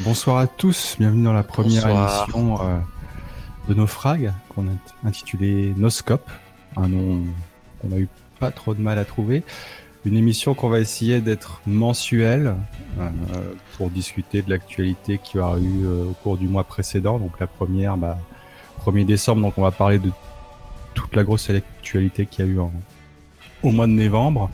Bonsoir à tous, bienvenue dans la première Bonsoir. émission euh, de Naufrag qu'on a intitulée Noscope, un nom qu'on a eu pas trop de mal à trouver. Une émission qu'on va essayer d'être mensuelle euh, pour discuter de l'actualité qui aura eu euh, au cours du mois précédent. Donc la première, bah, 1er décembre, donc on va parler de toute la grosse actualité qu'il y a eu en- au mois de novembre.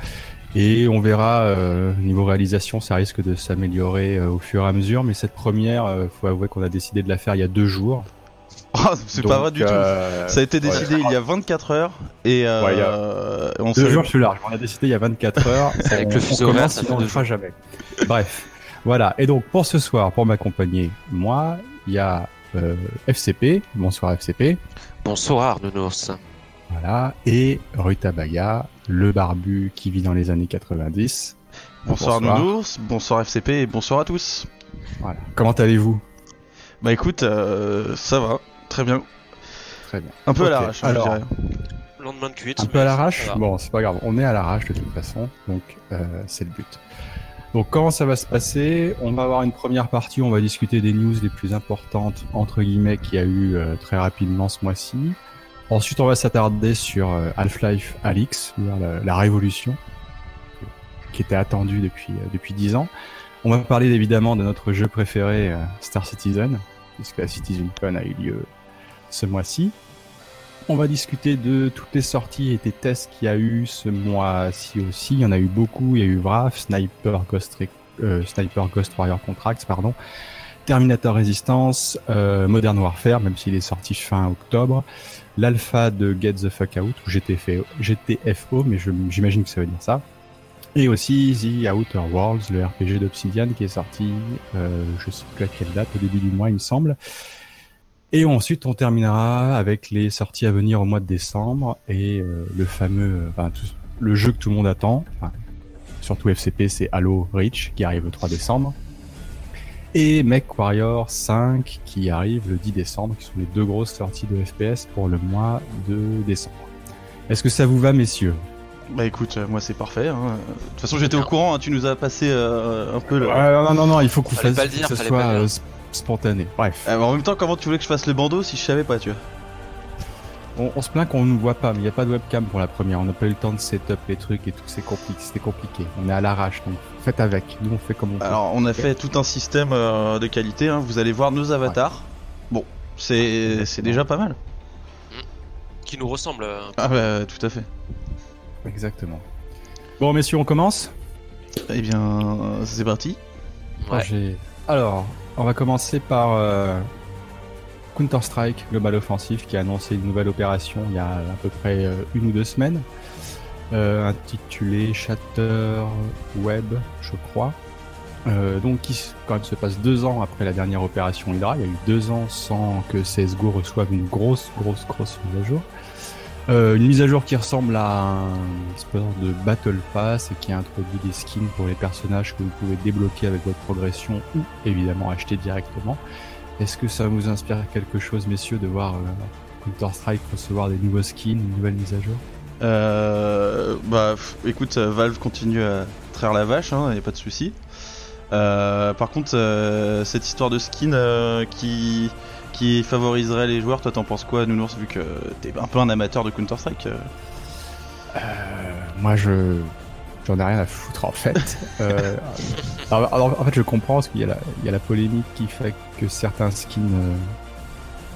Et on verra, euh, niveau réalisation, ça risque de s'améliorer euh, au fur et à mesure. Mais cette première, euh, faut avouer qu'on a décidé de la faire il y a deux jours. Oh, c'est pas vrai du euh, tout. Ça a été décidé il y a 24 heures et euh, Ouais, a- on Deux jours, je suis large. On a décidé il y a 24 heures. Avec On- le fuseau horaire, ça sinon fait on ne fera jamais. Bref, voilà. Et donc pour ce soir, pour m'accompagner, moi, il y a euh, FCP. Bonsoir FCP. Bonsoir, Nounours. Voilà. Et Rutabaya, le barbu qui vit dans les années 90. Bonsoir, Bonsoir. Nounours, bonsoir FCP et bonsoir à tous. Voilà. Comment allez-vous? Bah écoute, euh, ça va, très bien. Très bien. Un peu à l'arrache, hein, je alors. dirais. Lendemain de cuite. Un peu à l'arrache? Bon, c'est pas grave, on est à l'arrache de toute façon, donc euh, c'est le but. Donc comment ça va se passer? On va avoir une première partie, on va discuter des news les plus importantes, entre guillemets, qu'il y a eu euh, très rapidement ce mois-ci. Ensuite, on va s'attarder sur euh, Half-Life Alix, la, révolution, qui était attendue depuis, euh, depuis 10 ans. On va parler évidemment de notre jeu préféré, euh, Star Citizen, puisque la CitizenCon a eu lieu ce mois-ci. On va discuter de toutes les sorties et des tests qu'il y a eu ce mois-ci aussi. Il y en a eu beaucoup. Il y a eu Wrath, Sniper Ghost, Sniper Ghost Warrior Contracts, pardon, Terminator Resistance, Modern Warfare, même s'il est sorti fin octobre, l'alpha de Get the Fuck Out ou GTFO, GTFO mais j'imagine que ça veut dire ça. Et aussi The Outer Worlds, le RPG d'Obsidian qui est sorti, euh, je sais plus à quelle date, au début du mois il me semble. Et ensuite, on terminera avec les sorties à venir au mois de décembre et euh, le fameux, euh, enfin, le jeu que tout le monde attend, surtout FCP, c'est Halo Reach qui arrive le 3 décembre. Et Mech Warrior 5 qui arrive le 10 décembre, qui sont les deux grosses sorties de FPS pour le mois de décembre. Est-ce que ça vous va, messieurs? Bah écoute, euh, moi c'est parfait. hein. De toute façon, j'étais au courant, hein, tu nous as passé euh, un peu le. Ouais, Non, non, non, il faut qu'on Fallait fasse pas le que dire, ce soit pas le dire. euh, sp- spontané. Bref. Euh, mais en même temps, comment tu voulais que je fasse le bandeau si je savais pas, tu vois? On, on se plaint qu'on nous voit pas, mais il n'y a pas de webcam pour la première. On n'a pas eu le temps de setup les trucs et tout, c'est compliqué. C'était compliqué. On est à l'arrache, donc faites avec. Nous, on fait comme on peut. Alors, on a fait tout un système euh, de qualité. hein. Vous allez voir nos avatars. Bon, c'est c'est déjà pas mal. Qui nous ressemble. euh, Ah bah tout à fait. Exactement. Bon, messieurs, on commence? Eh bien, euh, c'est parti. Ouais. Alors, on va commencer par euh, Counter-Strike Global Offensive qui a annoncé une nouvelle opération il y a à peu près une ou deux semaines, euh, intitulée Shatter Web, je crois. Euh, donc, qui quand même se passe deux ans après la dernière opération Hydra, il y a eu deux ans sans que CSGO reçoive une grosse, grosse, grosse mise à jour. Euh, une mise à jour qui ressemble à un espèce de Battle Pass et qui introduit des skins pour les personnages que vous pouvez débloquer avec votre progression ou évidemment acheter directement. Est-ce que ça vous inspire quelque chose, messieurs, de voir Counter-Strike recevoir des nouveaux skins, une nouvelle mise à jour? Bah pff, écoute, euh, Valve continue à traire la vache, hein, y a pas de souci. Euh, par contre, euh, cette histoire de skin euh, qui qui favoriserait les joueurs, toi t'en penses quoi, Nounours, vu que t'es un peu un amateur de Counter Strike Euh, Moi, je j'en ai rien à foutre en fait. Euh, alors, alors, en fait, je comprends parce qu'il y, a la- il y a la polémique qui fait que certains skins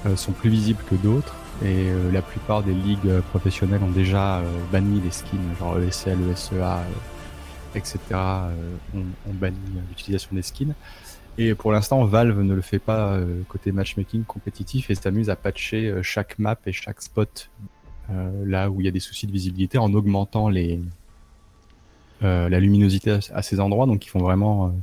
euh, euh, sont plus visibles que d'autres. Et euh, la plupart des ligues euh, professionnelles ont déjà euh, banni les skins, genre ESL, ESEA, etc. ont, banni l'utilisation des skins. Et pour l'instant, Valve ne le fait pas côté matchmaking compétitif et s'amuse à patcher chaque map et chaque spot là où il y a des soucis de visibilité en augmentant la luminosité à, ces endroits. Donc ils font vraiment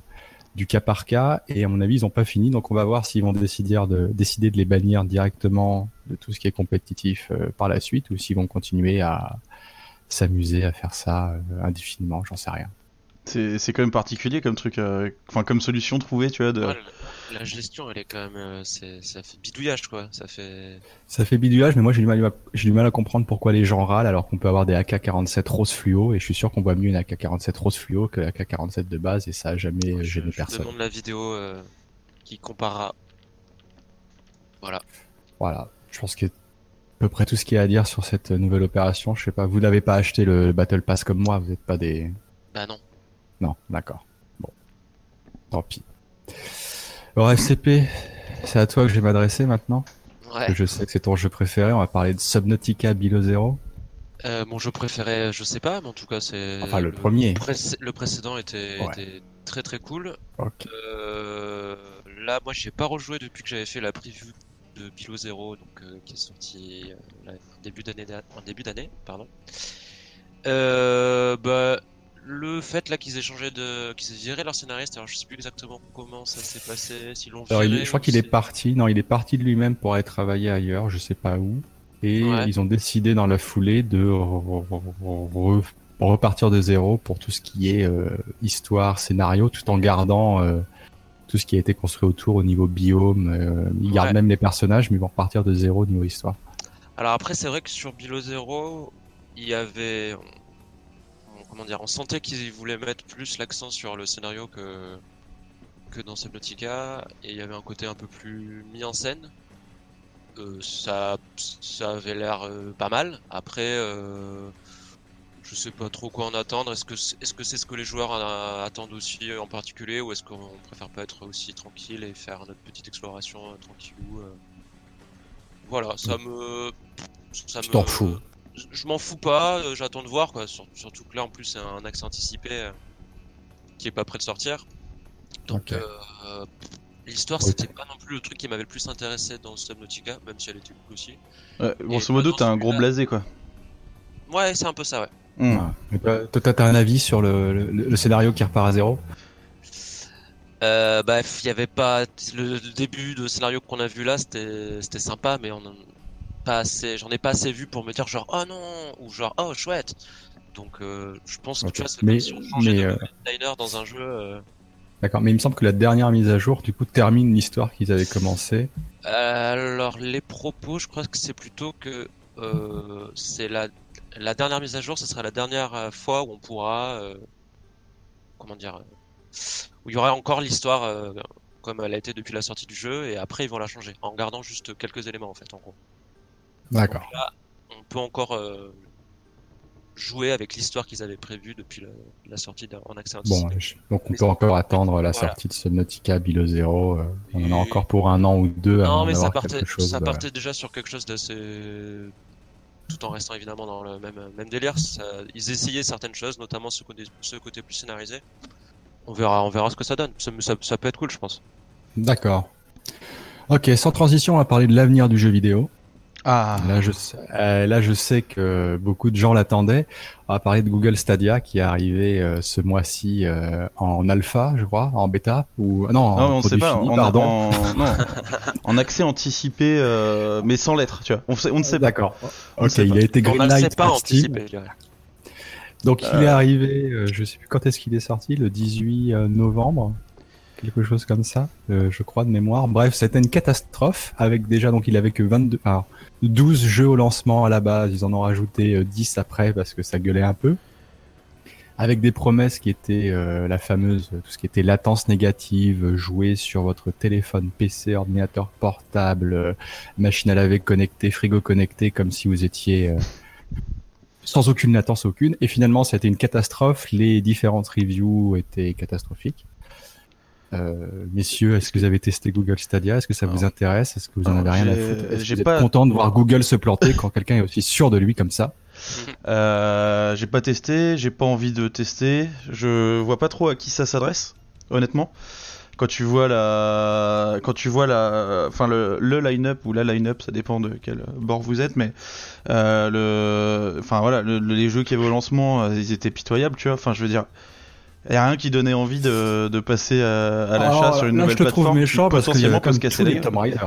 du cas par cas. Et à mon avis, ils n'ont pas fini. Donc on va voir s'ils vont décider de, décider de les bannir directement de tout ce qui est compétitif euh, par la suite ou s'ils vont continuer à s'amuser à faire ça euh, indéfiniment. J'en sais rien. C'est c'est quand même particulier comme truc, euh, enfin comme solution trouvée, tu vois. De... Ouais, la, gestion, elle est quand même. euh, c'est- ça fait bidouillage, quoi. Ça fait. Ça fait bidouillage, mais moi j'ai du, mal à- j'ai du mal à comprendre pourquoi les gens râlent alors qu'on peut avoir des AK-47 rose fluo et je suis sûr qu'on voit mieux une AK-47 rose fluo que l'AK-47 de base et ça a jamais je, gêné je personne. demande la vidéo. euh, qui comparera. Voilà. Voilà. Je pense a à peu près tout ce qu'il y a à dire sur cette nouvelle opération. Je sais pas, vous n'avez pas acheté le Battle Pass comme moi, vous n'êtes pas des. Bah non. Non, d'accord. Bon. Tant pis. Alors FCP, c'est à toi que je vais m'adresser maintenant. Ouais. Je sais que c'est ton jeu préféré. On va parler de Subnautica Below Zero. Euh, mon jeu préféré, je sais pas, mais en tout cas, c'est. Enfin, le premier. le précédent était, Ouais. était très très cool. Ok. Euh, là, moi, j'ai pas rejoué depuis que j'avais fait la preview de Below Zero, donc euh, qui est sorti euh, là, en début d'année, en début d'année, pardon. Euh, bah, le fait là qu'ils aient changé de, qu'ils aient viré leur scénariste, alors je sais plus exactement comment ça s'est passé, il- viré je crois qu'il est si- parti. Non, il est parti de lui-même pour aller travailler ailleurs, je sais pas où. Et Ouais. ils ont décidé dans la foulée de re- re- re- repartir de zéro pour tout ce qui est euh, histoire, scénario, tout en gardant euh, tout ce qui a été construit autour au niveau biome. euh, ils gardent même les personnages, mais ils vont repartir de zéro au niveau histoire. Alors après, c'est vrai que sur Below Zero, il y avait, comment dire, on sentait qu'ils voulaient mettre plus l'accent sur le scénario que que dans Subnautica, et il y avait un côté un peu plus mis en scène. Euh, ça, ça avait l'air euh, pas mal. Après, euh, je sais pas trop quoi en attendre. Est-ce que c'est- est-ce que ce que les joueurs attendent aussi en particulier, ou est-ce qu'on préfère pas être aussi tranquille et faire notre petite exploration tranquillou euh. Voilà, ça me, ça me. Je- m'en fous pas. euh, J'attends de voir quoi. Sur- surtout que là, en plus, c'est un accès anticipé euh, qui est pas prêt de sortir. Donc, euh, l'histoire, c'était pas non plus le truc qui m'avait le plus intéressé dans Subnautica, même si elle était cool aussi. Ouais, grosso modo, t'es un gros blasé quoi. Ouais, c'est un peu ça, ouais. Mais toi, t'as un avis sur le, le- le scénario qui repart à zéro? Euh, bah, il y avait pas le, le début de scénario qu'on a vu là, c'était c'était sympa, mais on pas assez, j'en ai pas assez vu pour me dire genre oh non ou genre oh chouette. Donc, euh, je pense que tu vois, c'est Mais- comme si on changeait mais, de level designer dans un jeu. euh, D'accord, mais il me semble que la dernière mise à jour, du coup, termine l'histoire qu'ils avaient commencé. Alors, les propos, je crois que c'est plutôt que euh, c'est la, la dernière mise à jour, ce sera la dernière fois où on pourra, euh, comment dire, où il y aura encore l'histoire euh, comme elle a été depuis la sortie du jeu, et après ils vont la changer, en gardant juste quelques éléments en fait, en gros. D'accord. On peut encore euh, jouer avec l'histoire qu'ils avaient prévue depuis la, la sortie en accès Bon, anticipé. je- donc on peut encore attendre la Voilà. sortie de Subnautica Below Zero. euh, on en a encore pour un an ou deux Non, avant mais ça partait, chose. ça euh, partait déjà sur quelque chose d'assez. Tout en restant évidemment dans le même, même délire. Ça- Ils essayaient certaines choses, notamment ce côté, ce côté plus scénarisé. On verra, on verra ce que ça donne. Ça, ça- ça peut être cool, je pense. D'accord. Ok, sans transition, on va parler de l'avenir du jeu vidéo. Ah, Là, je, sais- euh, là, je sais que beaucoup de gens l'attendaient. On va parler de Google Stadia qui est arrivé euh, ce mois-ci euh, en alpha, je crois, en bêta ou non, non, en on sait pas. fini, En, pardon. en- non, en accès anticipé, euh, mais sans lettres, tu vois. On, sait- on ne sait pas. D'accord. Ne Ok, sait il pas. a été On ne le sait greenlight pas par Steam. Donc il est arrivé, euh, je sais plus quand est-ce qu'il est sorti, le 18 euh, novembre, quelque chose comme ça, euh, je crois de mémoire. Bref, c'était une catastrophe avec déjà donc il avait que 22, alors 12 jeux au lancement à la base, ils en ont rajouté euh, 10 après parce que ça gueulait un peu. Avec des promesses qui étaient euh, la fameuse, tout ce qui était latence négative, euh, jouer sur votre téléphone, PC, ordinateur portable, euh, machine à laver connectée, frigo connecté, comme si vous étiez euh, sans aucune latence aucune. Et finalement, c'était une catastrophe. Les différentes reviews étaient catastrophiques. Euh, messieurs, est-ce que vous avez testé Google Stadia? Est-ce que ça vous intéresse? Est-ce que vous en avez rien à foutre? Est-ce que vous êtes pas- content de voir Google se planter quand quelqu'un est aussi sûr de lui comme ça? Euh, j'ai pas testé, j'ai pas envie de tester. Je vois pas trop à qui ça s'adresse, honnêtement. Quand tu vois la, quand tu vois la, enfin le, le line-up ou la line-up, ça dépend de quel bord vous êtes, mais euh, le, enfin voilà, le- le- les jeux qui avaient au lancement, ils étaient pitoyables, tu vois. Enfin, je veux dire, y a rien qui donnait envie de, de passer à, à l'achat Alors, sur une là, nouvelle je te trouve plateforme. méchant parce qu'il y potentiellement peut se comme casser les les gueules. Tomb Raider.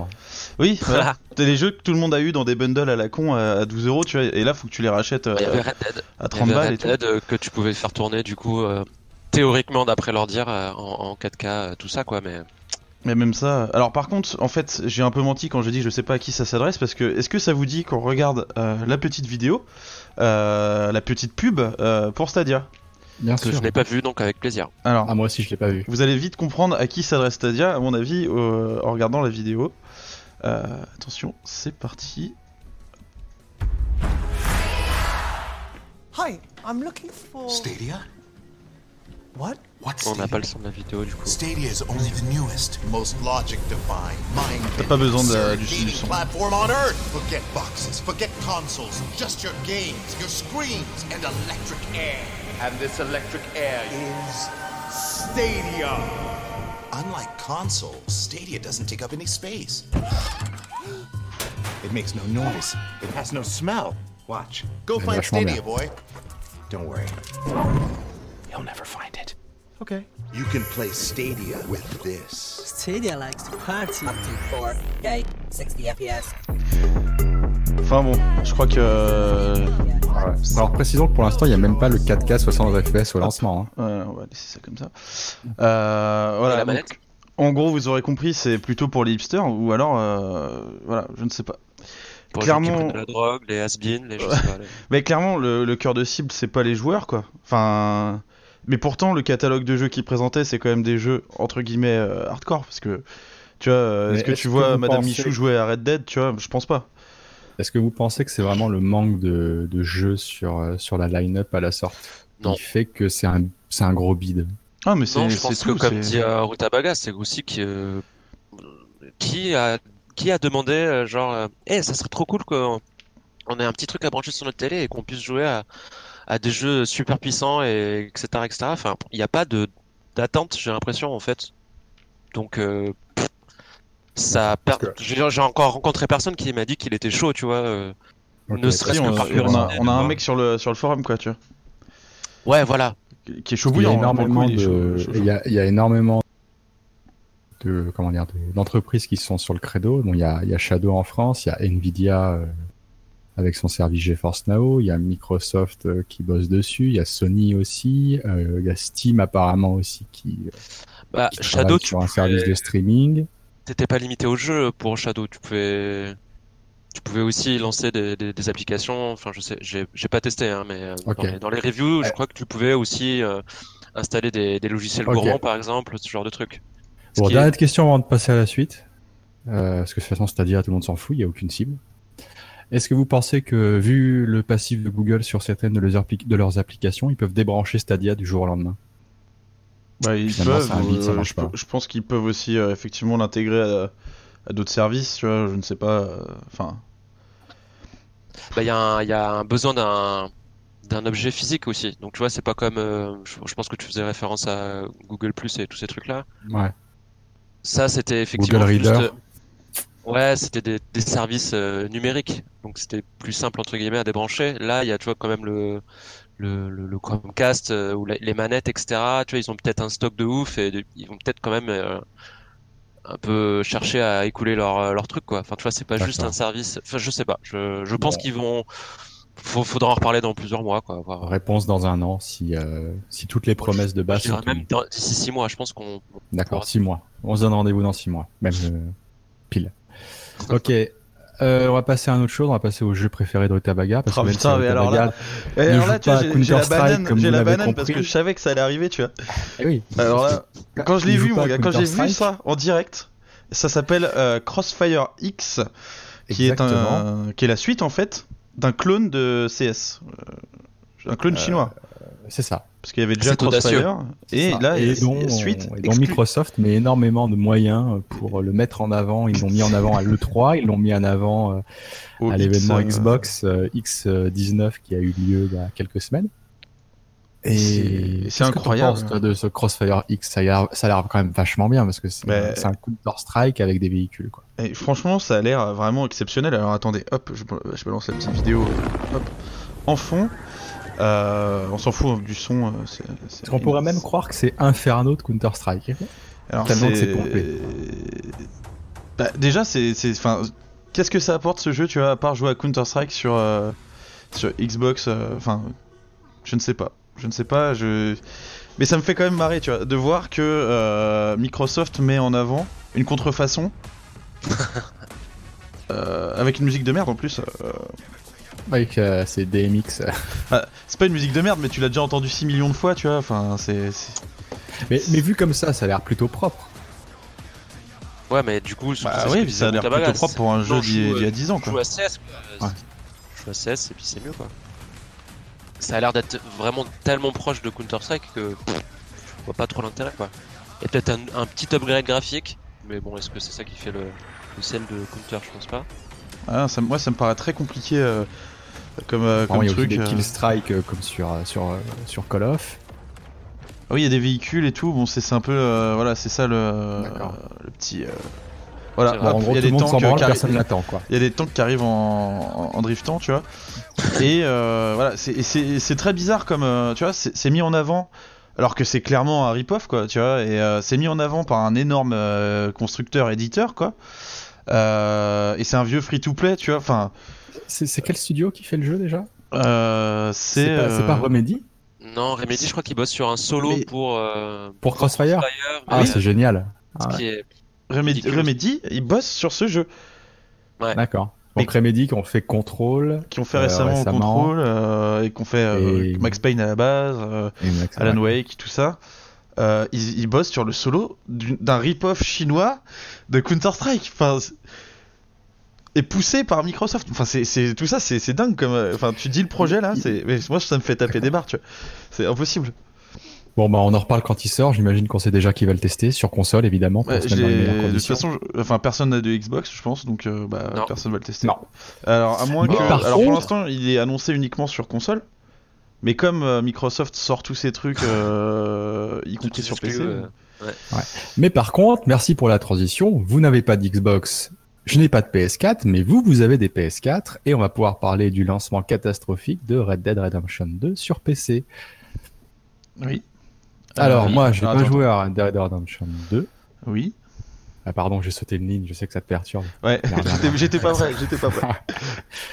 Oui, voilà. T'as des jeux que tout le monde a eu dans des bundles à la con à à 12 euros, tu vois, et là faut que tu les rachètes euh, Il y avait Red Dead. à Il y 30 avait balles Red. Dead euh, que tu pouvais faire tourner du coup euh, théoriquement d'après leur dire euh, en, en 4K euh, tout ça quoi mais Mais même ça. Alors par contre, en fait, j'ai un peu menti quand j'ai dit je sais pas à qui ça s'adresse parce que est-ce que ça vous dit qu'on regarde euh, la petite vidéo, euh, la petite pub euh, pour Stadia? Bien que sûr. je n'ai pas vu, donc avec plaisir. Alors, Ah, moi aussi, je l'ai pas vu. vous allez vite comprendre à qui s'adresse Stadia, à mon avis, euh, en regardant la vidéo. Euh, attention, c'est parti. Hi, I'm looking for. Stadia? What? What's On n'a Stadia? pas le son de la vidéo du coup. Stadia is only the newest, most logic-defying, mind T'as pas besoin de- du- du son. platform on Earth. Forget boxes, forget consoles, just your games, your screens, and electric air. And this electric air is Stadia. Unlike consoles, Stadia doesn't take up any space. It makes no noise. It has no smell. Watch. Go C'est find vachement Stadia, bien. boy. Don't worry. You'll never find it. Okay. You can play Stadia with this. Stadia likes to party. Up to 4K, 60 FPS. Enfin bon, je crois que. euh, Alors, précisons que pour l'instant, il n'y a même pas le 4K 60 FPS au lancement. hein. euh, on va laisser ça comme ça. Euh, voilà. la donc, manette en gros, vous aurez compris, c'est plutôt pour les hipsters ou alors, euh, voilà, je ne sais pas. Pour les clairement- prennent de la drogue, les has-been, les je sais pas. les- Mais clairement, le, le cœur de cible, c'est pas les joueurs, quoi. Enfin, mais pourtant, le catalogue de jeux qu'ils présentaient, c'est quand même des jeux entre guillemets euh, hardcore, parce que tu vois, est-ce que est-ce tu vois Madame pensez- Michou jouer à Red Dead, tu vois Je pense pas. Est-ce que vous pensez que c'est vraiment le manque de, de jeux sur, euh, sur la line-up à la sortie Non. qui fait que c'est un, c'est un gros bide? Ah, mais c'est Non, je c'est pense tout. que comme c'est- dit euh, Rutabaga, c'est aussi que euh, qui a qui a demandé euh, genre, euh, Eh, ça serait trop cool qu'on on ait un petit truc à brancher sur notre télé et qu'on puisse jouer à, à des jeux super puissants et etc etc. Enfin, il n'y a pas de d'attente, j'ai l'impression en fait. Donc euh, ça que- J'ai encore rencontré personne qui m'a dit qu'il était chaud, tu vois. euh. Ne serait-ce que on, a, curiosité, on a un mec sur le, sur le forum, quoi, tu vois. Ouais, voilà. Qui est chaud Il y a bouillant. hein, coup, énormément il chaud- y a, il y a énormément de, comment dire, de- d'entreprises qui sont sur le credo. Bon, il y a, il y a Shadow en France, il y a Nvidia euh, avec son service GeForce Now, il y a Microsoft euh, qui bosse dessus, il y a Sony aussi, euh, il y a Steam apparemment aussi qui, Bah, qui Shadow, sur un service de streaming. T'étais pas limité au jeu pour Shadow, tu pouvais, tu pouvais aussi lancer des, des, des applications. Enfin, je sais, j'ai pas testé, hein, mais euh, dans, les, dans les reviews, je crois que tu pouvais aussi euh, installer des, des logiciels Ok. gourmands, par exemple, ce genre de truc. Bon, est- dernière question avant de passer à la suite. Euh, parce que de toute façon, c'est-à-dire tout le monde s'en fout, il n'y a aucune cible. Est-ce que vous pensez que, vu le passif de Google sur certaines de leurs applications, ils peuvent débrancher Stadia du jour au lendemain? Bah, ils peuvent. un vide, ça euh, je, pas. je pense qu'ils peuvent aussi euh, effectivement l'intégrer à, à d'autres services, tu vois. Je ne sais pas. euh, Enfin, bah, il y a un, il y a un besoin d'un d'un objet physique aussi. Donc tu vois, c'est pas comme, euh, je, je pense que tu faisais référence à Google Plus et tous ces trucs-là. Ouais. Ça, c'était effectivement Google juste, Reader. Ouais, c'était des, des services euh, numériques, donc c'était plus simple entre guillemets à débrancher. Là, il y a tu vois quand même le le, le, le Chromecast euh, ou la- les manettes, etc. Tu vois, ils ont peut-être un stock de ouf et de- ils vont peut-être quand même euh, un peu chercher à écouler leur leur truc quoi. Enfin, tu vois, c'est pas juste un service. Enfin, je sais pas. Je je pense Bon. qu'ils vont. Faut, faudra en reparler dans plusieurs mois quoi. Voir. Réponse dans un an, si, euh, si toutes les promesses de Je base sont même d'ici six mois. Je pense qu'on. D'accord, six mois. On se donne rendez-vous dans six mois, même euh, pile. Ok. Euh, on va passer à une autre chose, on va passer au jeu préféré de Rutabaga. Parce Oh, que même putain, si mais alors là- alors là, tu vois, j'ai la banane, j'ai la banane parce que je savais que ça allait arriver, tu vois. Eh oui. Alors là, quand je l'ai vu, mon gars, quand j'ai vu ça en direct, ça s'appelle euh, Crossfire X, qui est un, qui est la suite en fait d'un clone de CS, Euh, un clone chinois, C'est ça. Parce qu'il y avait déjà C'est audacieux. Crossfire et là, et dont, suite et dont Microsoft met énormément de moyens pour le mettre en avant. Ils l'ont mis en avant à l'E3, ils l'ont mis en avant euh, à l'événement euh, Xbox euh, X19 qui a eu lieu il y a quelques semaines. C'est- Et c'est qu'est-ce que incroyable. penses, toi, de ce Crossfire X? Ça a l'air quand même vachement bien parce que c'est Mais- un Counter Strike avec des véhicules. Quoi. Et franchement, ça a l'air vraiment exceptionnel. Alors attendez, hop, je, je balance la petite vidéo, hop, en fond. Euh, on s'en fout hein, du son. euh, c'est- c'est- Parce qu'on pourrait même croire que c'est Inferno de Counter Strike. Alors, tellement que c'est-. Bah, déjà, c'est, c'est, enfin, qu'est-ce que ça apporte ce jeu, tu vois, à part jouer à Counter Strike sur euh, sur Xbox, euh, enfin, je ne sais pas, je ne sais pas, je, mais ça me fait quand même marrer, tu vois, de voir que euh, Microsoft met en avant une contrefaçon. euh, avec une musique de merde en plus. Avec euh, c'est DMX. Ah, c'est pas une musique de merde, mais tu l'as déjà entendu 6 millions de fois, tu vois. Enfin, c'est. Mais, mais vu comme ça, ça a l'air plutôt propre. Ouais, mais du coup, Bah oui, ça a l'air plutôt propre pour un non, jeu je d'il y a euh, 10 ans, Je joue quoi. à CS, quoi. Ouais. Je joue à CS et puis c'est mieux, quoi. Ça a l'air d'être vraiment tellement proche de Counter-Strike que pff, je vois pas trop l'intérêt, quoi. Et peut-être un, un petit upgrade graphique, mais bon, est-ce que c'est ça qui fait le, le sel de Counter? Je pense pas. Ah, ça, moi, ça me paraît très compliqué euh, comme, euh, comme il y a aussi truc. des euh. kill strike euh, comme sur, euh, sur, sur Call of. Ah oui, il y a des véhicules et tout. Bon, c'est un peu. voilà, c'est ça le, le petit. Voilà, hop, en il gros, y a des tanks. branle, personne n'attend quoi. Il y a des tanks qui arrivent en, en, en driftant, tu vois. Et euh, voilà, c'est- très bizarre comme, euh, tu vois, c'est mis en avant, alors que c'est clairement un rip-off, quoi, tu vois, et euh, c'est mis en avant par un énorme euh, constructeur-éditeur, quoi. Et c'est un vieux free-to-play, tu vois, enfin, C'est quel studio qui fait le jeu déjà? Euh, c'est... Pas, euh, Remedy? Non, Remedy, je crois qu'il bosse sur un solo Mais- pour. euh, Pour Crossfire? Ah, mais, c'est génial. ce Ah, qui est- Remedy. Remedy, ils bossent sur ce jeu, D'accord. Mais- Donc Remedy qui ont fait Control. qui ont fait Euh, récemment. Control, euh, et qui ont fait euh, Et- Max Payne à la base, euh, Alan ouais. Wake, tout ça. Euh, ils, ils bossent sur le solo d'un rip-off chinois de Counter-Strike. Enfin, et poussé par Microsoft. Enfin, c'est, c'est- tout ça, c'est, c'est dingue. Comme, euh, enfin, tu dis le projet là, c'est, mais moi ça me fait taper des barres, tu vois. C'est impossible. Bon bah on en reparle quand il sort. J'imagine qu'on sait déjà qui va le tester sur console évidemment pour Ouais, de toute façon, je- enfin, personne n'a de Xbox, je pense, donc euh, bah, Non. personne va le tester. Non. Alors, à moins que. par alors, pour l'instant, il est annoncé uniquement sur console. Mais comme euh, Microsoft sort tous ses trucs, euh, y compris sur PC. Mais par contre, merci pour la transition. Vous n'avez pas d'Xbox. Je n'ai pas de PS4, mais vous, vous avez des PS4 et on va pouvoir parler du lancement catastrophique de Red Dead Redemption 2 sur PC. Oui. Alors Euh, oui. moi, j'ai Ah, pas joué à Red Dead Redemption 2. Oui. Ah pardon, j'ai sauté une ligne, je sais que ça te perturbe. Ouais, j'étais- pas prêt, j'étais pas prêt.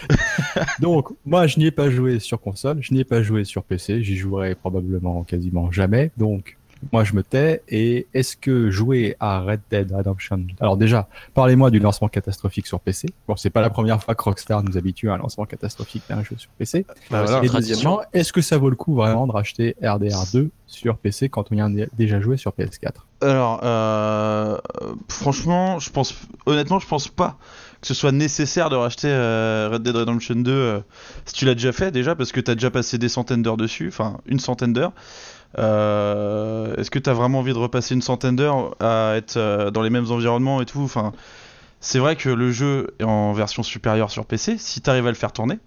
Donc, moi, je n'y ai pas joué sur console, je n'y ai pas joué sur PC, j'y jouerai probablement quasiment jamais. Donc, moi, je me tais. Et est-ce que jouer à Red Dead Redemption Alors déjà, parlez-moi du lancement catastrophique sur PC. Bon, c'est pas la première fois que Rockstar nous habitue à un lancement catastrophique d'un jeu sur PC. Bah, voilà. et deuxièmement, est-ce que ça vaut le coup vraiment de racheter RDR 2 sur PC quand on y a déjà joué sur PS4 Alors, euh, franchement, je pense, honnêtement, je pense pas que ce soit nécessaire de racheter euh, Red Dead Redemption 2 euh, si tu l'as déjà fait déjà, parce que t'as déjà passé des centaines d'heures dessus, enfin une centaine d'heures. Euh, Est-ce que t'as vraiment envie de repasser une centaine d'heures à être euh, dans les mêmes environnements et tout? C'est vrai que le jeu est en version supérieure sur PC, si t'arrives à le faire tourner.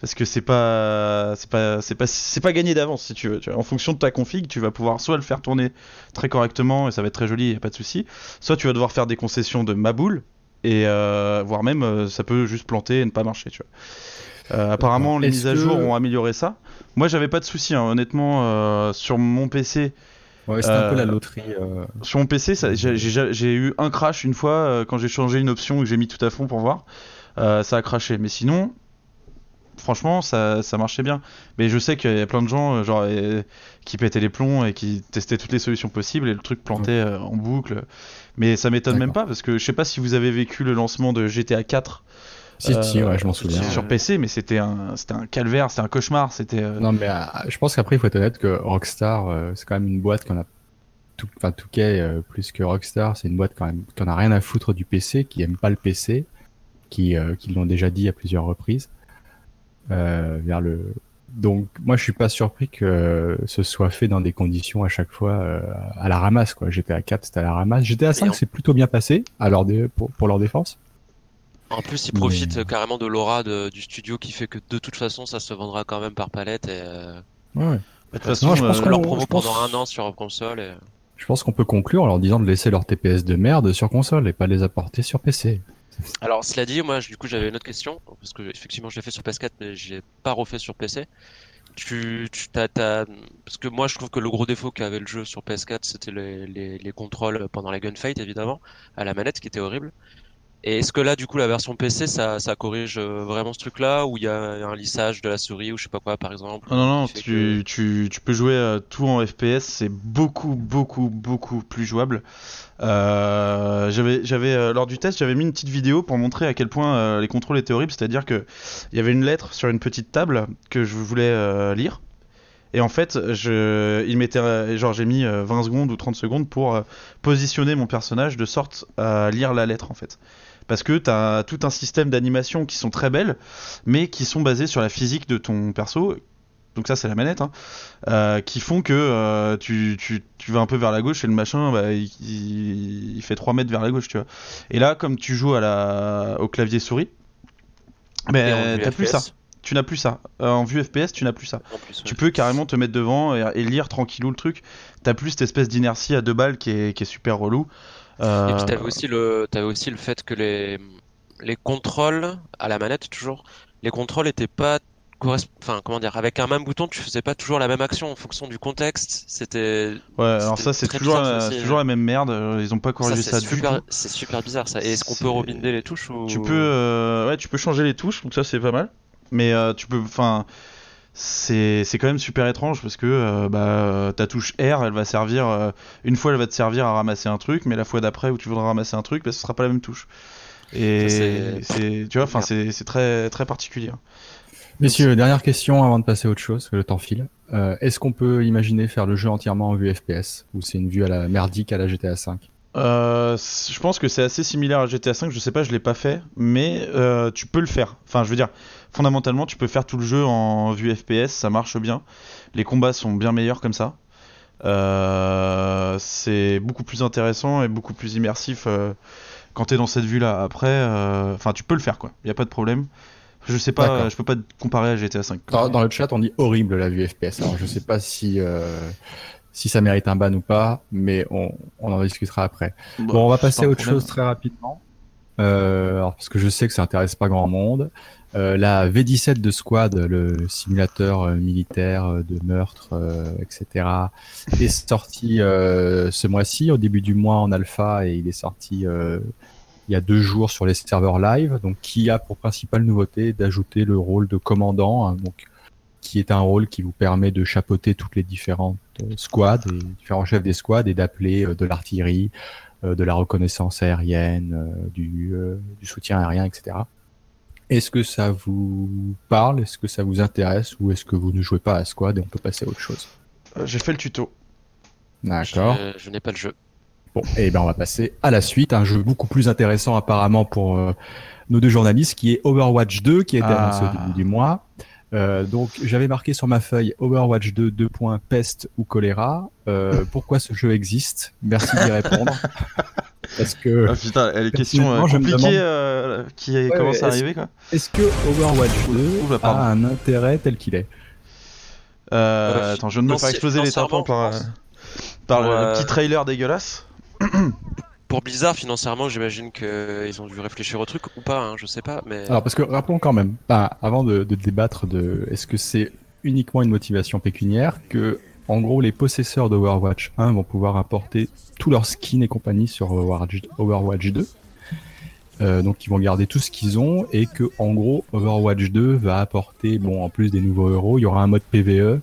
Parce que c'est pas, c'est pas, c'est c'est pas gagné d'avance si tu veux. Tu. En fonction de ta config, tu vas pouvoir soit le faire tourner très correctement et ça va être très joli, y a pas de souci. Soit tu vas devoir faire des concessions de maboule et euh, voire même ça peut juste planter et ne pas marcher. Tu vois. Euh, apparemment, les mises à que- jour ont amélioré ça. Moi, j'avais pas de souci, hein, honnêtement, euh, sur mon PC. Ouais, c'est un peu la loterie. euh, Sur mon PC, ça- j'ai- eu un crash une fois euh, quand j'ai changé une option et que j'ai mis tout à fond pour voir. Euh, ça a craché. Mais sinon, franchement, ça, ça marchait bien. Mais je sais qu'il y a plein de gens genre, euh, qui pétaient les plombs et qui testaient toutes les solutions possibles et le truc plantait euh, en boucle. Mais ça m'étonne même pas parce que je sais pas si vous avez vécu le lancement de GTA 4 Si, si, euh, ouais, je m'en souviens. sur PC, mais c'était un, c'était un calvaire, c'était un cauchemar. C'était. euh, Non, mais euh, je pense qu'après, il faut être honnête que Rockstar, euh, c'est quand même une boîte qu'on a. Tout, enfin, Touquet, euh, plus que Rockstar, c'est une boîte quand même qu'on a rien à foutre du PC, qui aime pas le PC, qui, euh, qui l'ont déjà dit à plusieurs reprises. Euh, vers le. Donc, moi, je suis pas surpris que ce soit fait dans des conditions à chaque fois euh, à la ramasse, quoi. GTA 4, c'était à la ramasse. GTA 5, Et en- c'est plutôt bien passé, à leur dé- pour, pour leur défense. En plus, ils Mais- profitent euh, carrément de l'aura du studio qui fait que de toute façon, ça se vendra quand même par palette et euh, Ouais. de toute façon, Non, je pense euh, que leur promo pense- pendant un an sur console. Et... Je pense qu'on peut conclure en leur disant de laisser leur TPS de merde sur console et pas les apporter sur PC. Alors, cela dit, moi, du coup, j'avais une autre question parce que effectivement, je l'ai fait sur PS4, mais je l'ai pas refait sur PC. Tu, tu t'as, t'as- parce que moi, je trouve que le gros défaut qu'avait le jeu sur PS4, c'était les, les, les contrôles pendant la gunfight, évidemment, à la manette, qui était horrible. Et est-ce que là, du coup, la version PC, ça, ça corrige euh, vraiment ce truc-là, ou il y a un lissage de la souris ou je sais pas quoi, par exemple Non, non, non, tu, peux jouer euh, tout en FPS, c'est beaucoup, beaucoup, beaucoup plus jouable. Euh, j'avais, lors du test, j'avais mis une petite vidéo pour montrer à quel point euh, les contrôles étaient horribles, c'est-à-dire que il y avait une lettre sur une petite table que je voulais euh, lire. Et en fait, je, il m'était, genre, j'ai mis euh, 20 secondes ou 30 secondes pour positionner mon personnage de sorte à lire la lettre, en fait. Parce que t'as tout un système d'animation qui sont très belles, mais qui sont basées sur la physique de ton perso. Donc ça, c'est la manette, hein, euh, qui font que euh, tu, tu, tu vas un peu vers la gauche et le machin, bah, il, fait 3 mètres vers la gauche, tu vois. Et là, comme tu joues à la, au clavier souris, ben, vue t'as plus ça. Tu n'as plus ça. Euh, en vue FPS, tu n'as plus ça. plus. Tu peux carrément te mettre devant et, et lire tranquillou le truc. T'as plus cette espèce d'inertie à deux balles qui est, qui est super relou. Euh, Et puis t'avais aussi le, aussi le fait que les, les contrôles à la manette toujours, les contrôles étaient pas enfin comment dire, avec un même bouton, tu faisais pas toujours la même action en fonction du contexte. C'était, Ouais, alors ça c'est toujours, la, ça toujours la même merde. euh, Ils ont pas ça corrigé ça, c'est du super, tout. c'est super bizarre ça. Et est-ce qu'on peut rebinder les touches ou Tu peux, euh, ouais, tu peux changer les touches, donc ça c'est pas mal. Mais euh, tu peux, enfin, c'est c'est quand même super étrange parce que euh, bah ta touche R, elle va servir euh, une fois, elle va te servir à ramasser un truc, mais la fois d'après où tu voudras ramasser un truc, bah, ce sera pas la même touche. Et Ça, c'est- tu vois, enfin c'est c'est très très particulier. Messieurs, dernière question avant de passer à autre chose, que le temps file. Euh, Est-ce qu'on peut imaginer faire le jeu entièrement en vue FPS ou c'est une vue à la merdique à la GTA 5 Euh, je pense que c'est assez similaire à GTA 5. Je sais pas, je l'ai pas fait, mais euh, tu peux le faire. Enfin, je veux dire, fondamentalement, tu peux faire tout le jeu en vue FPS, ça marche bien. Les combats sont bien meilleurs comme ça. Euh, c'est beaucoup plus intéressant et beaucoup plus immersif quand t'es dans cette vue-là. Après, enfin, tu peux le faire quoi. Y a pas de problème. Je sais pas, je peux pas te comparer à GTA 5. dans, dans le chat, on dit horrible la vue FPS. Alors, je sais pas si si ça mérite un ban ou pas, mais on, on en discutera après. Bah, Bon, on va passer pas à autre problème. chose très rapidement. Euh, alors, parce que je sais que ça intéresse pas grand monde. Euh, la V17 de Squad, le simulateur euh, militaire euh, de meurtre, euh, etc., est sorti euh, ce mois-ci, au début du mois en alpha, et il est sorti euh, il y a deux jours sur les serveurs live, donc qui a pour principale nouveauté d'ajouter le rôle de commandant, hein, donc qui est un rôle qui vous permet de chapeauter toutes les différentes euh, squads, et différents chefs des squads, et d'appeler euh, de l'artillerie, euh, de la reconnaissance aérienne, euh, du, euh, du soutien aérien, etc. Est-ce que ça vous parle? Est-ce que ça vous intéresse? Ou est-ce que vous ne jouez pas à Squad et on peut passer à autre chose? Euh, J'ai fait le tuto. D'accord. Je, je n'ai pas le jeu. Bon, et ben on va passer à la suite. Un jeu beaucoup plus intéressant apparemment pour euh, nos deux journalistes, qui est Overwatch 2, qui a été Ah. annoncé au début du mois. Euh, donc j'avais marqué sur ma feuille Overwatch 2 2 points peste ou choléra. Euh, pourquoi ce jeu existe? Merci d'y répondre. Parce que Ah putain, les questions euh, compliquées demande- euh, qui Ouais, commencent à est-ce- arriver quoi. est-ce que Overwatch 2 Oula, pardon. a un intérêt tel qu'il est? Euh, Euh, attends, je me faire financi- exploser les tympans par, euh, pense. par le, le euh, petit trailer dégueulasse. Pour Blizzard, financièrement, j'imagine qu'ils ont dû réfléchir au truc ou pas, hein, je sais pas, mais Alors parce que rappelons quand même, bah, avant de, de débattre de est-ce que c'est uniquement une motivation pécuniaire que en gros les possesseurs d'Overwatch 1 vont pouvoir importer tous leurs skins et compagnie sur Overwatch, Overwatch 2. Euh, donc ils vont garder tout ce qu'ils ont et que en gros Overwatch 2 va apporter bon en plus des nouveaux héros, il y aura un mode PVE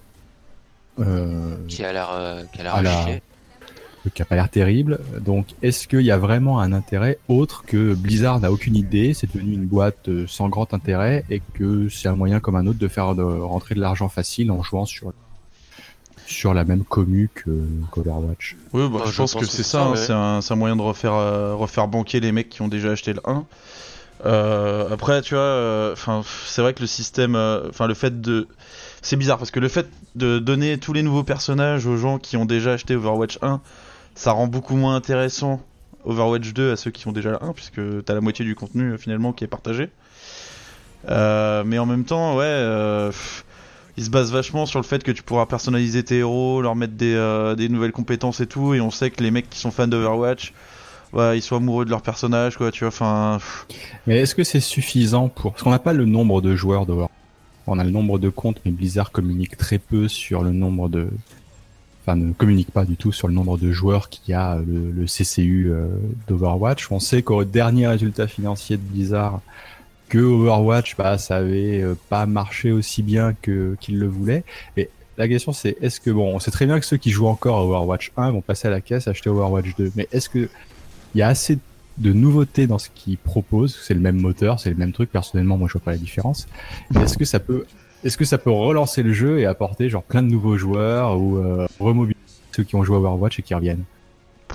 euh, qui a l'air euh, qui a l'air à à la- chier. Qui a pas l'air terrible. Donc, est-ce qu'il y a vraiment un intérêt autre que Blizzard n'a aucune idée, c'est devenu une boîte euh, sans grand intérêt et que c'est un moyen comme un autre de faire de rentrer de l'argent facile en jouant sur sur la même commu que qu'Overwatch. Oui, bah, Ouais, je, je pense pense que que c'est ça, ça, hein, c'est un, moyen de refaire, euh, refaire banquer les mecs qui ont déjà acheté le 1. Euh, après, tu vois, euh, enfin, c'est vrai que le système, euh, enfin, le fait de. C'est bizarre parce que le fait de donner tous les nouveaux personnages aux gens qui ont déjà acheté Overwatch 1, ça rend beaucoup moins intéressant Overwatch 2 à ceux qui ont déjà le 1, puisque t'as la moitié du contenu euh, finalement qui est partagé. Euh, mais en même temps, ouais, euh, pff, il se base vachement sur le fait que tu pourras personnaliser tes héros, leur mettre des, euh, nouvelles compétences et tout, et on sait que les mecs qui sont fans d'Overwatch, ouais, ils sont amoureux de leur personnage, quoi, tu vois, enfin. Mais est-ce que c'est suffisant pour parce qu'on n'a pas le nombre de joueurs d'Overwatch. On a le nombre de comptes, mais Blizzard communique très peu sur le nombre de enfin ne communique pas du tout sur le nombre de joueurs qu'il y a euh, le, CCU euh, d'Overwatch. On sait qu'au dernier résultat financier de Blizzard, que Overwatch, bah, ça avait euh, pas marché aussi bien que qu'il le voulait. Et la question c'est, est-ce que bon, on sait très bien que ceux qui jouent encore à Overwatch 1 vont passer à la caisse acheter Overwatch 2, mais est-ce que il y a assez de nouveautés dans ce qu'ils proposent? C'est le même moteur, c'est le même truc. Personnellement, moi, je vois pas la différence. Est-ce que ça peut est-ce que ça peut relancer le jeu et apporter genre plein de nouveaux joueurs ou euh, remobiliser ceux qui ont joué à Overwatch et qui reviennent?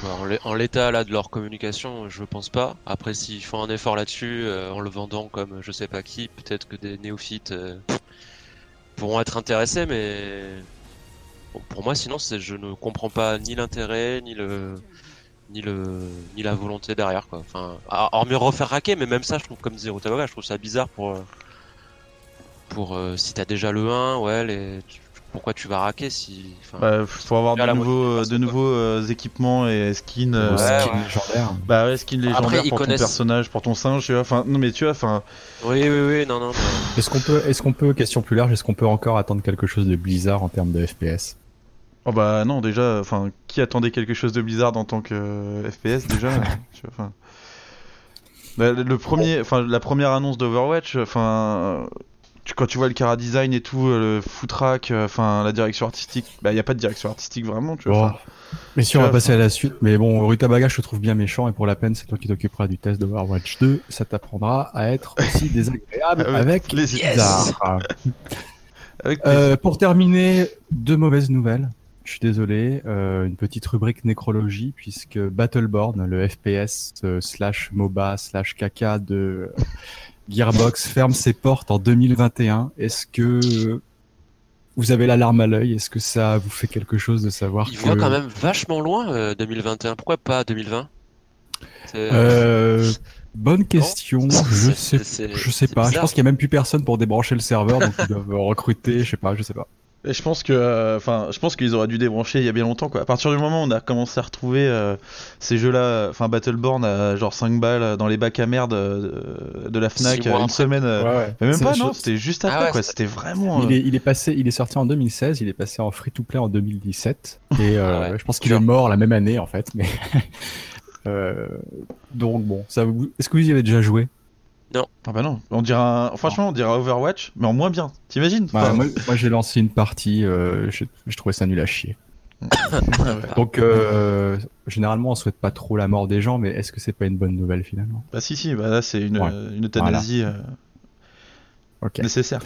Alors, en l'é- en l'état là de leur communication, je pense pas. Après, s'ils font un effort là-dessus, euh, en le vendant comme je sais pas qui, peut-être que des néophytes euh, pourront être intéressés, mais pour moi, sinon, je ne comprends pas ni l'intérêt, ni le ni le ni la volonté derrière quoi. Enfin, hormis refaire raquer, mais même ça, je trouve comme Zero Tabaga, je trouve ça bizarre pour pour euh, si t'as déjà le 1, ouais, les, pourquoi tu vas raquer si enfin, Bah, faut avoir de nouveaux, moitié de nouveaux euh, équipements et skins. euh, Ou ouais, skin ouais. légendaire Bah ouais, skins légendaires ils pour connaissent- ton personnage, pour ton singe, tu vois. Enfin, non mais tu vois, enfin, Oui, oui, oui, non, non. Est-ce qu'on peut, est-ce qu'on peut, question plus large, est-ce qu'on peut encore attendre quelque chose de Blizzard en termes de FPS oh bah non déjà, enfin, qui attendait quelque chose de Blizzard en tant que euh, FPS déjà tu vois, enfin. Bah, le premier, enfin la première annonce d'Overwatch, enfin, tu, quand tu vois le cara design et tout, euh, le footrack, euh, enfin la direction artistique, bah y a pas de direction artistique vraiment, tu vois. Mais si on va passer à la suite, mais bon, Rutabaga, je te trouve bien méchant et pour la peine, c'est toi qui t'occuperas du test d'Overwatch 2, ça t'apprendra à être aussi désagréable avec les- Blizzard. Avec. Euh, pour terminer, deux mauvaises nouvelles. Je suis désolé, euh, une petite rubrique nécrologie puisque Battleborn, le FPS euh, slash MOBA slash caca de Gearbox ferme ses portes en 2021. Est-ce que vous avez l'alarme à l'œil? Est-ce que ça vous fait quelque chose de savoir Il que voit quand même vachement loin euh, 2021. Pourquoi pas 2020 C'est- Euh, bonne question. je sais, je sais pas. Je pense qu'il y a même plus personne pour débrancher le serveur, donc ils doivent recruter. Je sais pas. Je sais pas. Et je pense que, euh, enfin, je pense qu'ils auraient dû débrancher il y a bien longtemps, quoi. À partir du moment où on a commencé à retrouver euh, ces jeux-là, enfin Battleborn à genre 5 balles dans les bacs à merde euh, de la Fnac une après. semaine. ouais. Mais même pas, non, c'était juste Ah après, ouais, quoi. C'était vraiment. Il est, il est passé, il est sorti en 2016, il est passé en free-to-play en 2017, et euh, Ah ouais, je pense qu'il est mort la même année en fait. Mais euh, donc bon, ça vous... est-ce que vous y avez déjà joué? Ah bah non, on dirait un- franchement on dirait un Overwatch, mais en moins bien. T'imagines Bah, Moi, moi, j'ai lancé une partie, euh, je, je trouvais ça nul à chier. Donc euh, généralement on souhaite pas trop la mort des gens, mais est-ce que c'est pas une bonne nouvelle finalement? Bah si si, bah là c'est une, Ouais. euh, une euthanasie euh, Ok, nécessaire.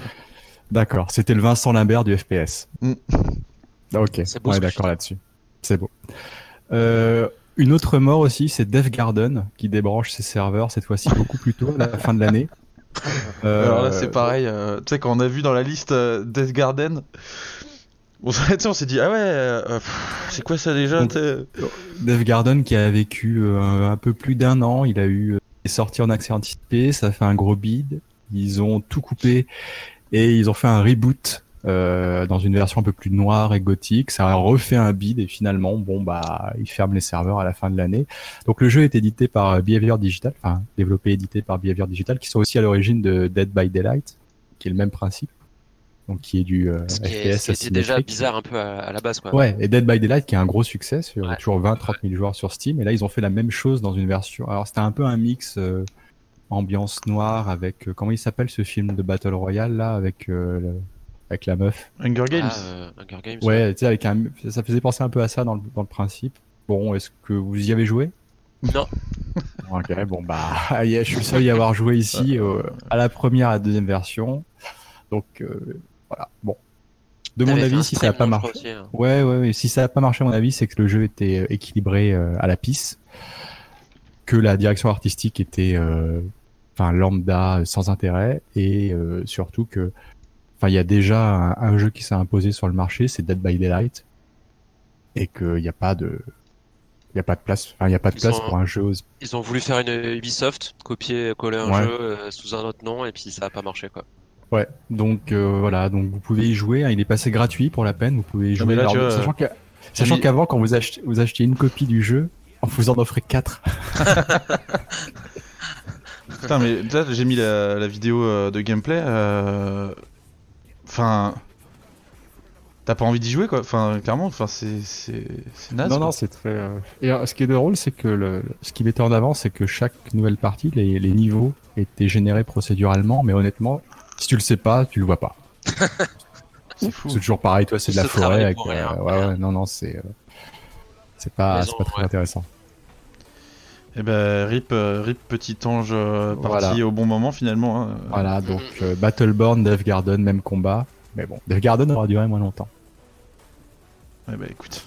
d'accord. C'était le Vincent Lambert du FPS. Mm. Ok, C'est beau on est d'accord là-dessus. C'est beau. Euh, une autre mort aussi, c'est Dev Garden qui débranche ses serveurs cette fois-ci beaucoup plus tôt, à la fin de l'année. Euh, Alors là c'est pareil, euh, tu sais quand on a vu dans la liste euh, Death Garden, on, s'est- dit ah ouais, euh, c'est quoi ça déjà Donc, Dev Garden qui a vécu euh, un peu plus d'un an, il a eu euh, est sorti en accès anticipé, ça a fait un gros bid, ils ont tout coupé et ils ont fait un reboot euh, dans une version un peu plus noire et gothique, ça a refait un bid et finalement bon bah ils ferment les serveurs à la fin de l'année. Donc le jeu est édité par euh, Behavior Digital, enfin développé et édité par Behavior Digital qui sont aussi à l'origine de Dead by Daylight qui est le même principe. Donc qui est du euh, Ce qui, est, FPS ce qui était déjà bizarre un peu à, à la base, quoi. Ouais, et Dead by Daylight qui est un gros succès, sur Ouais. toujours 20-30 000 joueurs sur Steam. Et là, ils ont fait la même chose dans une version. Alors, c'était un peu un mix euh, ambiance noire avec. euh, comment il s'appelle ce film de Battle Royale là avec, euh, le- avec la meuf Hunger Games. Ah, euh, Hunger Games. Ouais, tu sais, avec un. Ça faisait penser un peu à ça dans le, dans le principe. Bon, est-ce que vous y avez joué? Non. Ok, bon, bah, je suis le seul à y avoir joué ici, euh, à la première et à la deuxième version. Donc, euh, voilà. Bon. De mon avis, si ça n'a pas marché. aussi, hein. Ouais, ouais, ouais. Si ça n'a pas marché, à mon avis, c'est que le jeu était équilibré euh, à la pisse, que la direction artistique était, euh, enfin, lambda, sans intérêt, et euh, surtout que, enfin, il y a déjà un, un jeu qui s'est imposé sur le marché, c'est Dead by Daylight, et qu'il n'y a pas de, il y a pas de place, enfin, il y a pas de Ils place pour un jeu. Ils ont voulu faire une Ubisoft, copier, coller un Ouais. jeu euh, sous un autre nom, et puis ça a pas marché, quoi. Ouais. Donc euh, voilà, donc vous pouvez y jouer. hein, il est passé gratuit pour la peine. Vous pouvez y jouer. là, Alors, sachant mis- qu'avant, quand vous achetez, vous achetez une copie du jeu, on vous en offrait quatre. Putain, mais là, j'ai mis la, la vidéo euh, de gameplay. euh, Enfin. T'as pas envie d'y jouer quoi Enfin, clairement, enfin, c'est c'est c'est naze. non, quoi. non, c'est très. euh, Et euh, ce qui est drôle, c'est que le... ce qui mettait en avant, c'est que chaque nouvelle partie, les, les niveaux étaient générés procéduralement, mais honnêtement, si tu le sais pas, tu le vois pas. c'est fou. C'est toujours pareil, toi, c'est de la forêt. Avec, pour euh, rien. ouais, ouais, non, non, c'est. euh, C'est pas, c'est pas très ouais. intéressant. Et ben, rip, euh, rip petit ange euh, parti Voilà. au bon moment finalement. hein. Voilà, donc euh, Battleborn, Death Garden, même combat. Mais bon, Death Garden aura duré moins longtemps. Ouais, bah écoute.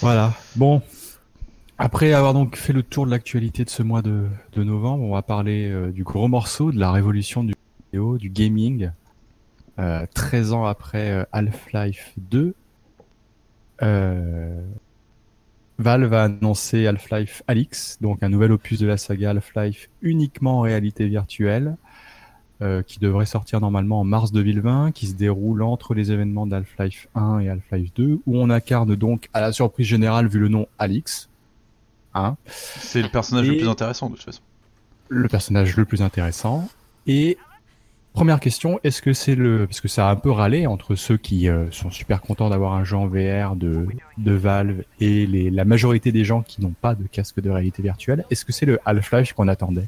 Voilà. Bon. Après avoir donc fait le tour de l'actualité de ce mois de, de novembre, on va parler euh, du gros morceau de la révolution du vidéo, du gaming. Euh, 13 ans après euh, Half-Life 2, euh, Valve a annoncé Half-Life Alyx, donc un nouvel opus de la saga Half-Life uniquement en réalité virtuelle, euh, qui devrait sortir normalement en mars 2020, qui se déroule entre les événements d'Half-Life 1 et Half-Life 2, où on incarne donc, à la surprise générale vu le nom Alyx, hein, C'est le personnage le plus intéressant de toute façon. le personnage le plus intéressant. Et première question, est-ce que c'est le... Parce que ça a un peu râlé entre ceux qui euh, sont super contents d'avoir un jeu en VR de, de Valve et les, la majorité des gens qui n'ont pas de casque de réalité virtuelle. Est-ce que c'est le Half-Life qu'on attendait?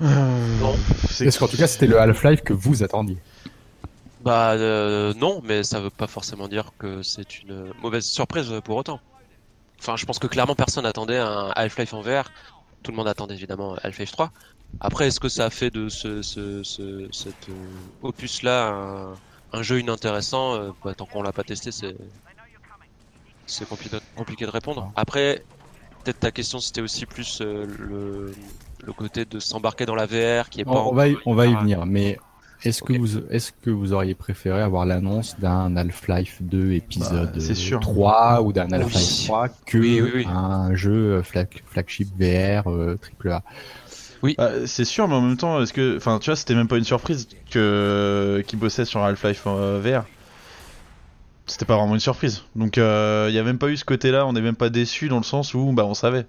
Non. C'est- Est-ce qu'en tout cas c'était le Half-Life que vous attendiez? Bah euh, non, mais ça veut pas forcément dire que c'est une mauvaise surprise pour autant. Enfin, je pense que clairement personne attendait un Half-Life en VR. Tout le monde attendait évidemment Half-Life 3. Après, est-ce que ça a fait de ce, ce, ce cet euh, opus-là un, un jeu inintéressant euh, bah, Tant qu'on l'a pas testé, c'est c'est compliqué, compliqué de répondre. Après, peut-être ta question c'était aussi plus euh, le, le côté de s'embarquer dans la VR qui est pas. on, on va y, on va y hyper- venir, mais est-ce que vous est-ce que vous auriez préféré avoir l'annonce d'un Half-Life 2 épisode Bah, c'est sûr. 3 ou d'un Half-Life Oui. 3 que Oui, oui, oui. un jeu flag- flagship VR euh, A Bah, c'est sûr, mais en même temps, est-ce que, enfin, tu vois, c'était même pas une surprise que qui bossait sur Half-Life euh, VR. C'était pas vraiment une surprise. Donc, il y a même pas eu ce côté-là. On n'est même pas déçu dans le sens où, bah, on savait.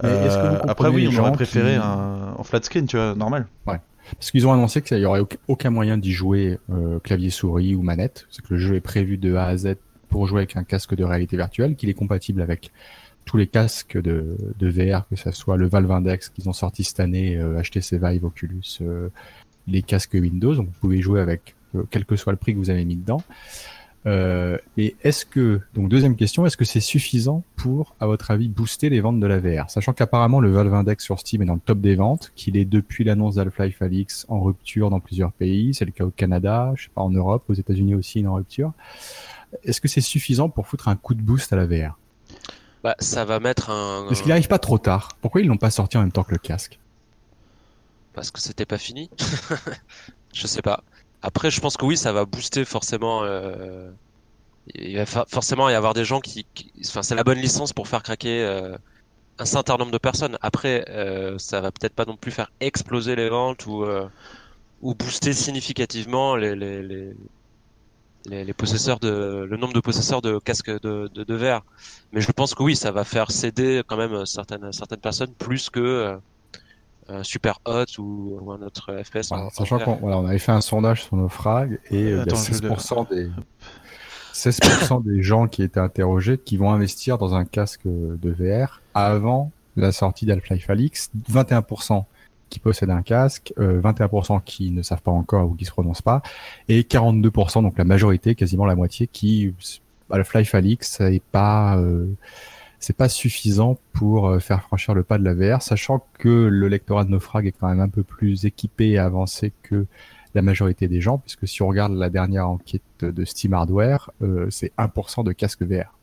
Que vous Euh, après, oui, on aurait préféré qui- un en flat screen, tu vois, normal. Parce qu'ils ont annoncé qu'il n'y aurait auc- aucun moyen d'y jouer euh, clavier souris ou manette. C'est que le jeu est prévu de A à Z pour jouer avec un casque de réalité virtuelle, qu'il est compatible avec tous les casques de, de VR, que ce soit le Valve Index qu'ils ont sorti cette année, euh, HTC Vive, Oculus, euh, les casques Windows. Donc vous pouvez jouer avec euh, quel que soit le prix que vous avez mis dedans. Euh, et est-ce que, donc deuxième question, est-ce que c'est suffisant pour, à votre avis, booster les ventes de la VR Sachant qu'apparemment le Valve Index sur Steam est dans le top des ventes, qu'il est depuis l'annonce d'Half-Life Alyx en rupture dans plusieurs pays, c'est le cas au Canada, je sais pas en Europe, aux États-Unis aussi il est en rupture. Est-ce que c'est suffisant pour foutre un coup de boost à la VR Bah, ça va mettre un. Est-ce qu'il arrive pas trop tard Pourquoi ils l'ont pas sorti en même temps que le casque Parce que c'était pas fini. je sais pas. Après, je pense que oui, ça va booster forcément. euh, Il va fa- forcément y avoir des gens qui. qui- Enfin, c'est la bonne licence pour faire craquer euh, un certain nombre de personnes. Après, euh, ça va peut-être pas non plus faire exploser les ventes ou euh, ou booster significativement les les, les les les possesseurs de le nombre de possesseurs de casques de, de, de verre. Mais je pense que oui, ça va faire céder quand même certaines certaines personnes plus que euh, un Super Hot ou, ou un autre FPS. Voilà, Sachant qu'on voilà, on avait fait un sondage sur nos frags et euh, il y a Attends, je le- 16% des 16% des gens qui étaient interrogés qui vont investir dans un casque de VR avant la sortie d'Half-Life Alyx, 21% qui possèdent un casque, euh, 21% qui ne savent pas encore ou qui se prononcent pas, et 42%, donc la majorité, quasiment la moitié, qui Half-Life Alyx, ça est pas euh, c'est pas suffisant pour euh, faire franchir le pas de la VR, sachant que le lectorat de Naufrag est quand même un peu plus équipé et avancé que la majorité des gens, puisque si on regarde la dernière enquête de Steam Hardware, euh, c'est 1% de casque VR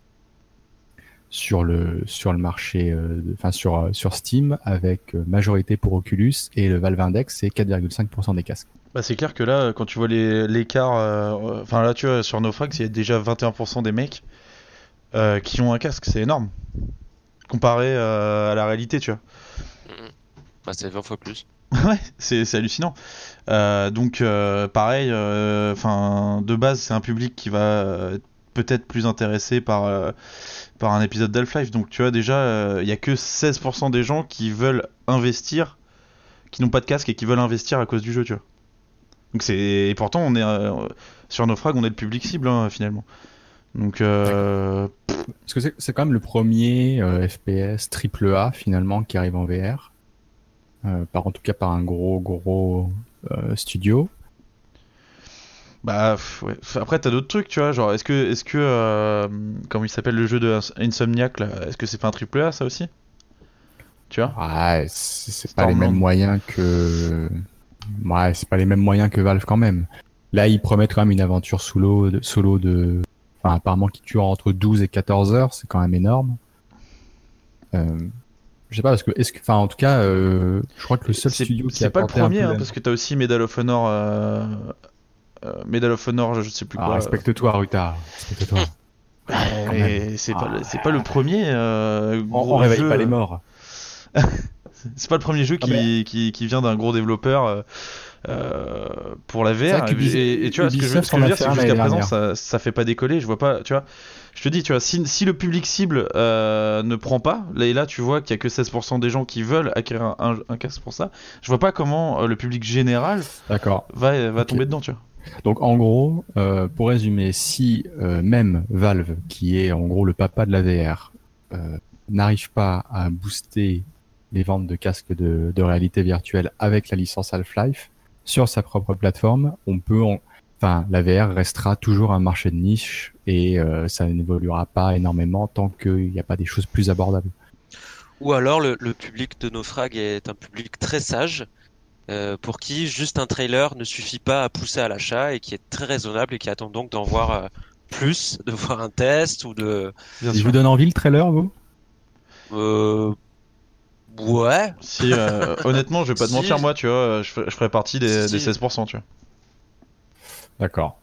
sur le sur le marché, euh, enfin sur euh, sur Steam, avec euh, majorité pour Oculus et le Valve Index, c'est 4,5% des casques. Bah, c'est clair que là, quand tu vois les- l'écart, euh, enfin là, tu vois, sur NoFrags, il y a déjà 21% des mecs euh, qui ont un casque, c'est énorme. Comparé euh, à la réalité, tu vois. Bah, c'est 20 fois plus. ouais, c'est c'est hallucinant. Euh, donc, euh, pareil, euh, enfin, de base, c'est un public qui va euh, être peut-être plus intéressé par, euh, par un épisode d'Half-Life. Donc, tu vois, déjà, euh, il y a que 16% des gens qui veulent investir, qui n'ont pas de casque et qui veulent investir à cause du jeu, tu vois. Donc c'est et pourtant on est euh, sur Naufrag, on est le public cible hein, finalement. Donc euh, Parce que c'est- quand même le premier euh, FPS triple A finalement qui arrive en VR. Euh, par en tout cas par un gros gros euh, studio. Bah ouais. Après t'as d'autres trucs, tu vois, genre est-ce que est-ce que euh, comment il s'appelle le jeu de Ins- Insomniac là, est-ce que c'est pas un triple A ça aussi? Tu vois? Ouais, c'est pas les mêmes moyens que. Ouais, c'est pas les mêmes moyens que Valve quand même. Là, ils promettent quand même une aventure solo de, solo de. Enfin, apparemment qui dure entre 12 et 14 heures, c'est quand même énorme. Euh, je sais pas, parce que. Est-ce que. Enfin, en tout cas, euh, je crois que le seul studio qui c'est a pas le premier hein, parce que t'as aussi Medal of Honor euh, Medal of Honor, je sais plus Ah, quoi. respecte-toi, Ruta. Respecte-toi. C'est pas, Ah. le- c'est pas le premier. euh, On, gros on réveille jeu. pas les morts. C'est pas le premier jeu Ah, qui, qui, qui vient d'un gros développeur euh, euh, pour la VR. Et, et tu vois, ce que je ce que je veux dire, c'est fait que jusqu'à présent, ça, ça fait pas décoller. Je vois pas, tu vois. Je te dis, tu vois, si, si le public cible euh, ne prend pas, là et là, tu vois qu'il y a que 16% des gens qui veulent acquérir un, un, un casque pour ça. Je vois pas comment euh, le public général va, va tomber dedans, tu vois. Donc en gros, euh, pour résumer, si euh, même Valve, qui est en gros le papa de la VR, euh, n'arrive pas à booster les ventes de casques de, réalité virtuelle avec la licence Half-Life sur sa propre plateforme, on peut, en- enfin, la VR restera toujours un marché de niche et ça n'évoluera pas énormément tant qu'il n'y a pas des choses plus abordables. Ou alors le, le public de Naufrag est un public très sage, euh, pour qui juste un trailer ne suffit pas à pousser à l'achat et qui est très raisonnable et qui attend donc d'en voir euh, plus, de voir un test ou de... Il vous donne envie le trailer, vous? Euh... Ouais, Si, euh, honnêtement, je vais pas te Si. mentir, moi, tu vois, je, ferais- je ferais partie des, Si. des 16%, tu vois. D'accord.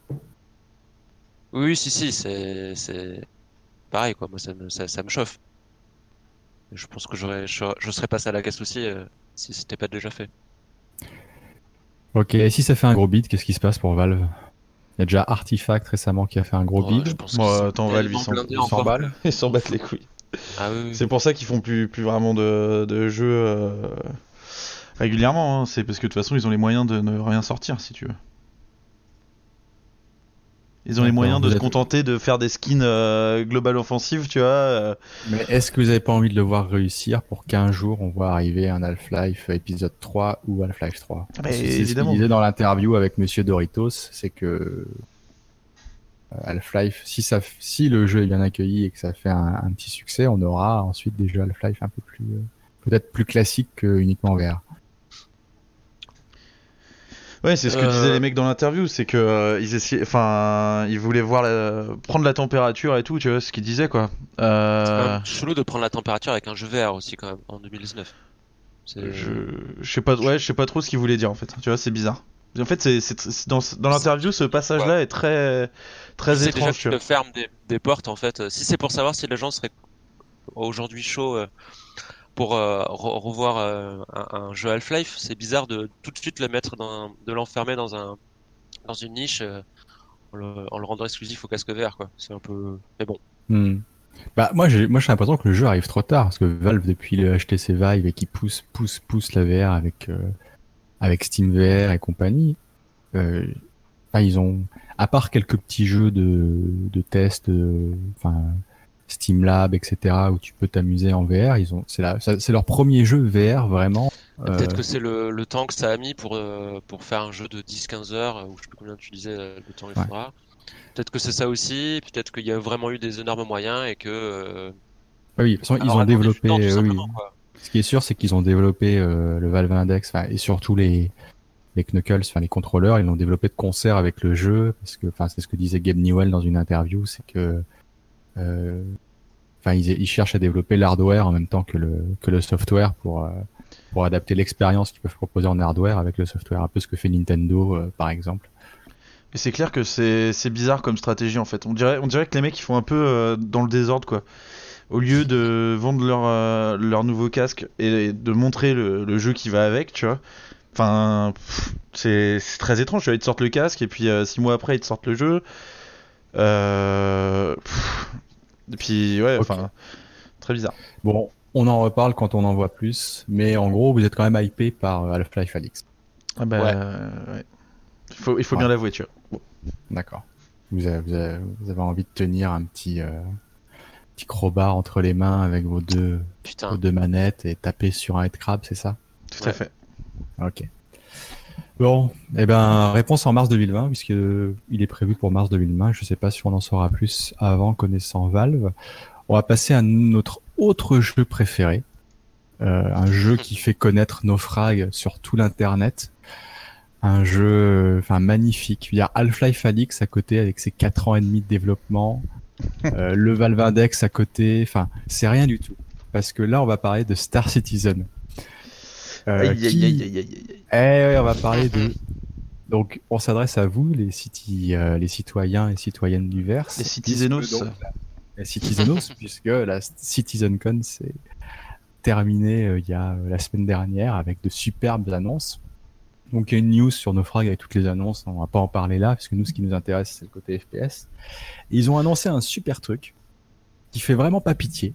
oui, si, si, c'est... c'est pareil, quoi, moi ça me, ça, ça me chauffe. Je pense que j'aurais, je, je serais passé à la caisse aussi euh, si c'était pas déjà fait. Ok, et si ça fait un gros bid, qu'est-ce qui se passe pour Valve? Il y a déjà Artifact récemment qui a fait un gros bid. je pense Moi, attends, Valve, ils balles. S'en battent les couilles. Ah oui, oui. C'est pour ça qu'ils font plus, plus vraiment de, de jeux euh, régulièrement. hein. C'est parce que de toute façon, ils ont les moyens de ne rien sortir, si tu veux. Ils ont les moyens de se contenter de faire des skins euh, global offensive, tu vois. euh. Mais est-ce que vous avez pas envie de le voir réussir pour qu'un jour on voit arriver un Half-Life épisode 3 ou Half-Life 3 Ah ce évidemment. qu'il disait dans l'interview avec Monsieur Doritos, c'est que euh, Half-Life, si, ça, f- si le jeu est bien accueilli et que ça fait un, un petit succès, on aura ensuite des jeux Half-Life un peu plus, euh, peut-être plus classiques que uniquement VR. Ouais, c'est ce que Euh. disaient les mecs dans l'interview, c'est que euh, ils essayaient, enfin, ils voulaient voir la... prendre la température et tout, tu vois, ce qu'ils disaient quoi. C'est quand Euh, même chelou de prendre la température avec un jeu VR aussi quand même en 2019. C'est- Je, je sais pas, ouais, je sais pas trop ce qu'il voulait dire en fait. Tu vois, c'est bizarre. En fait, c'est, dans, dans l'interview, ce passage-là est très, très déjà étrange. que Tu te fermes des, des portes en fait. Si c'est pour savoir si les gens seraient aujourd'hui chauds euh, pour euh, re- revoir euh, un, jeu Half-Life, c'est bizarre de tout de suite le mettre dans, de l'enfermer dans un dans une niche euh, en, le, en rendant exclusif au casque VR quoi. C'est un peu. Mais bon. Hmm. Bah, moi, j'ai, moi, j'ai l'impression que le jeu arrive trop tard parce que Valve, depuis le HTC Vive et qui pousse, pousse, pousse la VR avec, euh, avec Steam VR et compagnie, enfin, ils ont, à part quelques petits jeux de, de test, enfin, Steam Lab, etc., où tu peux t'amuser en VR, ils ont, c'est la, c'est leur premier jeu VR vraiment. euh, Peut-être que c'est le, le temps que ça a mis pour, euh, pour faire un jeu de 10-15 heures, euh, ou je sais plus combien tu disais euh, le temps il Ouais. faudra. Peut-être que c'est ça aussi, peut-être qu'il y a vraiment eu des énormes moyens et que. euh, ah oui, de toute façon, ils ont développé, temps, euh, oui. Ce qui est sûr, c'est qu'ils ont développé euh, le Valve Index et surtout les, les Knuckles, enfin les contrôleurs, ils l'ont développé de concert avec le jeu parce que, enfin, c'est ce que disait Gabe Newell dans une interview, c'est que, euh, enfin, ils, cherchent à développer l'hardware en même temps que le que le software pour euh, pour adapter l'expérience qu'ils peuvent proposer en hardware avec le software, un peu ce que fait Nintendo euh, par exemple. Et c'est clair que c'est, bizarre comme stratégie en fait. On dirait, on dirait que les mecs ils font un peu euh, dans le désordre quoi. Au lieu de vendre leur, euh, leur nouveau casque et de montrer le, jeu qui va avec, tu vois. Enfin, c'est, très étrange. Ils te sortent le casque et puis euh, six mois après ils te sortent le jeu. Euh, et puis ouais, enfin, très bizarre. Bon, on en reparle quand on en voit plus, mais en gros, vous êtes quand même hypé par euh, Half-Life Alix. Ah bah, Ouais. euh, ouais. faut, il faut bien l'avouer, tu vois. D'accord. Vous avez, vous avez- vous avez envie de tenir un petit, euh, petit crowbar entre les mains avec vos deux, vos deux manettes et taper sur un headcrab, c'est ça? Tout Ouais. à fait. Ok. Bon, eh ben, réponse en mars 2020, puisque euh, est prévu pour mars 2020. Je sais pas si on en saura plus avant, connaissant Valve. On va passer à notre autre jeu préféré. Euh, un jeu qui fait connaître Naufrag sur tout l'internet. Un jeu, enfin, magnifique. Il y a Half-Life Alyx à côté avec ses 4 ans et demi de développement. Euh, le Valve Index à côté. Enfin, c'est rien du tout. Parce que là, on va parler de Star Citizen. Euh, Aïe, aïe, qui- aïe, aïe, aïe, aïe. eh ouais, on va parler de. Donc, on s'adresse à vous, les, citi- euh, les citoyens et citoyennes du Verse. Les citizenos. donc, Les citizenos, puisque la CitizenCon s'est terminée euh, il y a euh, la semaine dernière avec de superbes annonces. Donc, il y a une news sur Naufrag avec toutes les annonces. On va pas en parler là, parce que nous, ce qui nous intéresse, c'est le côté FPS. Et ils ont annoncé un super truc qui fait vraiment pas pitié,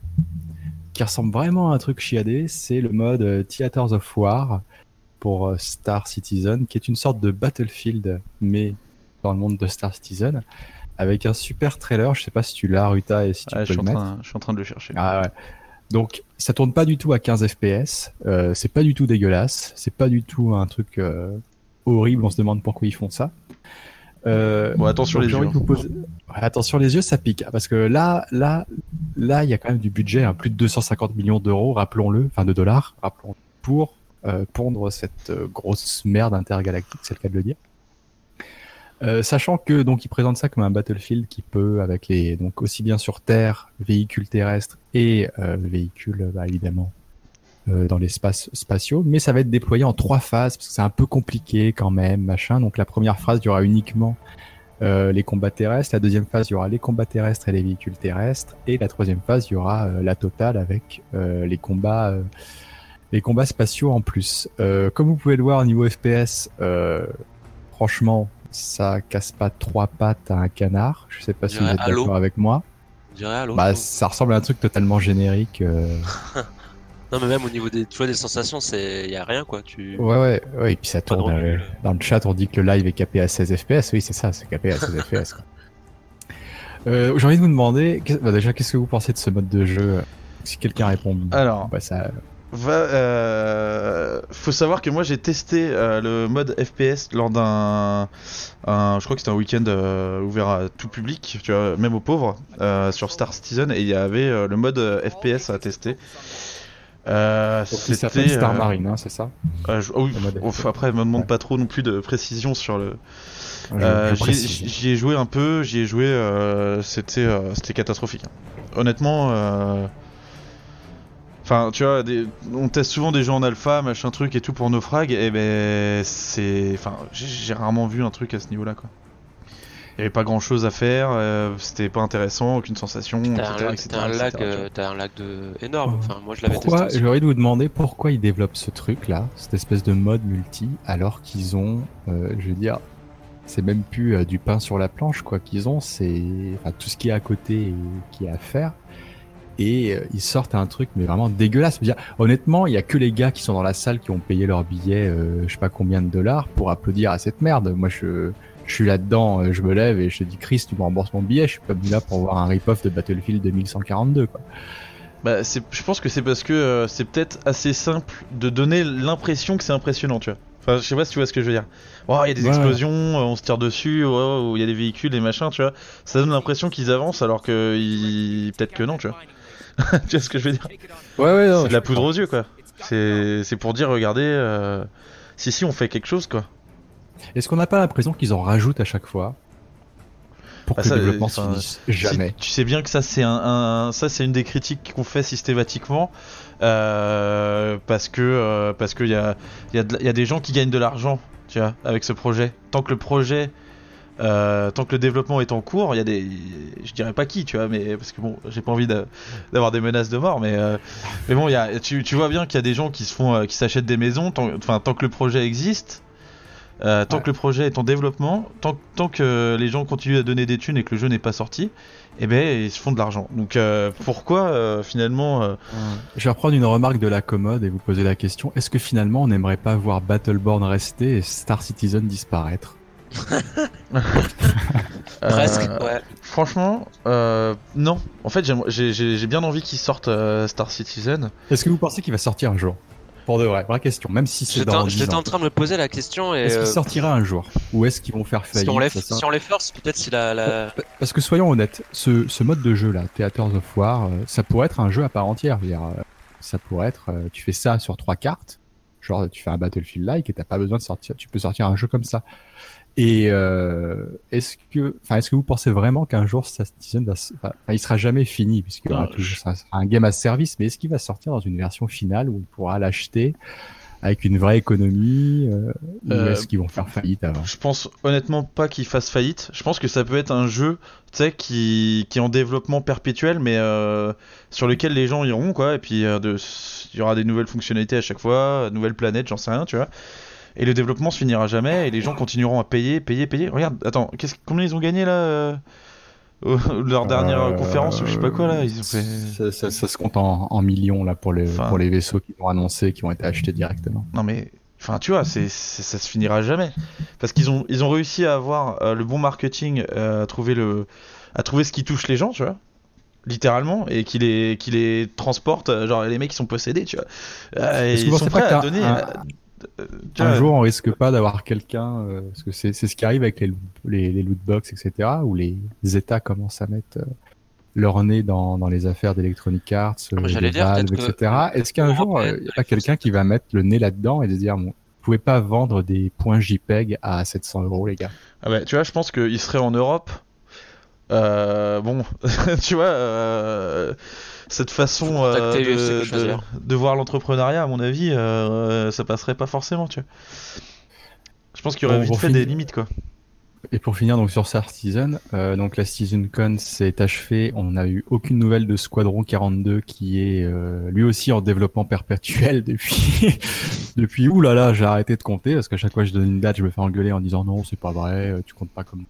qui ressemble vraiment à un truc chiadé. C'est le mode euh, Theaters of War pour euh, Star Citizen, qui est une sorte de Battlefield, mais dans le monde de Star Citizen, avec un super trailer. Je sais pas si tu l'as, Ruta, et si tu peux je, suis le en mettre. train, je suis en train de le chercher. Ah ouais. Donc ça tourne pas du tout à 15 FPS, euh, c'est pas du tout dégueulasse, c'est pas du tout un truc euh, horrible, on se demande pourquoi ils font ça. Euh, Bon, attention donc les yeux, attention les ça pique, hein, parce que là, là, là, il y a quand même du budget, hein, plus de 250 millions d'euros, rappelons-le, enfin de dollars, rappelons pour euh, pondre cette euh, grosse merde intergalactique, c'est le cas de le dire. Sachant que donc ils présentent ça comme un battlefield qui peut avec les donc aussi bien sur terre, véhicules terrestres et véhicules bah, évidemment euh, dans l'espace spatiaux, mais ça va être déployé en trois phases parce que c'est un peu compliqué quand même machin. Donc la première phase il y aura uniquement euh, les combats terrestres, la deuxième phase il y aura les combats terrestres et les véhicules terrestres et la troisième phase il y aura euh, la totale avec euh, les combats euh, les combats spatiaux en plus. Euh, comme vous pouvez le voir au niveau FPS, euh, franchement ça casse pas trois pattes à un canard. Je sais pas si vous êtes d'accord avec moi. Bah, ça ressemble à un truc totalement générique. euh. Non, mais même au niveau des, tu vois, des sensations, c'est, y a rien quoi. Tu. Ouais, ouais, ouais. Et puis ça tourne. euh, dans le chat, on dit que le live est capé à 16 FPS. Oui, c'est ça, c'est capé à 16 FPS. quoi. Euh, J'ai envie de vous demander, bah, déjà, qu'est-ce que vous pensez de ce mode de jeu Si quelqu'un répond, Alors, bah, ça, Va, euh, faut savoir que moi j'ai testé euh, le mode FPS lors d'un, un- je crois que c'était un week-end euh, ouvert à tout public, tu vois, même aux pauvres, euh, sur Star Citizen, et il y avait euh, le mode euh, FPS à tester. Euh, c'était, Star euh, Marine, hein, c'est ça euh, je- oh oui, ouf, après, me demande Ouais. pas trop non plus de précision sur le. Euh, j'y- ai joué un peu, j'y ai joué, euh, c'était c'était catastrophique. Honnêtement, enfin, tu vois, des- on teste souvent des jeux en alpha, machin truc et tout pour Naufrag, et ben c'est, enfin, j'ai- j'ai rarement vu un truc à ce niveau-là, quoi. Il y avait pas grand-chose à faire, euh, c'était pas intéressant, aucune sensation, T'as etc. un, etc., un lag, etc., euh, t'as un lag de énorme. Enfin, moi je l'avais Pourquoi testé. aussi. J'ai envie de vous demander pourquoi ils développent ce truc-là, cette espèce de mode multi, alors qu'ils ont, euh, je veux dire, c'est même plus euh, du pain sur la planche, quoi. Qu'ils ont, c'est enfin, tout ce qui est à côté et qui est à faire. Et euh, ils sortent un truc, mais vraiment dégueulasse. Je veux dire, honnêtement, il y a que les gars qui sont dans la salle qui ont payé leur billet, euh, je sais pas combien de dollars, pour applaudir à cette merde. Moi, je, je suis là-dedans, euh, je me lève et je te dis, Chris, tu me rembourses mon billet. Je suis pas venu là pour voir un rip-off de Battlefield 2142, quoi. Bah, je pense que c'est parce que euh, c'est peut-être assez simple de donner l'impression que c'est impressionnant, tu vois. Enfin, je sais pas si tu vois ce que je veux dire. Oh, il y a des Ouais. explosions, euh, on se tire dessus, oh, il y a des véhicules et machin, tu vois. Ça donne l'impression qu'ils avancent alors que ils... peut-être que non, tu vois. tu vois ce que je veux dire? Ouais, ouais, non, C'est de la poudre aux yeux, quoi. C'est c'est pour dire, regardez, euh, si si on fait quelque chose, quoi. Est-ce qu'on n'a pas l'impression qu'ils en rajoutent à chaque fois pour Bah, que ça, le développement se finisse Jamais? Tu sais bien que ça c'est un, un- ça c'est une des critiques qu'on fait systématiquement euh, parce que euh, parce qu'il y a il y, a y des gens qui gagnent de l'argent tu vois avec ce projet tant que le projet euh, tant que le développement est en cours il y a des je dirais pas qui tu vois mais parce que bon j'ai pas envie de- d'avoir des menaces de mort mais euh, mais bon il y a tu, tu vois bien qu'il y a des gens qui se font euh, qui s'achètent des maisons tant, enfin tant que le projet existe euh, tant Ouais. que le projet est en développement, tant, tant que les gens continuent à donner des thunes et que le jeu n'est pas sorti, eh ben ils se font de l'argent. Donc euh, pourquoi euh, finalement euh, Je vais reprendre une remarque de la commode et vous poser la question est-ce que finalement on n'aimerait pas voir Battleborn rester et Star Citizen disparaître? Presque, Euh, ouais. Franchement, euh, non. En fait, j'ai bien envie qu'ils sortent euh, Star Citizen. Est-ce que vous pensez qu'il va sortir un jour? Pour de vrai, vraie question. Même si c'est dans en- 10 j'étais en train de me poser la question. Est-ce qu'il euh, sortira un jour Ou est-ce qu'ils vont faire si faillite on les, si on les force, peut-être si la. la... Parce que soyons honnêtes, ce, ce mode de jeu là, Theaters of War, euh, ça pourrait être un jeu à part entière. Je veux dire, euh, ça pourrait être, tu fais ça sur trois cartes, genre tu fais un Battlefield-like et t'as pas besoin de sortir, tu peux sortir un jeu comme ça. Et euh, est-ce que, enfin, est-ce que vous pensez vraiment qu'un jour Citizen va, enfin, il sera jamais fini puisque toujours ça sera un game as service, mais est-ce qu'il va sortir dans une version finale où on pourra l'acheter avec une vraie économie euh, ou Euh, est-ce qu'ils vont faire faillite avant Je pense honnêtement pas qu'ils fassent faillite. Je pense que ça peut être un jeu, tu sais, qui, qui est en développement perpétuel, mais euh, sur lequel les gens iront, quoi. Et puis il y aura des nouvelles fonctionnalités à chaque fois, nouvelles planètes, j'en sais rien, tu vois. Et le développement se finira jamais, et les gens continueront à payer, payer, payer. Regarde, attends, combien ils ont gagné là euh, Leur dernière Euh, conférence ou je sais pas quoi là Ils ont fait. ça, ça- ça se compte en, en millions là pour les Enfin- pour les vaisseaux qui ont annoncé qui ont été achetés directement. Non mais, enfin tu vois, c'est, ça se finira jamais. Parce qu'ils ont, ils ont réussi à avoir euh, le bon marketing, euh, à trouver le, à trouver ce qui touche les gens, tu vois. Littéralement, et qui les, qui les transporte, genre les mecs qui sont possédés, tu vois. Euh, et ils sont prêts à donner. un- tu Un jour, on risque pas d'avoir quelqu'un euh, parce que c'est ce qui arrive avec les les, les loot box etc. où les États commencent à mettre euh, leur nez dans, dans les affaires d'Electronic Arts, euh, Moi, j'allais de dire, Valve, peut-être etc. Est-ce qu'un jour, il y a pas quelqu'un qui va mettre le nez là-dedans et de se dire, bon, vous pouvez pas vendre des points JPEG à 700 euros, les gars. Ah bah, tu vois, je pense qu'ils seraient en Europe. Euh, bon, tu vois, euh, cette façon euh, de, de, choisir. de voir l'entrepreneuriat, à mon avis, euh, ça passerait pas forcément, tu vois. Je pense qu'il y aurait Bon, vite fait finir- des limites, quoi. Et pour finir donc sur Star Citizen, euh, donc la Citizen Con s'est achevée. On n'a eu aucune nouvelle de Squadron 42 qui est euh, lui aussi en développement perpétuel depuis depuis où là là j'ai arrêté de compter parce qu'à chaque fois que je donne une date je me fais engueuler en disant non c'est pas vrai tu comptes pas comme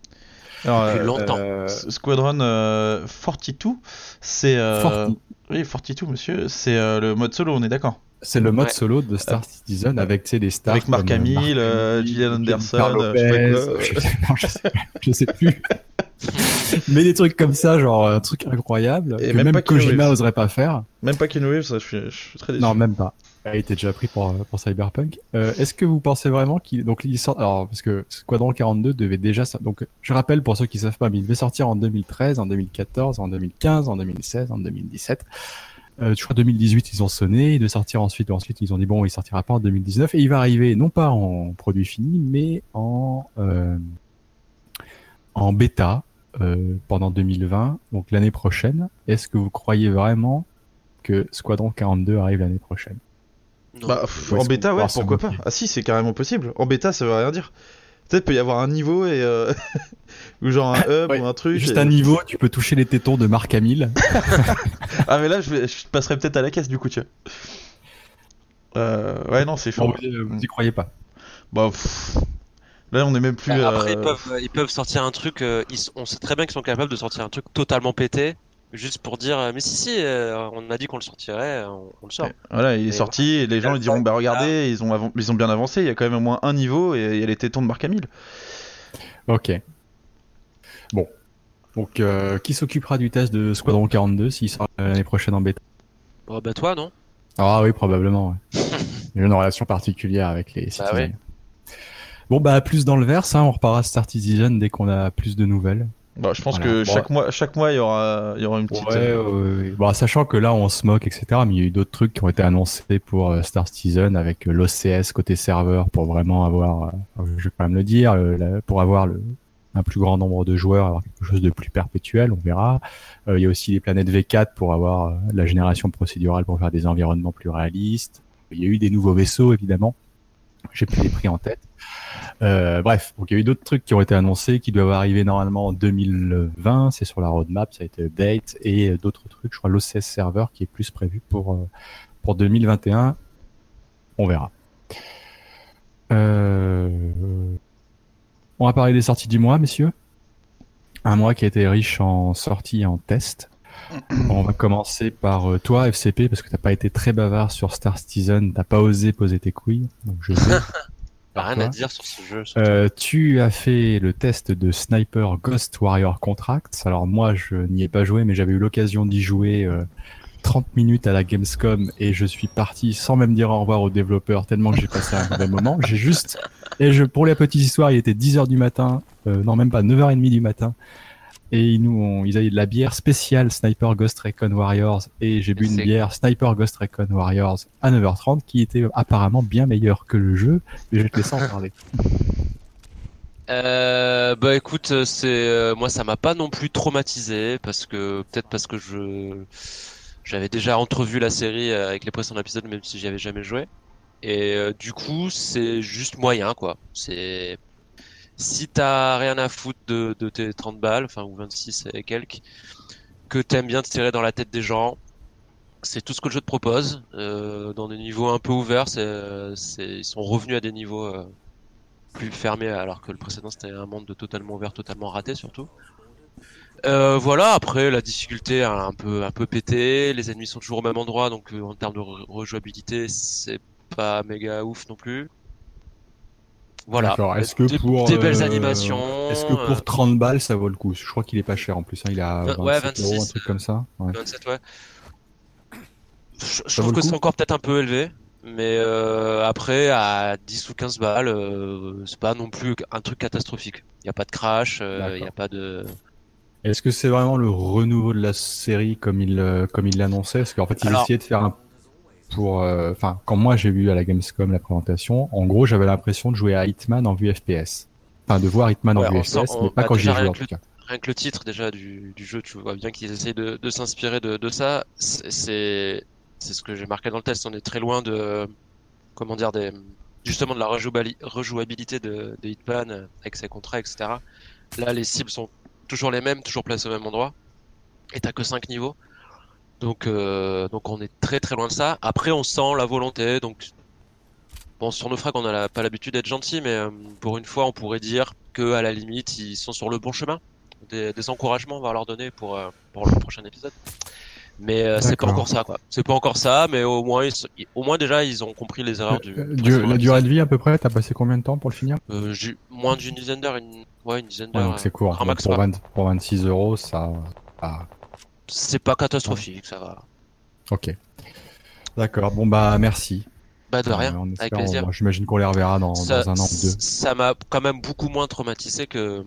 Alors, Depuis euh, longtemps. Euh, Squadron euh, 42, c'est. Euh, Forti. Oui, 42, monsieur, c'est euh, le mode solo, on est d'accord? c'est le mode Ouais. solo de Star Citizen avec des stars Avec euh, Hamill, Gillian Anderson, je sais pas Lopez, quoi. je sais- non, je sais- je sais plus mais des trucs comme ça genre un truc incroyable Et que même même, pas Kojima Reeves. oserait pas faire Même pas Keanu Reeves, je suis, je suis très déçu. Non, même pas. Elle était déjà pris pour, euh, pour Cyberpunk. Euh, Est-ce que vous pensez vraiment qu'il donc il sort alors parce que Squadron 42 devait déjà donc je rappelle pour ceux qui savent pas mais il devait sortir en 2013, en 2014, en 2015, en 2016, en 2017. Euh, je crois 2018 ils ont sonné, il devait sortir ensuite ensuite ils ont dit bon il sortira pas en 2019 et il va arriver non pas en produit fini mais en euh, en bêta euh, pendant 2020 donc l'année prochaine. Est-ce que vous croyez vraiment que Squadron 42 arrive l'année prochaine? Non. Bah, pff, en bêta, ouais, pourquoi pas. Ah si, c'est carrément possible. En bêta, ça veut rien dire. Peut-être peut y avoir un niveau et euh, ou genre un hub Ouais, ou un truc. Juste et- un niveau, tu peux toucher les tétons de Marc Hamill. Ah mais là, je, vais, je passerai peut-être à la caisse du coup, tu vois. Euh, ouais, non, c'est chaud. Bon, vous, vous y croyez pas. Bah, pff, là, on est même plus. Bah, Après, ils euh, peuvent, ils peuvent sortir un truc. euh, ils on sait très bien qu'ils sont capables de sortir un truc totalement pété, juste pour dire, euh, mais si si, euh, on a dit qu'on le sortirait, euh, on, on le sort. Voilà, il est Et sorti et les gens ils diront bah regardez, ils ont avan- ils ont bien avancé, il y a quand même au moins un niveau et il y a les tétons de Marc Hamill. Ok. Bon. Donc, euh, qui s'occupera du test de Squadron 42 s'il sort l'année prochaine en bêta? Bon, bah toi, non? Ah oui, probablement. Ouais. J'ai une relation particulière avec les Citizen. ouais. Bon, bah, plus dans le verse, hein, on reparlera à Star Citizen dès qu'on a plus de nouvelles. Bah, je pense Voilà. que Bon, chaque mois chaque mois il y aura il y aura une petite Ouais, euh, ouais. Bon, sachant que là, on se moque, etc. Mais il y a eu d'autres trucs qui ont été annoncés pour euh, Star Citizen avec euh, l'OCS côté serveur pour vraiment avoir, euh, je vais quand même le dire, la- pour avoir le, un plus grand nombre de joueurs, avoir quelque chose de plus perpétuel, on verra. Euh, il y a aussi les planètes V4 pour avoir la génération procédurale pour faire des environnements plus réalistes. Il y a eu des nouveaux vaisseaux, évidemment. J'ai plus les prix en tête. Euh, bref, donc il y a eu d'autres trucs qui ont été annoncés, qui doivent arriver normalement en 2020. C'est sur la roadmap, ça a été update et euh, d'autres trucs. Je crois l'OCS server qui est plus prévu pour euh, pour 2021. On verra. Euh... On va parler des sorties du mois, messieurs. Un mois qui a été riche en sorties et en tests. On va commencer par euh, toi, FCP, parce que t'as pas été très bavard sur Star Citizen, t'as pas osé poser tes couilles. Donc je vais T'as rien Quoi à dire sur ce jeu. surtout. Euh, tu as fait le test de Sniper Ghost Warrior Contracts. Alors moi, je n'y ai pas joué, mais j'avais eu l'occasion d'y jouer euh, 30 minutes à la Gamescom et je suis parti sans même dire au revoir aux développeurs tellement que j'ai passé un mauvais moment. J'ai juste et je pour la petite histoire, il était 10h du matin, euh, non même pas 9h30 du matin. Et ils nous ont, ils avaient de la bière spéciale Sniper Ghost Recon Warriors et j'ai bu une bière Sniper Ghost Recon Warriors à 9h30 qui était apparemment bien meilleure que le jeu. Mais je vais te laisser en parler. Euh, bah écoute, c'est euh, moi ça m'a pas non plus traumatisé parce que peut-être parce que je j'avais déjà entrevu la série euh, avec les précédents épisodes même si j'y avais jamais joué et euh, du coup c'est juste moyen quoi. C'est si t'as rien à foutre de, de tes 30 balles, enfin ou 26 et quelques, que t'aimes bien te tirer dans la tête des gens, c'est tout ce que le jeu te propose. Euh, dans des niveaux un peu ouverts, c'est, ils sont revenus à des niveaux euh, plus fermé alors que le précédent c'était un monde de totalement ouvert, totalement raté surtout. Euh, voilà, après la difficulté a un peu un peu pété, les ennemis sont toujours au même endroit donc en termes de re- rejouabilité c'est pas méga ouf non plus. Voilà. Est-ce que Des- pour des belles euh, animations, Est-ce que euh, pour 30 balles ça vaut le coup? Je crois qu'il est pas cher en plus. Hein. Il a Euh, 27 ouais, euros, un 26, truc comme ça. Ouais. 27 ouais. Je, trouve que c'est encore peut-être un peu élevé, mais euh, après à 10 ou 15 balles, euh, c'est pas non plus un truc catastrophique. Il y a pas de crash, euh, il y a pas de Est-ce que c'est vraiment le renouveau de la série comme il euh, comme il l'annonçait? Parce qu'en fait ils Alors- essayaient de faire un pour euh, enfin quand moi j'ai vu à la Gamescom la présentation, en gros j'avais l'impression de jouer à Hitman en vue FPS. Enfin de voir Hitman Ouais, en vue sent- FPS, on- mais pas bah, quand j'y ai joué en rien tout que cas. rien que le titre déjà du, du jeu, tu vois bien qu'ils essayent de, de s'inspirer de, de ça. C'est ce que j'ai marqué dans le test. On est très loin de comment dire des justement de la rejouabilité de, de Hitman avec ses contrats, etc. Là, les cibles sont toujours les mêmes, toujours placées au même endroit, et t'as que 5 niveaux. Donc euh, donc on est très très loin de ça. Après, on sent la volonté. Donc bon, sur nos frags, on n'a la- pas l'habitude d'être gentil, mais euh, pour une fois, on pourrait dire que à la limite, ils sont sur le bon chemin des, des encouragements on va leur donner pour, euh, pour le prochain épisode. Mais c'est pas encore ça, quoi. C'est pas encore ça, mais au moins, ils, au moins déjà, ils ont compris les erreurs du. La durée de vie à peu près, t'as passé combien de temps pour le finir? Moins d'une dizaine d'heures, une... ouais, une dizaine d'heures. donc c'est court. pour, quoi. 20 pour 26 euros, ça. ah, C'est pas catastrophique, ça va. ok. D'accord. Bon bah merci. Bah de rien, Euh, on avec plaisir. J'imagine qu'on les reverra dans, ça, dans un an ou deux. ça m'a quand même beaucoup moins traumatisé que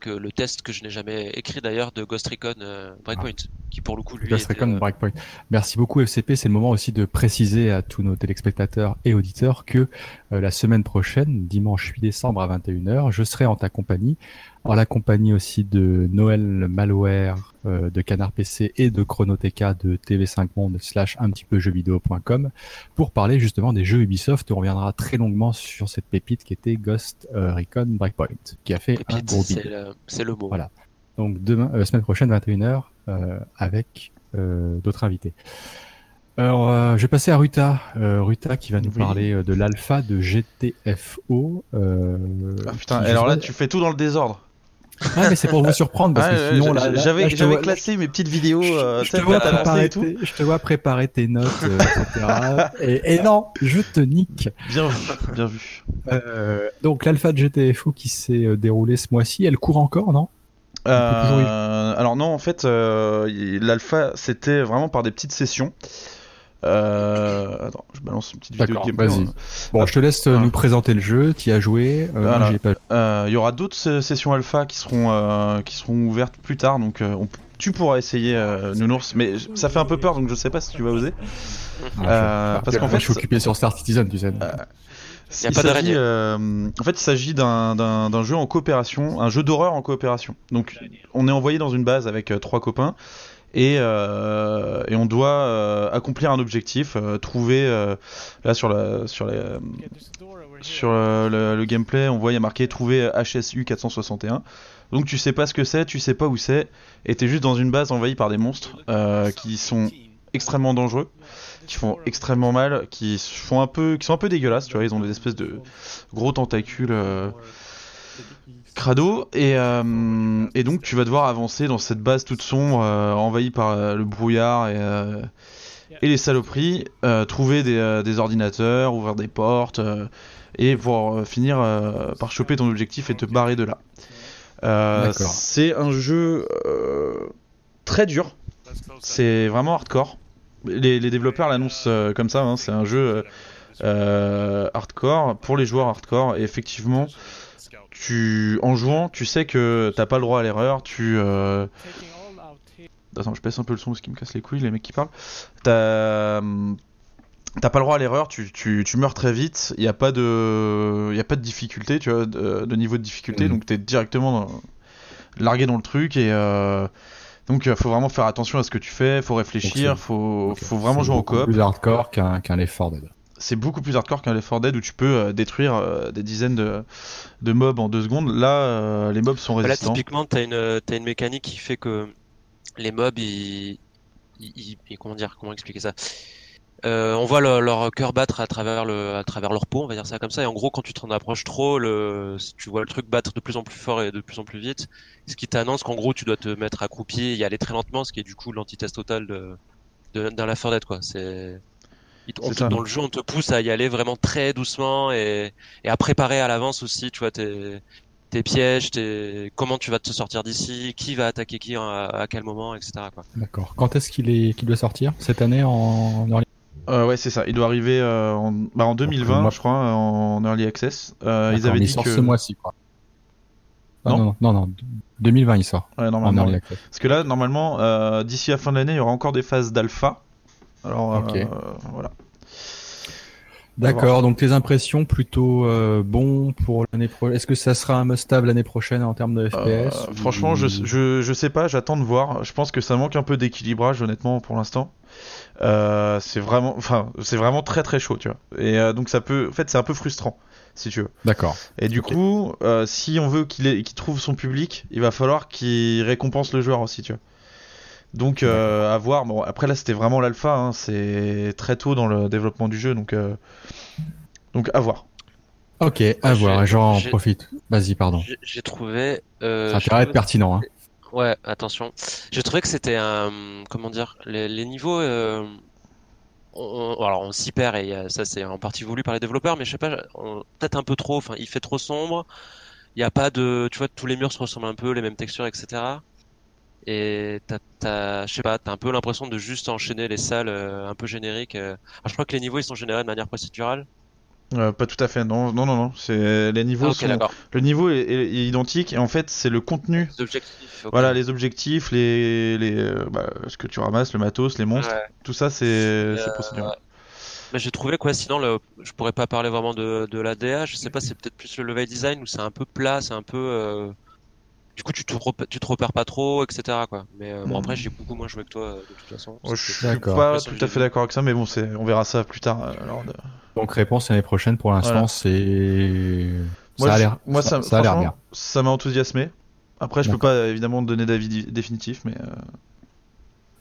que le test que je n'ai jamais écrit d'ailleurs de Ghost Recon euh, Breakpoint, qui pour le coup lui Ghost était, Recon euh, Breakpoint. Merci beaucoup FCP. C'est le moment aussi de préciser à tous nos téléspectateurs et auditeurs que la semaine prochaine, dimanche 8 décembre à 21h, je serai en ta compagnie, en la compagnie aussi de Noël Malware euh, de Canard PC et de Chronoteca de TV5 Monde slash un petit peu jeuxvideo.com pour parler justement des jeux Ubisoft. On reviendra très longuement sur cette pépite qui était Ghost euh, Recon Breakpoint, qui a fait un gros c'est bid. le, c'est le mot. Voilà. Donc demain, euh, semaine prochaine, 21h, euh, avec euh, d'autres invités. Alors, euh, je vais passer à Ruta. Euh, Ruta qui va nous Oui. parler euh, de l'alpha de GTFO. Euh, Ah putain, alors là tu fais tout dans le désordre. Ah, mais c'est pour vous surprendre parce que ouais, sinon, là, j'avais classé mes petites vidéos, euh, je te, sais, vois préparer tes, je te vois préparer tes notes, euh, etc. et, non, je te nique. Bien vu, bien vu. Euh, donc l'alpha de GTFO qui s'est euh, déroulée ce mois-ci, elle court encore, non? Euh, alors non, en fait, euh, l'alpha, c'était vraiment par des petites sessions. Euh, attends, je balance une petite vidéo D'accord, de gameplay. vas-y. Bon, je te laisse euh, Ah. nous présenter le jeu. Tu y as joué. Euh, Voilà. ai pas Euh, Il y aura d'autres se- sessions alpha qui seront euh, qui seront ouvertes plus tard, donc euh, on- tu pourras essayer euh, Nounours, mais ça fait un peu peur, donc je sais pas si tu vas oser. Ah, Euh, je- parce qu'en moi, fait, je suis occupé sur Star Citizen, tu sais. Il pas s'agit, euh, en fait, il s'agit d'un- d'un d'un jeu en coopération, un jeu d'horreur en coopération. Donc, on est envoyé dans une base avec euh, trois copains et, euh, et on doit euh, accomplir un objectif, euh, trouver là sur la sur sur le, le gameplay, on voit il y a marqué trouver HSU 461. Donc tu sais pas ce que c'est, tu sais pas où c'est, et t'es juste dans une base envahie par des monstres qui sont extrêmement dangereux, qui font extrêmement mal, qui font un peu, qui sont un peu dégueulasses, tu vois, ils ont des espèces de gros tentacules crado, et, euh, et donc tu vas devoir avancer dans cette base toute sombre, euh, envahie par euh, le brouillard et, euh, et les saloperies, trouver des, des ordinateurs, ouvrir des portes, et pour finir par choper ton objectif et te barrer de là. C'est un jeu très dur, c'est vraiment hardcore. Les, les développeurs l'annoncent comme ça, hein, c'est un jeu hardcore pour les joueurs hardcore, et effectivement, tu, en jouant, tu sais que t'as pas le droit à l'erreur, tu... euh, Attends, je baisse un peu le son parce qu'il me casse les couilles, les mecs qui parlent. T'as hum, t'as pas le droit à l'erreur, tu, tu, tu meurs très vite, il n'y a, pas de- y a pas de difficulté, tu vois, de, de niveau de difficulté, Mhm. donc t'es directement dans- largué dans le truc et... euh, donc il faut vraiment faire attention à ce que tu fais, faut réfléchir, c'est- faut, faut vraiment jouer en coop. plus hardcore qu'un qu'un Left 4 Dead. C'est beaucoup plus hardcore qu'un Left 4 Dead où tu peux euh, détruire euh, des dizaines de, de mobs en deux secondes. Là, euh, les mobs sont Bah Là, résistants. typiquement, une, t'as une mécanique qui fait que les mobs, ils, ils, comment dire, comment expliquer ça? On voit leur, leur cœur battre à travers le, à travers leur peau, on va dire ça comme ça. Et en gros, quand tu t'en approches trop, le, tu vois le truc battre de plus en plus fort et de plus en plus vite. Ce qui t'annonce qu'en gros, tu dois te mettre accroupi et y aller très lentement, ce qui est du coup l'antithèse totale de, de, d'un Left 4 Dead, quoi. C'est, il- on C'est te- ça. dans le jeu, on te pousse à y aller vraiment très doucement et, et à préparer à l'avance aussi, tu vois, tes, tes pièges, tes, comment tu vas te sortir d'ici, qui va attaquer qui à, à quel moment, etc. Quoi. D'accord. Quand est-ce qu'il est qu'il doit sortir? Cette année en, en early Euh, ouais, c'est ça. Il doit arriver euh, en, bah, en 2020, moi- je crois, en early access. Euh, ils avaient mais il dit sort que. ce mois-ci, quoi. Ah, Non. non, non, non, non, 2020 il sort. Ouais, En normalement. early ouais. access. Parce que là, normalement, euh, d'ici la fin de l'année, il y aura encore des phases d'alpha. Alors, euh, voilà. D'accord, donc tes impressions plutôt euh, bon pour l'année prochaine. Est-ce que ça sera un must-have l'année prochaine en termes de FPS Euh, ou- franchement, je, je, je sais pas, j'attends de voir. Je pense que ça manque un peu d'équilibrage, honnêtement, pour l'instant. Euh, c'est vraiment, enfin, c'est vraiment très très chaud, tu vois. Et euh, donc ça peut, en fait, c'est un peu frustrant, si tu veux. D'accord. Et du coup, euh, si on veut qu'il ait- qu'il trouve son public, il va falloir qu'il récompense le joueur aussi, tu vois. Donc, euh, à voir. Bon, après là, c'était vraiment l'alpha. hein, c'est très tôt dans le développement du jeu, donc, euh, donc à voir. Ok, à voir, j'en profite. Vas-y, pardon. J'ai- trouvé. Euh, Ça trouvé- pertinent. Hein. Ouais, attention. J'ai trouvé que c'était un. Comment dire Les, les niveaux. euh, on- on- alors, on s'y perd et ça, c'est en partie voulu par les développeurs, mais je sais pas, peut-être un peu trop. Enfin, il fait trop sombre. Il n'y a pas de. Tu vois, tous les murs se ressemblent un peu, les mêmes textures, etc. Et t'as, je sais pas, t'as un peu l'impression de juste enchaîner les salles euh, un peu génériques. euh. Je crois que les niveaux ils sont générés de manière procédurale. Euh, pas tout à fait. Non, non, non, non. C'est les niveaux Ah, sont. Le niveau est, est- est identique et en fait, c'est le contenu. Les objectifs. Voilà, les objectifs, les, les, bah, ce que tu ramasses, le matos, les monstres, Ouais. tout ça, c'est c'est procédural. Mais j'ai trouvé quoi, sinon le, je pourrais pas parler vraiment de, de la DA, je sais pas, c'est peut-être plus le level design où c'est un peu plat, c'est un peu. Euh, Du coup, tu te, rep- tu te repères pas trop, etc. Quoi. Mais euh, bon, après, j'ai beaucoup moins joué que toi, euh, de toute façon. Moi, je suis pas tout à fait d'accord avec ça, mais bon, on verra ça plus tard. euh, lors de- Donc réponse l'année prochaine pour l'instant, Voilà. c'est. Moi, ça je- moi, ça, ça, ça a l'air bien. Ça m'a enthousiasmé. Après, je peux pas évidemment donner d'avis définitif, mais euh,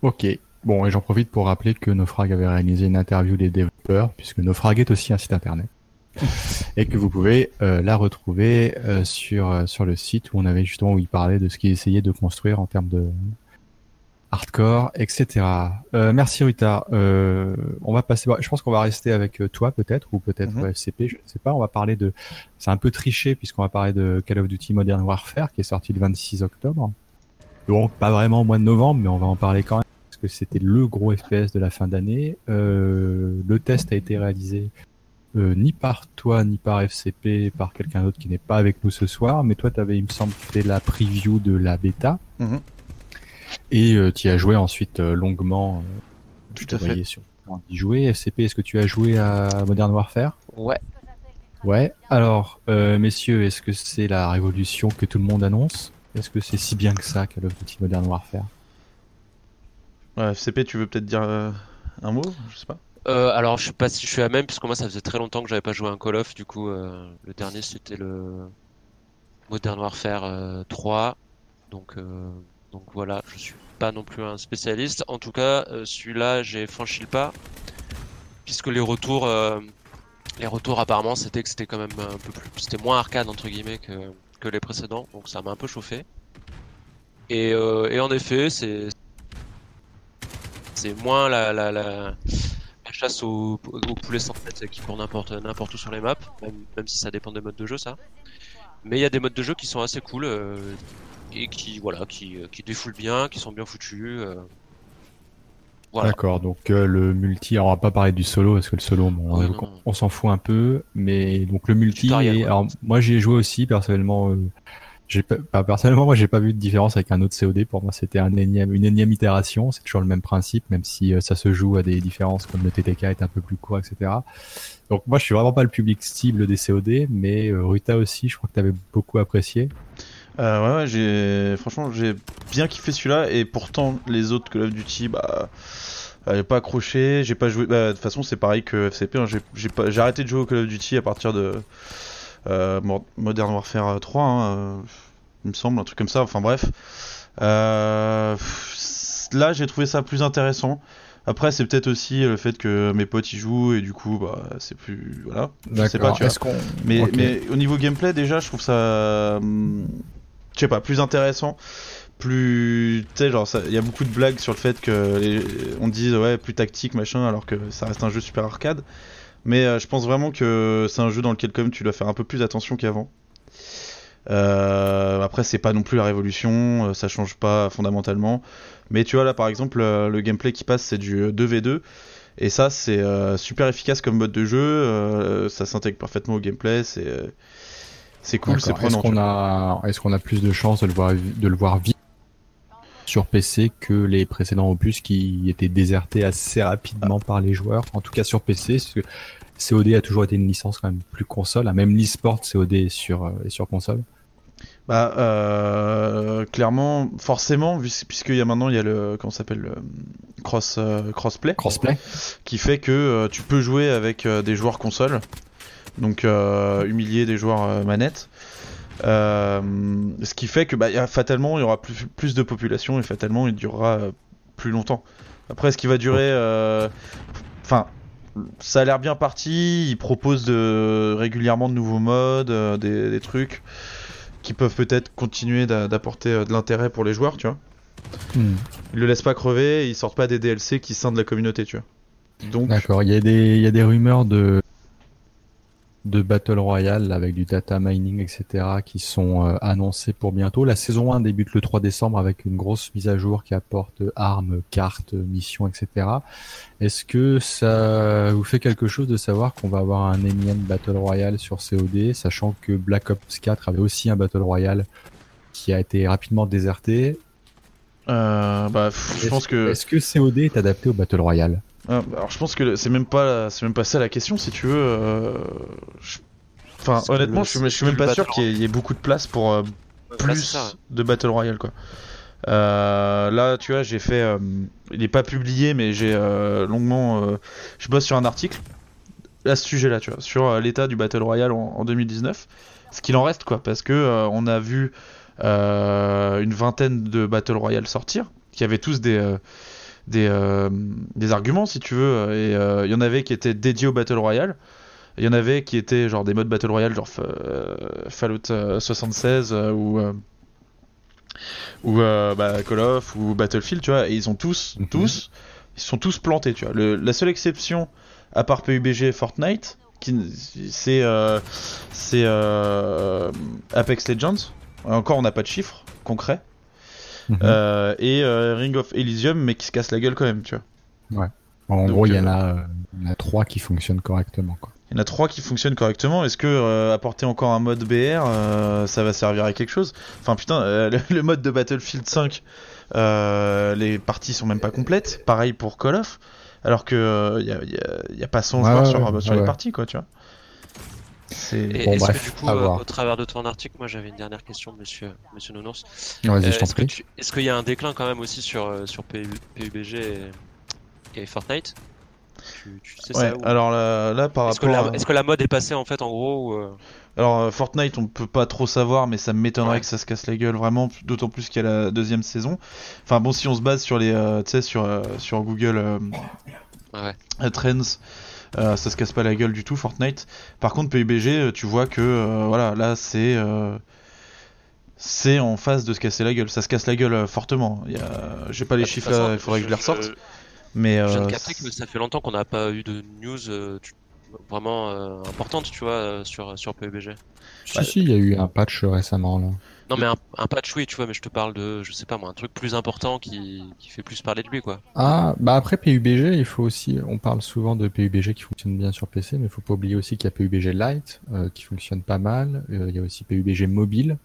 Ok. Bon, et j'en profite pour rappeler que Nofrag avait réalisé une interview des développeurs, puisque Nofrag est aussi un site internet. et que vous pouvez euh, la retrouver euh, sur, euh, sur le site où on avait justement où il parlait de ce qu'il essayait de construire en termes de hardcore, etc. Merci. Euh, on va passer. Je pense qu'on va rester avec toi peut-être ou peut-être euh, FCP. Je ne sais pas. On va parler de. C'est un peu triché puisqu'on va parler de Call of Duty Modern Warfare qui est sorti le 26 octobre. Donc pas vraiment au mois de novembre, mais on va en parler quand même parce que c'était le gros FPS de la fin d'année. Euh, le test a été réalisé euh, ni par toi, ni par FCP, par quelqu'un d'autre qui n'est pas avec nous ce soir, mais toi, tu avais, il me semble, fait la preview de la bêta. Mhm. Et euh, tu y as joué ensuite euh, longuement. Euh, Tout à fait. sur jouer. FCP, est-ce que tu as joué à Modern Warfare? Ouais. Ouais. Alors, euh, messieurs, est-ce que c'est la révolution que tout le monde annonce? Est-ce que c'est si bien que ça, Call of Duty Modern Warfare? Ouais, FCP, tu veux peut-être dire euh, un mot? Je sais pas. Euh, alors, je sais pas si je suis à même, puisque moi, ça faisait très longtemps que j'avais pas joué un Call of. Du coup, euh, le dernier, c'était le Modern Warfare euh, 3. Donc, euh, donc voilà, je suis pas non plus un spécialiste. En tout cas, euh, celui-là, j'ai franchi le pas, puisque les retours, euh, les retours apparemment, c'était que c'était quand même un peu plus, c'était moins arcade entre guillemets que que les précédents. Donc, ça m'a un peu chauffé. Et, euh, et en effet, c'est c'est moins la, la, la, la chasse au, au poulet sans tête qui court n'importe n'importe où sur les maps, même, même si ça dépend des modes de jeu ça. Mais il y a des modes de jeu qui sont assez cool euh, et qui voilà qui, euh, qui défoulent bien, qui sont bien foutus. euh. Voilà. D'accord, donc euh, le multi, alors on va pas parler du solo parce que le solo, bon, Ouais, on, s'en fout un peu, mais donc le multi, alors moi j'y ai joué aussi personnellement. Personnellement, moi j'ai pas vu de différence avec un autre COD. Pour moi, c'était énième, une énième itération. C'est toujours le même principe, même si euh, ça se joue à des différences comme le TTK est un peu plus court, etc. Donc moi, je suis vraiment pas le public cible des COD, mais euh, Ruta aussi, je crois que tu avais beaucoup apprécié. Euh, ouais, ouais, j'ai franchement j'ai bien kiffé celui-là et pourtant les autres Call of Duty, bah, j'ai pas accroché, j'ai pas joué. Bah, de toute façon, c'est pareil que FCP. hein, j'ai pas, arrêté de jouer au Call of Duty à partir de Modern Warfare 3, hein, euh, il me semble, un truc comme ça. Enfin bref, Euh, là j'ai trouvé ça plus intéressant. Après, c'est peut-être aussi le fait que mes potes y jouent et du coup, bah, c'est plus voilà. Je sais pas, tu vois. Mais, mais au niveau gameplay, déjà, je trouve ça. hum, Je sais pas, plus intéressant. Plus. Tu sais, genre, il y a beaucoup de blagues sur le fait que. les- on dit, ouais, plus tactique, machin, alors que ça reste un jeu super arcade. Mais euh, je pense vraiment que c'est un jeu dans lequel, quand même, tu dois faire un peu plus attention qu'avant. Euh, après, c'est pas non plus la révolution, euh, ça change pas fondamentalement. Mais tu vois, là, par exemple, euh, le gameplay qui passe, c'est du 2v2. Et ça, c'est super efficace comme mode de jeu. ça s'intègre parfaitement au gameplay. C'est c'est cool, c'est. Est-ce prenant. qu'on tu a, est-ce qu'on a plus de chances de le voir, de le voir vite sur PC que les précédents opus qui étaient désertés assez rapidement par les joueurs, en tout cas sur PC, parce que COD a toujours été une licence quand même plus console, hein, même l'e-sport COD est sur, euh, est sur console. Bah, euh, clairement, forcément, puisqu'il y a maintenant, il y a le, comment s'appelle, le cross, euh, crossplay, Crossplay. Qui fait que euh, tu peux jouer avec des joueurs console, donc humilier des joueurs manette. Euh, ce qui fait que bah, il y a- fatalement il y aura plus, plus de population et fatalement il durera euh, plus longtemps. Après, ce qui va durer, euh, enfin, ça a l'air bien parti. Ils proposent de, régulièrement de nouveaux modes, euh, des, des trucs qui peuvent peut-être continuer d'a- d'apporter euh, de l'intérêt pour les joueurs, tu vois. Hmm. Ils le laissent pas crever, et ils sortent pas des DLC qui scindent la communauté, tu vois. Donc, D'accord, il y, y a des rumeurs de, de Battle Royale avec du data mining, etc., qui sont euh, annoncées pour bientôt. La saison 1 débute le 3 décembre avec une grosse mise à jour qui apporte armes, cartes, missions, etc. Est-ce que ça vous fait quelque chose de savoir qu'on va avoir un énième Battle Royale sur COD, sachant que Black Ops 4 avait aussi un Battle Royale qui a été rapidement déserté? Euh, bah, je pense que, Est-ce que COD est adapté au Battle Royale? Ah, alors je pense que c'est même pas, c'est même pas ça la question, si tu veux. euh, je- Enfin, honnêtement, le- je suis, je suis même pas sûr Battle qu'il y, ait- il y ait beaucoup de place pour euh, plus de Battle Royale quoi. Euh, là, tu vois, j'ai fait, euh, il est pas publié, mais j'ai euh, longuement, euh, je bosse sur un article à ce sujet-là, tu vois, sur euh, l'état du Battle Royale en, en 2019, ce qu'il en reste quoi, parce que euh, on a vu euh, une vingtaine de Battle Royale sortir, qui avaient tous des euh, des, euh, des arguments si tu veux, et euh, il y en avait qui étaient dédiés au Battle Royale. Il y en avait qui étaient genre des modes Battle Royale, genre euh, Fallout euh, 76 euh, ou euh, ou euh, bah, Call of ou Battlefield, tu vois, et ils ont tous, Mhm. tous, ils sont tous plantés, tu vois. Le- la seule exception, à part PUBG et Fortnite, c'est euh, c'est euh, Apex Legends. Encore, on n'a pas de chiffres concrets. Mhm. Euh, et euh, Ring of Elysium, mais qui se casse la gueule quand même, tu vois. En Donc, gros, il y en euh, a, il y en a trois qui fonctionnent correctement. Quoi. Il y en a trois qui fonctionnent correctement. Est-ce que euh, apporter encore un mode BR, euh, ça va servir à quelque chose? Enfin putain, euh, le, le mode de Battlefield 5, euh, les parties sont même pas complètes. Pareil pour Call of. Alors que il y, a, y a- y a pas 100 Ouais, joueurs ouais, sur, ouais, sur ouais. les parties, quoi, tu vois. C'est... Et Bon, est-ce bref, que du coup, à euh, voir. au travers de ton article, moi j'avais une dernière question, monsieur, monsieur Nounours. Vas-y, Euh, je t'en est-ce que tu- est-ce qu'il y a un déclin quand même aussi sur, euh, sur PU PUBG et, et Fortnite? Tu, tu sais Ouais, ça ou- alors là, là par Est-ce que, rapport la, à... est-ce que la mode est passée en fait en gros ou, Alors Fortnite, on peut pas trop savoir, mais ça m'étonnerait Ouais. que ça se casse la gueule vraiment, d'autant plus qu'il y a la deuxième saison. Enfin bon, si on se base sur les, euh, tu sais, sur euh, sur Google Ouais. Trends, euh, ça se casse pas la gueule du tout Fortnite. Par contre PUBG, euh, tu vois que euh, voilà, là c'est euh, c'est en phase de se casser la gueule. Ça se casse la gueule euh, fortement. Il y a, j'ai pas les toute chiffres façon, là, il faudrait que je les ressorte. Mais Je euh, que ça fait longtemps qu'on n'a pas eu de news euh, vraiment euh, importante, tu vois, euh, sur, sur PUBG. Si, si, il y a eu un patch récemment là. Non, mais un, un patch, oui, tu vois, mais je te parle de, je sais pas moi, un truc plus important qui, qui fait plus parler de lui, quoi. Ah, bah après PUBG, il faut aussi, on parle souvent de PUBG qui fonctionne bien sur PC, mais il faut pas oublier aussi qu'il y a PUBG Lite euh, qui fonctionne pas mal. Euh, il y a aussi PUBG Mobile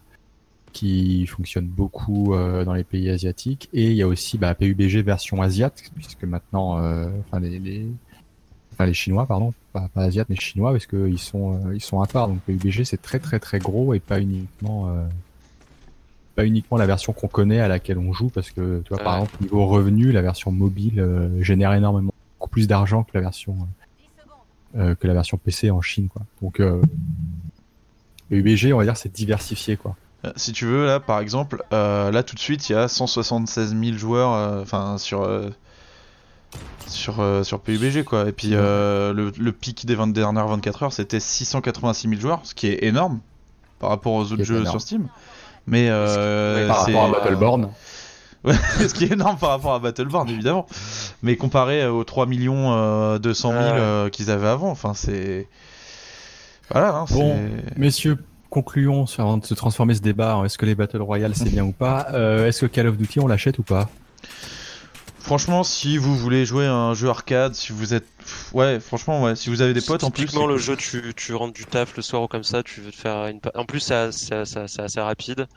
qui fonctionne beaucoup euh, dans les pays asiatiques, et il y a aussi bah, PUBG version asiate, puisque maintenant, enfin les, les, enfin les Chinois, pardon, pas, pas asiates mais chinois, parce que ils sont, ils sont à part. Donc PUBG c'est très très très gros et pas uniquement. Euh, pas uniquement la version qu'on connaît à laquelle on joue parce que tu vois par exemple niveau revenu la version mobile euh, génère énormément beaucoup plus d'argent que la version euh, que la version PC en Chine quoi donc euh, UBG on va dire c'est diversifié quoi Euh, Si tu veux, là, par exemple, euh, là tout de suite, il y a 176 000 joueurs, euh, enfin sur euh, sur euh, sur PUBG quoi. Et puis euh, le, le pic des 20 dernières 24 heures, c'était 686 000 joueurs, ce qui est énorme par rapport aux autres jeux énorme. sur Steam. Mais euh, par c'est- rapport à Battleborn ce qui est énorme par rapport à Battleborn évidemment. Mais comparé aux 3 millions euh, 200 000 Ouais. euh, qu'ils avaient avant, enfin c'est voilà. Hein, Bon. messieurs concluons avant de se transformer ce débat en est-ce que les Battle Royale c'est bien ou pas euh, est-ce que Call of Duty on l'achète ou pas? Franchement, si vous voulez jouer à un jeu arcade, si vous êtes, ouais, franchement, ouais, si vous avez des potes en plus. Typiquement, le jeu, tu, tu rentres du taf le soir ou comme ça, tu veux te faire une. En plus, c'est assez, c'est assez- c'est assez rapide.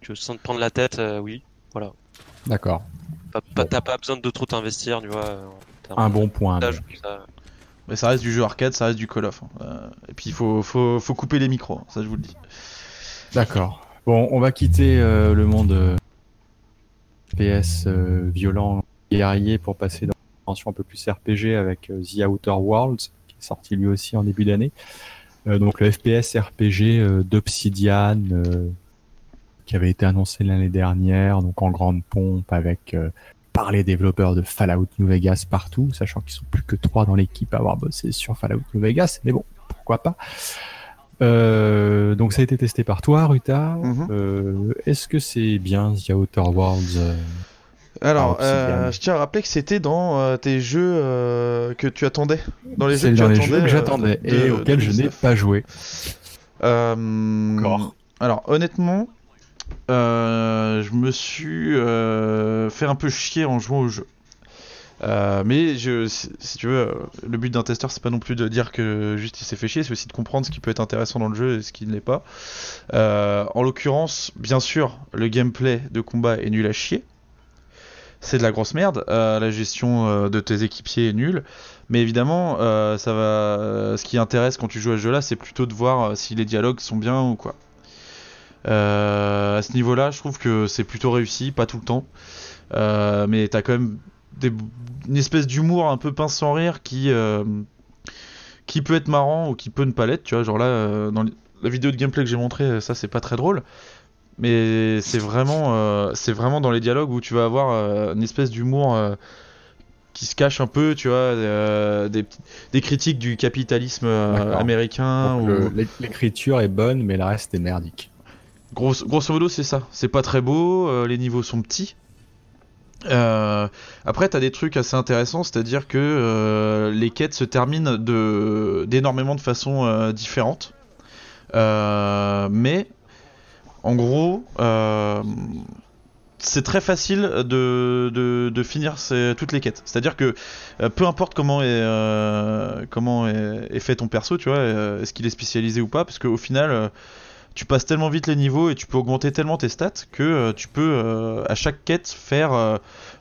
Tu veux sans te prendre la tête, euh, oui. d'accord Pas- pas- Bon. T'as pas besoin de trop t'investir, tu vois. un bon point mais- ça. Mais ça reste du jeu arcade, ça reste du Call of. hein. Euh, et puis il faut, faut, faut couper les micros, hein, ça je vous le dis. D'accord. Bon, on va quitter euh, le monde euh, PS euh, violent guerrier pour passer dans une dimension un peu plus RPG avec euh, The Outer Worlds qui est sorti lui aussi en début d'année. Euh, donc le FPS RPG euh, d'Obsidian euh, qui avait été annoncé l'année dernière, donc en grande pompe avec euh, par les développeurs de Fallout New Vegas partout, sachant qu'ils sont plus que trois dans l'équipe à avoir bossé sur Fallout New Vegas, mais bon, pourquoi pas. Euh, donc ça a été testé par toi, Ruta. Mhm. Euh, Est-ce que c'est bien The Outer Worlds Alors, Ah, euh, je tiens à rappeler que c'était dans euh, tes jeux euh, que tu attendais. Dans les jeux que les jeux j'attendais de- et auxquels je n'ai 2019. pas joué. Encore. Alors honnêtement, je me suis fait un peu chier en jouant au jeu. Mais je, si, si tu veux, le but d'un testeur, c'est pas non plus de dire que juste il s'est fait chier, c'est aussi de comprendre ce qui peut être intéressant dans le jeu et ce qui ne l'est pas. En l'occurrence, bien sûr, le gameplay de combat est nul à chier. C'est de la grosse merde. Euh, la gestion euh, de tes équipiers est nulle. Mais évidemment, euh, ce qui intéresse quand tu joues à ce jeu-là, c'est plutôt de voir si les dialogues sont bien ou quoi. À ce niveau-là, je trouve que c'est plutôt réussi, pas tout le temps. Mais t'as quand même une espèce d'humour un peu pince sans rire qui qui peut être marrant ou qui peut ne pas l'être. Tu vois, genre là, dans la vidéo de gameplay que j'ai montré, ça c'est pas très drôle. Mais c'est vraiment, euh, c'est vraiment dans les dialogues où tu vas avoir euh, une espèce d'humour euh, qui se cache un peu, tu vois, des, critiques du capitalisme américain. Ou... L'écriture est bonne, mais le reste est merdique. Grosso, grosso modo, c'est ça. C'est pas très beau, les niveaux sont petits. Après, t'as des trucs assez intéressants, c'est-à-dire que les quêtes se terminent de d'énormément de façons euh, différentes. Mais en gros, euh, c'est très facile de, finir toutes les quêtes. C'est-à-dire que euh, peu importe comment est, euh, comment est, fait ton perso, tu vois, est-ce qu'il est spécialisé ou pas, parce qu'au final, tu passes tellement vite les niveaux et tu peux augmenter tellement tes stats que euh, tu peux euh, à chaque quête faire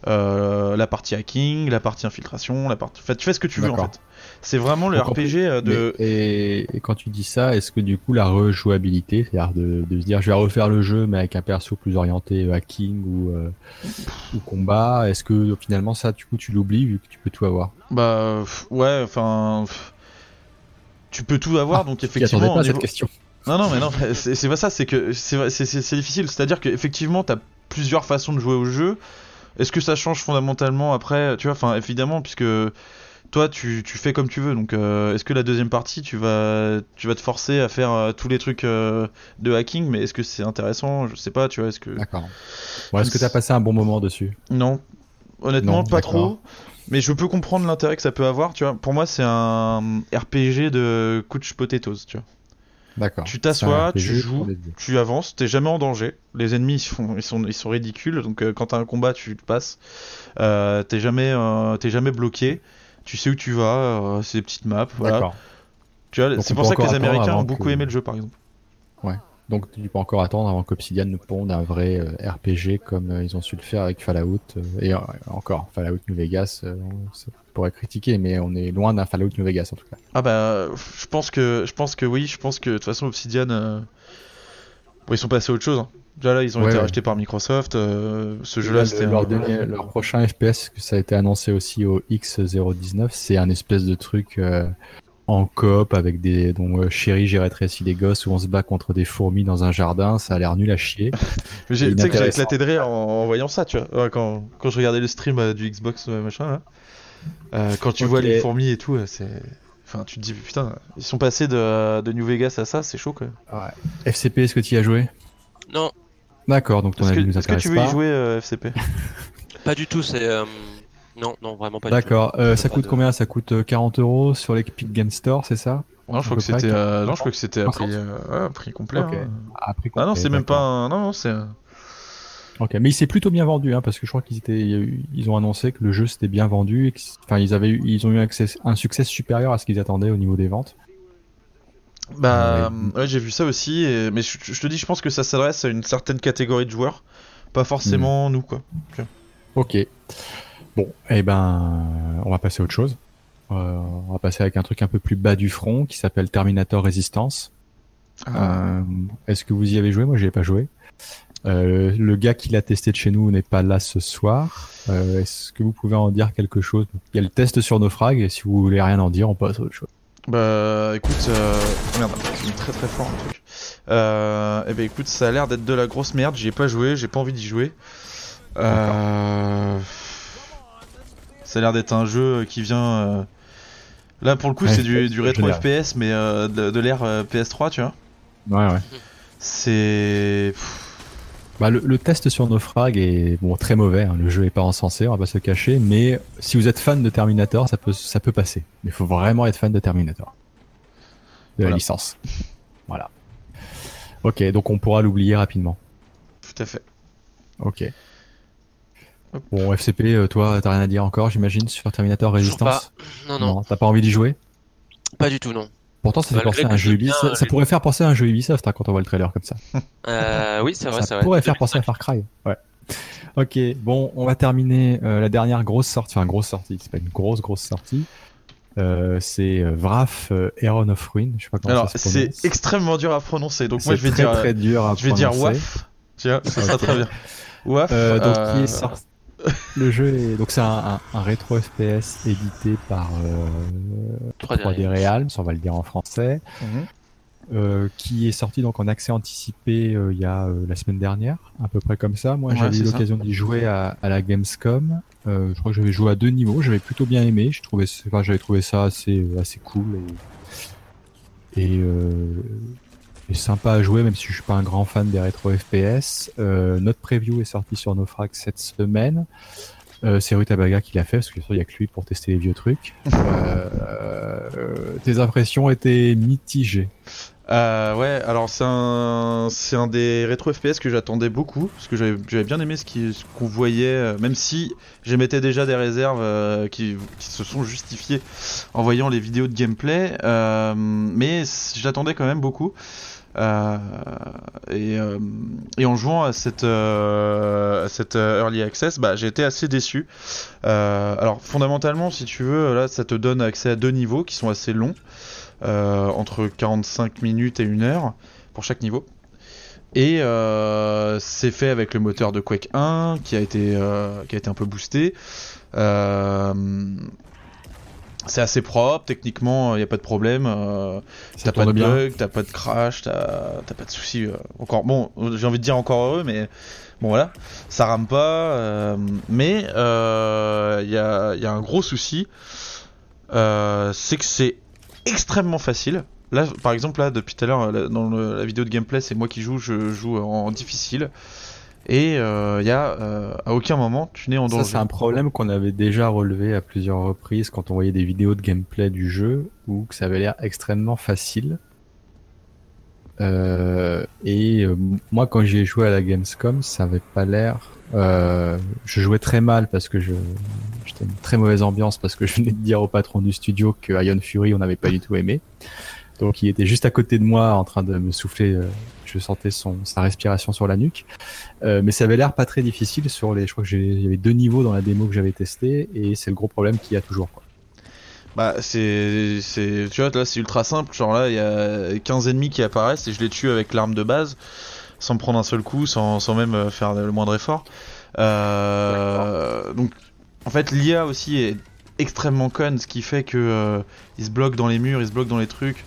euh, la partie hacking, la partie infiltration, la partie. Enfin, tu fais ce que tu veux en fait. C'est vraiment le RPG de. Mais- et, et quand tu dis ça, est-ce que du coup la rejouabilité, c'est-à-dire de, de se dire je vais refaire le jeu mais avec un perso plus orienté hacking ou, ou combat, est-ce que finalement ça du coup tu l'oublies vu que tu peux tout avoir? Bah ouais, enfin. Tu peux tout avoir, Ah, donc Je effectivement. pas à cette question. Non, non, mais non, c'est pas ça, c'est que c'est difficile. C'est-à-dire qu'effectivement, t'as plusieurs façons de jouer au jeu. Est-ce que ça change fondamentalement après Tu vois, enfin, évidemment, puisque toi, tu, tu fais comme tu veux. Donc, euh, est-ce que la deuxième partie, tu vas, tu vas te forcer à faire euh, tous les trucs euh, de hacking Mais est-ce que c'est intéressant? Je sais pas, tu vois, est-ce que. D'accord. Est-ce que tu as passé un bon moment dessus? Non. Honnêtement, Non, pas trop. Mais je peux comprendre l'intérêt que ça peut avoir, tu vois. Pour moi, c'est un RPG de couch potatoes, tu vois. D'accord. Tu t'assois, tu joues, tu avances, t'es jamais en danger. Les ennemis ils sont, ils sont, ils sont ridicules, donc euh, quand t'as un combat, tu te passes. Euh, t'es jamais, euh, t'es jamais bloqué. Tu sais où tu vas, c'est des petites maps. Voilà. Tu vois, c'est pour ça que les Américains ont beaucoup que- aimé le jeu, par exemple. Donc tu peux encore attendre avant qu'Obsidian nous ponde un vrai euh, RPG comme euh, ils ont su le faire avec Fallout. euh, et encore, Fallout New Vegas, on ça pourrait critiquer, mais on est loin d'un Fallout New Vegas en tout cas. Ah bah, je pense que, je pense que oui, je pense que de toute façon Obsidian, bon, ils sont passés à autre chose. hein. Déjà là, ils ont Ouais, été ouais. rachetés par Microsoft. ce jeu-là, c'était leur, un- leur prochain FPS, que ça a été annoncé aussi au X019, c'est un espèce de truc en coop avec des dont euh, Chérie j'ai rétréci les gosses où on se bat contre des fourmis dans un jardin, ça a l'air nul à chier. Tu sais que j'ai éclaté de rire en, en voyant ça, tu vois. Ouais, quand, quand je regardais le stream euh, du Xbox euh, machin. Euh, quand tu vois les fourmis et tout, c'est. Enfin, tu te dis, putain, ils sont passés de, de New Vegas à ça, c'est chaud quoi. FCP, est-ce que tu y as joué? Non, D'accord, donc ton Est-ce que, avis nous est-ce que intéresse tu veux y pas. jouer euh, FCP pas du tout. C'est euh, non, non, vraiment pas. du tout. D'accord, euh, ça coûte de- combien? Ça coûte euh, 40 euros sur l'Epic Game Store, c'est ça? Non, je À euh, non, 40. je crois que c'était à prix, 50. euh, ouais, à prix complet. Hein. Ah non, complet, c'est même pas un... Non, non, c'est... un- Ok, mais il s'est plutôt bien vendu, hein, parce que je crois qu'ils étaient, ils ont annoncé que le jeu s'était bien vendu, et enfin ils avaient, eu, ils ont eu accès- un succès supérieur à ce qu'ils attendaient au niveau des ventes. Bah, Ouais. ouais, j'ai vu ça aussi, et- mais je, je te dis, je pense que ça s'adresse à une certaine catégorie de joueurs, pas forcément nous, quoi. Ok. Bon, eh ben, on va passer à autre chose. Euh, on va passer avec un truc un peu plus bas du front qui s'appelle Terminator Resistance. Euh, Est-ce que vous y avez joué? Moi, j'y ai pas joué. Euh, le gars qui l'a testé de chez nous n'est pas là ce soir. Est-ce que vous pouvez en dire quelque chose? Il y a le test sur Naufrag et si vous voulez rien en dire, on passe à autre chose. Bah, écoute, euh... merde, c'est très très fort truc. Eh ben écoute, ça a l'air d'être de la grosse merde, j'y ai pas joué, j'ai pas envie d'y jouer. Euh... Ça a l'air d'être un jeu qui vient... euh, Là pour le coup Ouais, c'est du, rétro. FPS mais euh, de, de l'ère euh, PS3 tu vois. Ouais, ouais. C'est... Bah, le, le test sur Naufrag est bon très mauvais. hein. Le jeu est pas encensé, on va pas se cacher. Mais si vous êtes fan de Terminator, ça peut ça peut passer. Mais il faut vraiment être fan de Terminator, de Voilà. la licence. Voilà. Ok, donc on pourra l'oublier rapidement. Tout à fait. Ok. Hop. Bon, FCP, euh, toi, t'as rien à dire encore, j'imagine, sur Terminator Resistance Non, non, t'as pas envie d'y jouer? Pas du tout, non. Pourtant, ça fait penser à un jeu bien. Ça pourrait faire penser à un jeu Ubisoft hein, quand on voit le trailer comme ça. Euh, oui, c'est vrai, c'est ça vrai. pourrait faire penser à Far Cry. Ouais. Ok, bon, on va terminer euh, la dernière grosse sortie, enfin grosse sortie, c'est pas une grosse grosse sortie. Euh, c'est Vraf euh, Heron of Ruin. Je sais pas comment Alors ça se c'est extrêmement dur à prononcer donc moi C'est je vais très, dire... très dur à Je vais dire. WAF. Tu vois, ça sera très bien. WAF. Euh, donc euh, qui est sorti- Le jeu est donc c'est un, un, un rétro FPS édité par euh, 3D 3D Realms, on va le dire en français, mhm. euh, qui est sorti donc en accès anticipé euh, il y a euh, la semaine dernière, à peu près comme ça. Moi, Ouais, j'avais eu l'occasion d'y jouer à, à la Gamescom. Euh, je crois que j'avais joué à deux niveaux. J'avais plutôt bien aimé. Je trouvais, enfin, j'avais trouvé ça assez, euh, assez cool et, et, et sympa à jouer, même si je suis pas un grand fan des rétro FPS. Euh, notre preview est sorti sur Nofrag cette semaine. Euh, c'est Rutabaga qui l'a fait, parce que il y a que lui pour tester les vieux trucs. Euh, euh, tes impressions étaient mitigées. Euh, ouais, alors c'est un, c'est un des rétro FPS que j'attendais beaucoup parce que j'avais, j'avais bien aimé ce, qui, ce qu'on voyait, même si j'émettais déjà des réserves euh, qui, qui se sont justifiées en voyant les vidéos de gameplay, euh, mais l'attendais quand même beaucoup. Euh, et, euh, et en jouant à cette, euh, early access, bah, j'ai été assez déçu. Alors fondamentalement, si tu veux, là, ça te donne accès à deux niveaux qui sont assez longs entre 45 minutes et 1 heure pour chaque niveau. Et c'est fait avec le moteur de Quake 1 qui a été, qui a été un peu boosté. C'est assez propre, techniquement, il n'y a pas de problème. euh, T'as pas de bien. bug, t'as pas de crash, t'as pas de soucis. euh, encore bon, j'ai envie de dire encore heureux, mais bon voilà, ça rame pas. euh, mais euh, il y, a, il y a un gros souci, euh, c'est que c'est extrêmement facile. Là, par exemple, là depuis tout à l'heure, dans le- la vidéo de gameplay, c'est moi qui joue, je joue en difficile. Et il y a euh, à aucun moment tu n'es en Ça, danger. c'est un problème qu'on avait déjà relevé à plusieurs reprises quand on voyait des vidéos de gameplay du jeu où que ça avait l'air extrêmement facile. Euh, et euh, moi, quand j'ai joué à la Gamescom, ça avait pas l'air. Euh, je jouais très mal parce que je j'étais une très mauvaise ambiance parce que je venais de dire au patron du studio que Ion Fury on n'avait pas du tout aimé. Donc il était juste à côté de moi en train de me souffler. Je sentais son sa respiration sur la nuque. Euh, mais ça avait l'air pas très difficile sur les. Je crois que j'ai il y avait deux niveaux dans la démo que j'avais testé et c'est le gros problème qu'il y a toujours. Quoi. Bah c'est c'est tu vois là c'est ultra simple genre là il y a 15 ennemis qui apparaissent et je les tue avec l'arme de base sans me prendre un seul coup sans, sans même euh, faire le moindre effort. Euh, donc en fait l'IA aussi est extrêmement conne ce qui fait que euh, il se bloque dans les murs, il se bloque dans les trucs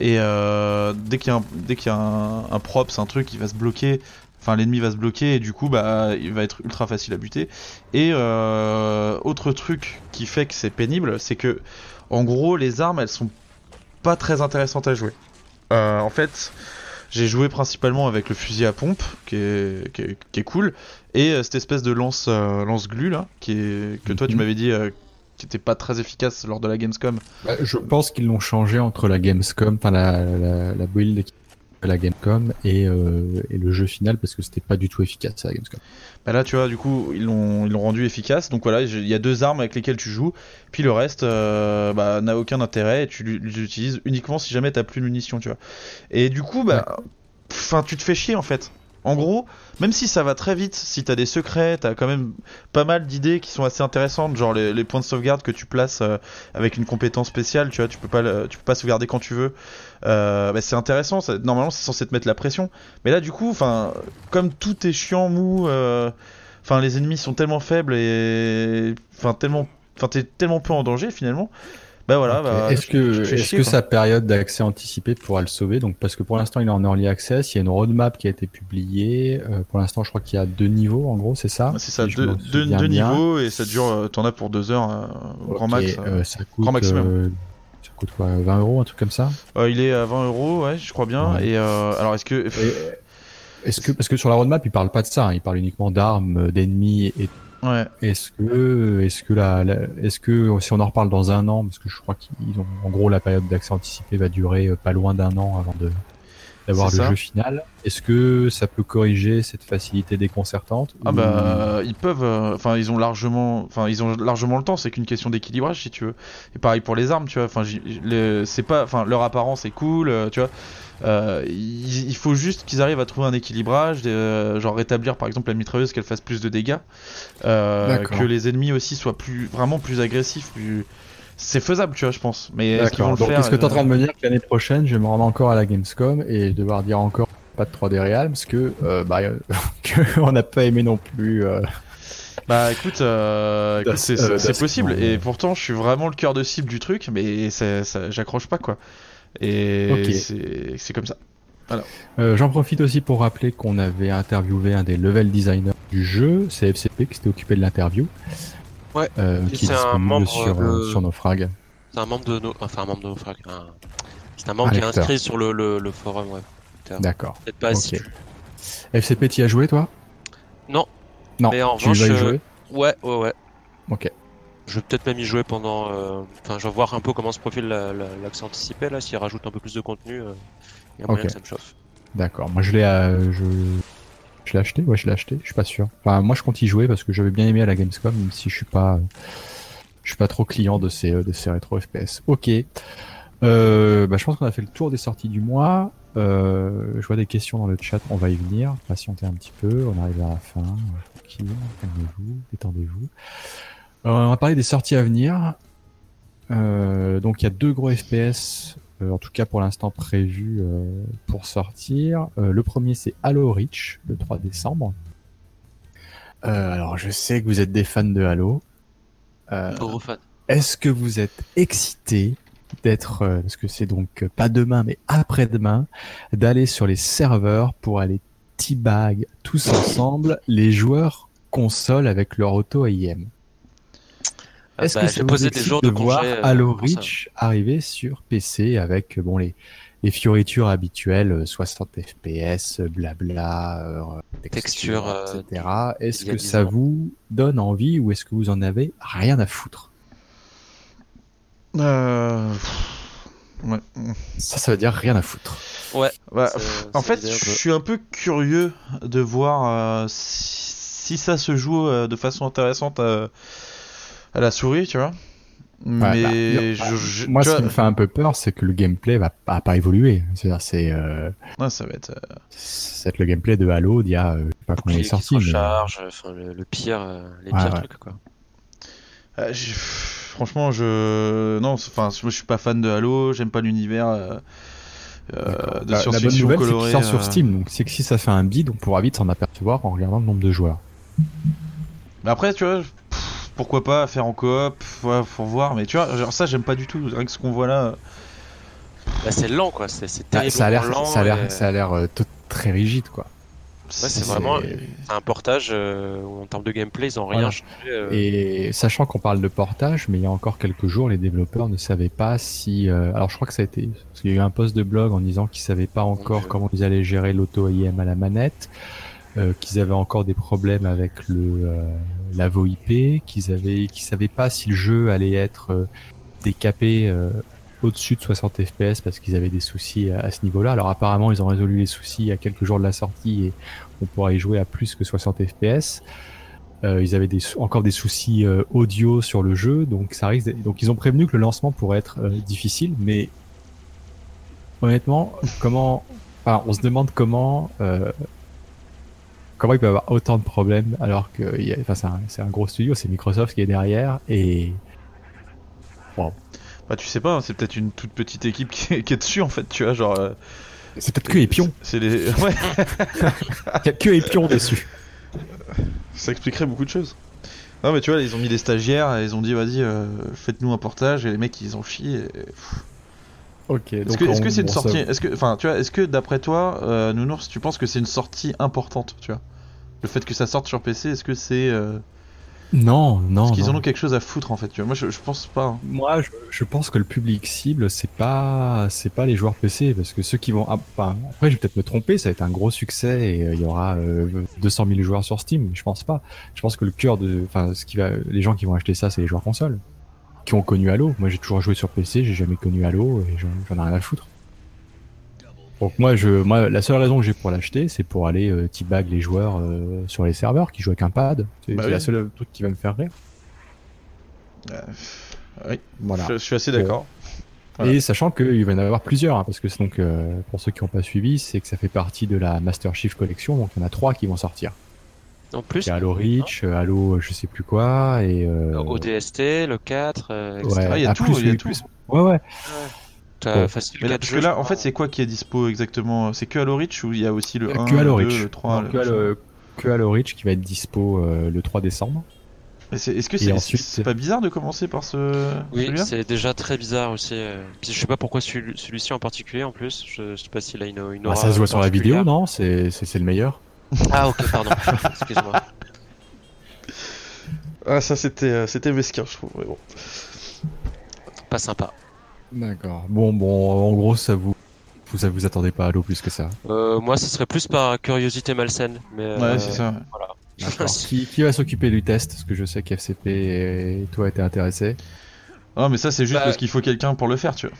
et euh, dès qu'il y a un, dès qu'il y a un, un props, un truc, il va se bloquer. Enfin, l'ennemi va se bloquer et du coup, bah, il va être ultra facile à buter. Et euh, autre truc qui fait que c'est pénible, c'est que, en gros, les armes, elles sont pas très intéressantes à jouer. Euh, en fait, j'ai joué principalement avec le fusil à pompe, qui est, qui est, qui est cool, et euh, cette espèce de lance, euh, lance glue là, qui est, que toi tu Mhm. m'avais dit, qui était pas très efficace lors de la Gamescom. Bah, je pense qu'ils l'ont changé entre la Gamescom, enfin la, la, la build de la Gamescom et, euh, et le jeu final parce que c'était pas du tout efficace à la Gamescom. Bah là, tu vois, du coup, ils l'ont ils l'ont rendu efficace. Donc voilà, il y a deux armes avec lesquelles tu joues. Puis le reste euh, bah, n'a aucun intérêt. Et tu l'u- l'utilises uniquement si jamais t'as plus de munitions, tu vois. Et du coup, bah, enfin, tu te fais chier en fait. En gros, même si ça va très vite, si t'as des secrets, t'as quand même pas mal d'idées qui sont assez intéressantes, genre les, points de sauvegarde que tu places euh, avec une compétence spéciale, tu vois, tu peux pas, tu peux pas sauvegarder quand tu veux. Euh, bah, c'est intéressant. normalement, c'est censé te mettre la pression. Mais là, du coup, comme tout est chiant, mou, euh, enfin, les ennemis sont tellement faibles et, enfin, tellement, enfin, t'es tellement peu en danger finalement. Bah voilà. Bah, est-ce que, chier, sa période d'accès anticipé pourra le sauver? Donc parce que pour l'instant il est en early access, il y a une roadmap qui a été publiée. Euh, pour l'instant, je crois qu'il y a deux niveaux en gros, c'est ça? C'est ça, Si deux, niveaux et ça dure, euh, t'en as pour deux heures euh, au grand Ok, max. euh. ça coûte, grand maximum. euh, ça coûte quoi 20 euros, un truc comme ça? Euh, il est à 20 euros, ouais, je crois bien. Ouais. Et euh, alors, est-ce que Et, Est-ce que parce que sur la roadmap il parle pas de ça, hein, il parle uniquement d'armes, d'ennemis et ouais, Est-ce que, est-ce que la, la- est-ce que si on en reparle dans un an, parce que je crois qu'ils ont, en gros, la période d'accès anticipé va durer euh, pas loin d'un an avant de d'avoir le ça. jeu final. Est-ce que ça peut corriger cette facilité déconcertante Ah ou- bah ils peuvent, euh, enfin ils ont largement, enfin ils ont largement le temps. C'est qu'une question d'équilibrage si tu veux. Et pareil pour les armes, tu vois. Enfin c'est pas, enfin leur apparence est cool, euh, tu vois. Euh, il, il faut juste qu'ils arrivent à trouver un équilibrage, euh, genre rétablir par exemple la mitrailleuse qu'elle fasse plus de dégâts, euh, que les ennemis aussi soient plus, vraiment plus agressifs, plus. C'est faisable, tu vois, je pense. Mais est-ce qu'ils vont le Donc, faire est-ce que tu es en euh, train de me dire que l'année prochaine, je vais me rendre encore à la Gamescom et devoir dire encore pas de 3D réel parce que euh, bah, euh, que on n'a pas aimé non plus. euh, Bah écoute, euh, c'est euh, possible et pourtant je suis vraiment le cœur de cible du truc, mais ça, ça- j'accroche pas quoi. Et Ok. c'est comme ça. Euh, J'en profite aussi pour rappeler qu'on avait interviewé un des level designers du jeu, c'est FCP qui s'était occupé de l'interview. Ouais, Euh, qui est c'est un membre sur, de- euh, sur nos frags. C'est un membre de nos, enfin un membre de nos frères. un- C'est un membre Un qui est inscrit sur le, le, le forum, ouais. D'accord. Peut-être pas. FCP, t'y as joué toi? Non. Non, Mais en tu vas y revanche, euh, jouer? Ouais, ouais, ouais. Ok. Je vais peut-être même y jouer pendant. euh, Enfin, je vais voir un peu comment se profile la- la- l'accès anticipé là. S'il rajoute un peu plus de contenu, euh, il y a moyen que ça me chauffe. D'accord. Moi, je l'ai, euh, je, je l'ai acheté? Ouais, je l'ai acheté. Je suis pas sûr. Enfin, moi, je compte y jouer parce que j'avais bien aimé à la Gamescom, même si je suis pas, je suis pas trop client de ces, de ces rétro FPS. Ok. Euh, bah, je pense qu'on a fait le tour des sorties du mois. Euh, je vois des questions dans le chat. On va y venir. Patientez un petit peu. On arrive à la fin. Tranquille. Calmez-vous. Détendez-vous. Euh, on va parler des sorties à venir. Euh, donc il y a deux gros FPS, euh, en tout cas pour l'instant prévus euh, pour sortir. Euh, le premier c'est Halo Reach, le 3 décembre. Euh, alors je sais que vous êtes des fans de Halo. Euh, Gros fan. Est-ce que vous êtes excités d'être, euh, parce que c'est donc euh, pas demain mais après-demain, d'aller sur les serveurs pour aller teabag tous ensemble les joueurs console avec leur auto AIM est-ce bah, que ça vous posé des jours de, de congé, voir euh, Halo. Reach arriver sur PC avec euh, bon les les fioritures habituelles, euh, 60 FPS, euh, blabla, euh, Texture, euh, etc. Est-ce que 10 ça ans. vous donne envie ou est-ce que vous en avez rien à foutre? Euh... Ouais. Ça, ça veut dire rien à foutre. Ouais. Bah, en fait, je suis un peu curieux de voir euh, si, si ça se joue euh, de façon intéressante à, la souris, tu vois. Mais bah, je, je- Moi, ce vois, qui me fait un peu peur, c'est que le gameplay va pas, pas évoluer. C'est-à-dire, c'est euh, ouais, ça va être. euh, c'est le gameplay de Halo d'il y a, euh, je sais pas quand il est sorti. mais- recharge, enfin le, le pire, euh, les Ouais, pires ouais. trucs quoi. euh, j'ai- franchement, je non, enfin, moi, je suis pas fan de Halo, j'aime pas l'univers euh, euh, de La- la, bonne nouvelle, c'est qu'il sort sur. Steam, donc c'est que si ça fait un bid, on pourra vite s'en apercevoir en regardant le nombre de joueurs. Mais après, tu vois, pff, pourquoi pas faire en coop, ouais, faut voir. Mais tu vois, genre ça, j'aime pas du tout. Rien que ce qu'on voit là. Là c'est lent quoi, c'est Bah, ça a l'air, lent. ça a l'air, et- ça a l'air euh, tout- très rigide, quoi. Ouais, c'est vraiment un portage euh, où en termes de gameplay ils ont rien Voilà. changé. euh, Et sachant qu'on parle de portage, mais il y a encore quelques jours, les développeurs ne savaient pas si. euh, alors je crois que ça a été. Parce qu'il y a eu un post de blog en disant qu'ils savaient pas encore comment ils allaient gérer l'auto IM à la manette, euh, qu'ils avaient encore des problèmes avec le euh, la VoIP, qu'ils avaient, qu'ils savaient pas si le jeu allait être euh, décapé euh, au-dessus de 60 FPS parce qu'ils avaient des soucis à, à ce niveau-là. Alors apparemment ils ont résolu les soucis a quelques jours de la sortie et on pourra y jouer à plus que 60 FPS. Euh, ils avaient encore des soucis audio sur le jeu, donc ça risque. Donc ils ont prévenu que le lancement pourrait être difficile, mais honnêtement, comment On se demande comment comment il peut y avoir autant de problèmes alors que enfin, c'est un, c'est un gros studio, c'est Microsoft qui est derrière et Bah, tu sais pas, hein, c'est peut-être une toute petite équipe qui est, qui est dessus en fait, tu vois, genre. euh, c'est peut-être que les pions, C'est les. Ouais, il y a que les pions dessus. ça expliquerait beaucoup de choses. Non, mais tu vois, ils ont mis des stagiaires et ils ont dit, vas-y, euh, faites-nous un portage et les mecs ils ont chié. et- Ok. Est-ce que c'est une sortie Est-ce que, enfin, tu vois, est-ce que d'après toi, euh, Nounours, tu penses que c'est une sortie importante, tu vois? Le fait que ça sorte sur PC, est-ce que c'est euh, Non, non. Est-ce qu'ils en ont quelque chose à foutre en fait, tu vois Moi, je, je pense pas. hein. Moi, je, je pense que le public cible, c'est pas, c'est pas les joueurs PC, parce que ceux qui vont, ah, enfin, après, je vais peut-être me tromper, ça va être un gros succès et euh, il y aura euh, 200 000 joueurs sur Steam. Je pense pas. Je pense que le cœur de, enfin, ce qui va, les gens qui vont acheter ça, c'est les joueurs console, qui ont connu Halo. Moi, j'ai toujours joué sur PC, j'ai jamais connu Halo et j'en ai rien à foutre. Donc moi, je, moi, la seule raison que j'ai pour l'acheter, c'est pour aller euh, teabag les joueurs euh, sur les serveurs qui jouent avec un pad. C'est Bah oui. la seule truc qui va me faire rire. Euh, oui, Voilà. je, je suis assez d'accord. Voilà. Et sachant qu'il va y en avoir plusieurs, hein, parce que donc, pour ceux qui n'ont pas suivi, c'est que ça fait partie de la Master Chief Collection, donc il y en a trois qui vont sortir. En plus, Il y a Halo Reach, euh, Halo euh, je sais plus quoi, et... Euh, ODST, le 4, euh, etc. ouais, Ah, il y a tout, plus, il y a tout. plus. Ouais, ouais. Bon. facile Mais là, 4 parce jeux, que là, je en fait, c'est quoi qui est dispo exactement? C'est que Halo Reach ou il y a aussi le 1, que Halo le 2, Reach. le 3 Non, que, Halo, que Halo Reach qui va être dispo euh, le 3 décembre. Est-ce que c'est ensuite- c'est pas bizarre de commencer par ce Oui, c'est déjà très bizarre aussi. euh. Puis je sais pas pourquoi celui- celui-ci en particulier en plus. Je sais pas s'il a une, une Ah, aura ça se voit sur la vidéo, non? C'est le meilleur. Ah ok, pardon. Excuse-moi. Ah, ça c'était euh, c'était mesquin, je trouve. Mais bon. Pas sympa. D'accord. Bon, bon, en gros, ça vous... Vous, vous attendez pas à Halo plus que ça. Euh, moi, ce serait plus par curiosité malsaine. Mais, Ouais, euh, c'est ça. Voilà. D'accord. qui, qui va s'occuper du test? Parce que je sais qu'FCP et toi étaient intéressés. Ah, mais ça c'est juste Bah- parce qu'il faut quelqu'un pour le faire, tu vois.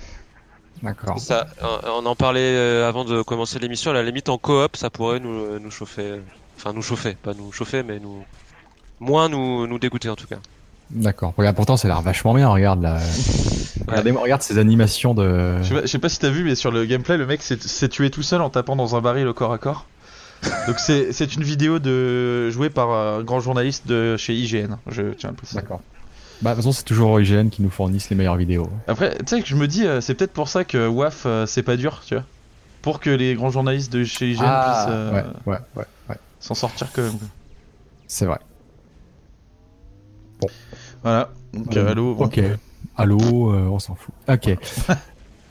D'accord. Ça, on en parlait euh, avant de commencer l'émission. À la limite, en coop, ça pourrait nous, euh, nous chauffer. Enfin, nous chauffer, pas nous chauffer, mais nous moins nous, nous dégoûter en tout cas. D'accord. Regarde, pourtant, ça a l'air vachement bien. Regarde là. Regardez, regarde ces animations de. Je sais pas, je sais pas si t'as vu, mais sur le gameplay, le mec s'est tué tout seul en tapant dans un baril au corps à corps. Donc c'est c'est une vidéo de jouée par un grand journaliste de chez IGN. Je tiens à le préciser. D'accord. Bah, de toute façon, c'est toujours IGN qui nous fournissent les meilleures vidéos. Après, tu sais que je me dis, euh, c'est peut-être pour ça que WAF euh, c'est pas dur, tu vois. Pour que les grands journalistes de chez IGN puissent euh, ouais, ouais, ouais, ouais. s'en sortir quand même. C'est vrai. Voilà. Donc Halo. bon. Ok. Euh, on s'en fout. Ok.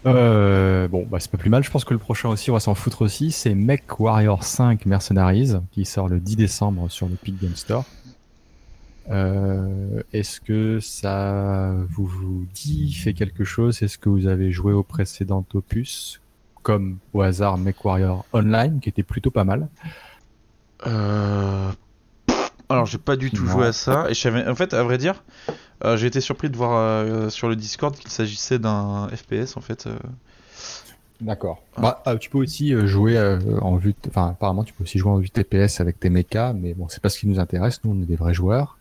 Euh, bon, bah c'est pas plus mal. Je pense que le prochain aussi, on va s'en foutre aussi. C'est Mech Warrior 5 Mercenaries qui sort le 10 décembre sur le Peak Game Store. Euh, Est-ce que ça vous, vous dit, fait quelque chose? Est-ce que vous avez joué au précédent opus? Comme au hasard MechWarrior Online, qui était plutôt pas mal. Euh... Alors j'ai pas du tout Non. joué à ça et je savais en fait à vrai dire euh, j'ai été surpris de voir sur le Discord qu'il s'agissait d'un FPS en fait. D'accord. Bah, ah, tu peux aussi euh, jouer euh, en vue, de- enfin apparemment tu peux aussi jouer en vue TPS avec tes mechas, mais bon c'est pas ce qui nous intéresse. Nous on est des vrais joueurs.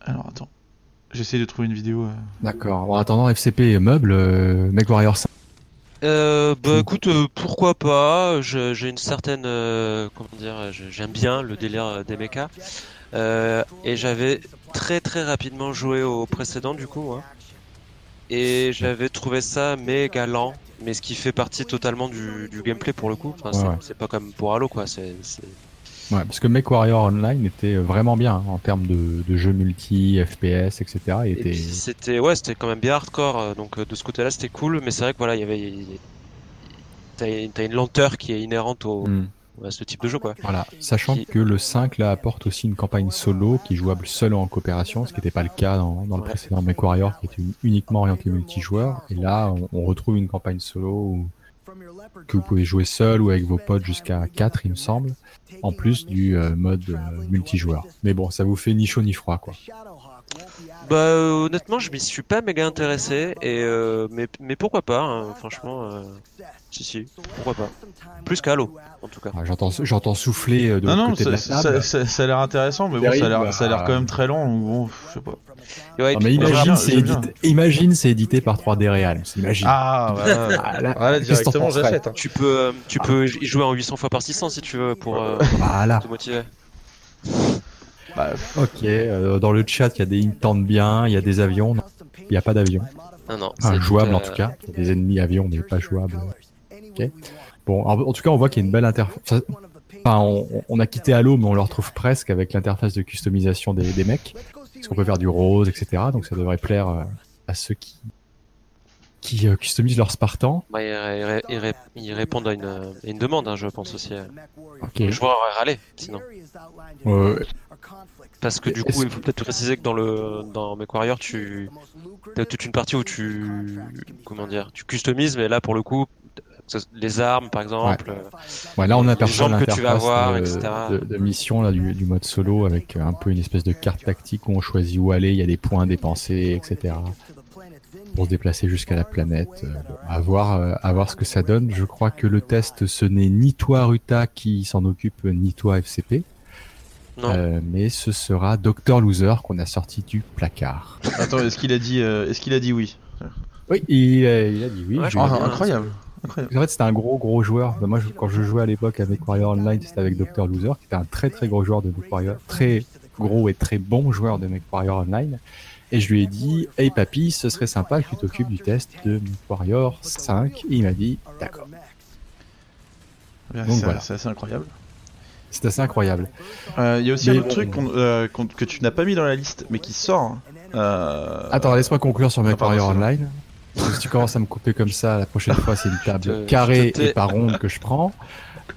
Alors attends, j'essaie de trouver une vidéo. euh. D'accord. Bon, en attendant FCP meuble, euh, MechWarrior 5. Euh, bah Mm. écoute, euh, pourquoi pas je- J'ai une certaine, euh, comment dire, j'aime bien le délire des mechas. Euh, et j'avais très très rapidement joué au précédent du coup, hein. Et j'avais trouvé ça méga lent, mais ce qui fait partie totalement du, du gameplay pour le coup. Enfin, c'est- Ouais, pas comme pour Halo quoi. C'est, c'est- Ouais, parce que MechWarrior Online était vraiment bien hein, en termes de, de jeux multi, FPS, etc. Et était... c'était ouais, c'était quand même bien hardcore, euh, donc euh, de ce côté-là c'était cool, mais c'est vrai que voilà, il y avait t'as une lenteur qui est inhérente au, Hmm. À ce type de jeu quoi. Voilà, sachant Qui- que le 5 là apporte aussi une campagne solo qui est jouable seul ou en coopération, ce qui n'était pas le cas dans, dans le Ouais. précédent MechWarrior qui était uniquement orienté multijoueur. Et là, on, on retrouve une campagne solo où- que vous pouvez jouer seul ou avec vos potes jusqu'à 4 il me semble, en plus du euh, mode euh, multijoueur. Mais bon, ça vous fait ni chaud ni froid quoi. Bah euh, honnêtement, je m'y suis pas méga intéressé et euh, mais mais pourquoi pas hein, franchement si si, pourquoi pas. Plus qu'Halo en tout cas. Ah, J'entends j'entends souffler euh, de Non l'autre non, côté de ça, la ça, table. ça- ça a l'air intéressant mais bon ça a l'air ça a l'air bah. quand même très lent donc bon je sais pas. Ouais, Non, mais imagine, c'est édité, imagine, c'est édité par 3D Realms. Imagine. Ah. Ah, là, Voilà, directement j'achète. hein. tu peux euh, tu peux y jouer en 800 fois par 600 si tu veux pour euh, Voilà. te motiver. Bah, Ok, euh, dans le chat, il y a des tentent bien, il y a des avions. Non, Il n'y a pas d'avions. Non non, Enfin, c'est jouable en tout cas. Il y a des ennemis avions, mais pas jouables. Bon, en, en tout cas, on voit qu'il y a une belle interface. Enfin, on, on a quitté Halo, mais on le retrouve presque avec l'interface de customisation des, des mecs. Parce qu'on peut faire du rose, etc. Donc ça devrait plaire euh, à ceux qui, qui euh, customisent leur Spartan. bah, ils, ré- ils ré- ils répondent à une, demande, hein, je pense aussi. euh. Ok. Le joueur aurait râlé sinon. Parce que du coup, il faut peut-être préciser que dans le dans MechWarrior, tu as toute une partie où tu comment dire, tu customises, mais là pour le coup, les armes par exemple. euh, Ouais, là, on Les aperçoit jambes que tu vas l'interface avoir, de, etc. de- de mission là, du, du mode solo avec un peu une espèce de carte tactique où on choisit où aller, il y a des points dépensés, etc. Pour se déplacer jusqu'à la planète. Euh, bon, à, voir, euh, à voir ce que ça donne. Je crois que le test, ce n'est ni toi Ruta qui s'en occupe, ni toi FCP. Non. Euh, mais ce sera Dr Loser qu'on a sorti du placard. Attends, est-ce qu'il a dit euh, est-ce qu'il a dit oui? Oui, il, a- il a dit oui. Ouais, je Ah, incroyable. Incroyable. En fait, c'était un gros gros joueur. Bah, moi, je- quand je jouais à l'époque avec Warrior Online, c'était avec Dr Loser, qui était un très très gros joueur de MechWarrior, très gros et très bon joueur de MechWarrior Online. Et je lui ai dit, hey papy, ce serait sympa que tu t'occupes du test de MechWarrior 5. Et il m'a dit, d'accord. C'est voilà. c'est assez incroyable. C'est assez incroyable. Euh, Il y a aussi Mais un autre truc euh, que tu n'as pas mis dans la liste, mais qui sort. hein. Euh, Attends, laisse-moi conclure sur MechWarrior pardon, Online. Si tu commences à me couper comme ça, la prochaine fois, c'est une table carrée je et pas ronde que je prends.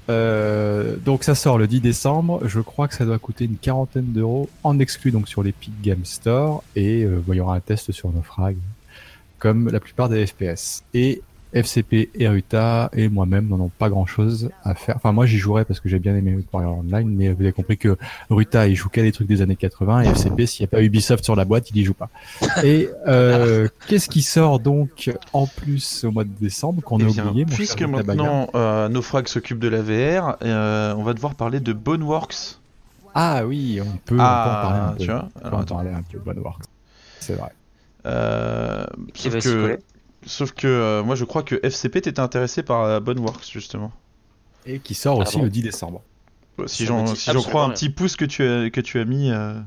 Euh, donc ça sort le 10 décembre. Je crois que ça doit coûter une quarantaine d'euros en exclu donc sur l'Epic Game Store et euh, il y aura un test sur nos frags comme la plupart des FPS. Et FCP et Ruta et moi-même n'en ont pas grand-chose à faire. Enfin moi j'y jouerai parce que j'ai bien aimé Warrior Online, mais vous avez compris que Ruta il joue qu'à des trucs des années 80 et FCP s'il n'y a pas Ubisoft sur la boîte il y joue pas. Et euh, qu'est-ce qui sort donc en plus au mois de décembre qu'on eh a bien, oublié mon puisque maintenant euh, Nofrag s'occupe de la VR, euh, on va devoir parler de Boneworks. Ah oui, on peut, on peut en parler un Ah, peu. tu vois On peut en attends. parler un peu, Boneworks. C'est vrai. Euh, Qui va s'y que, coller sauf que euh, moi je crois que FCP t'étais intéressé par euh, Boneworks justement. Et qui sort Ah aussi bon le 10 décembre. Si Ça j'en si j'en crois un petit pouce que tu as, que tu as mis. euh,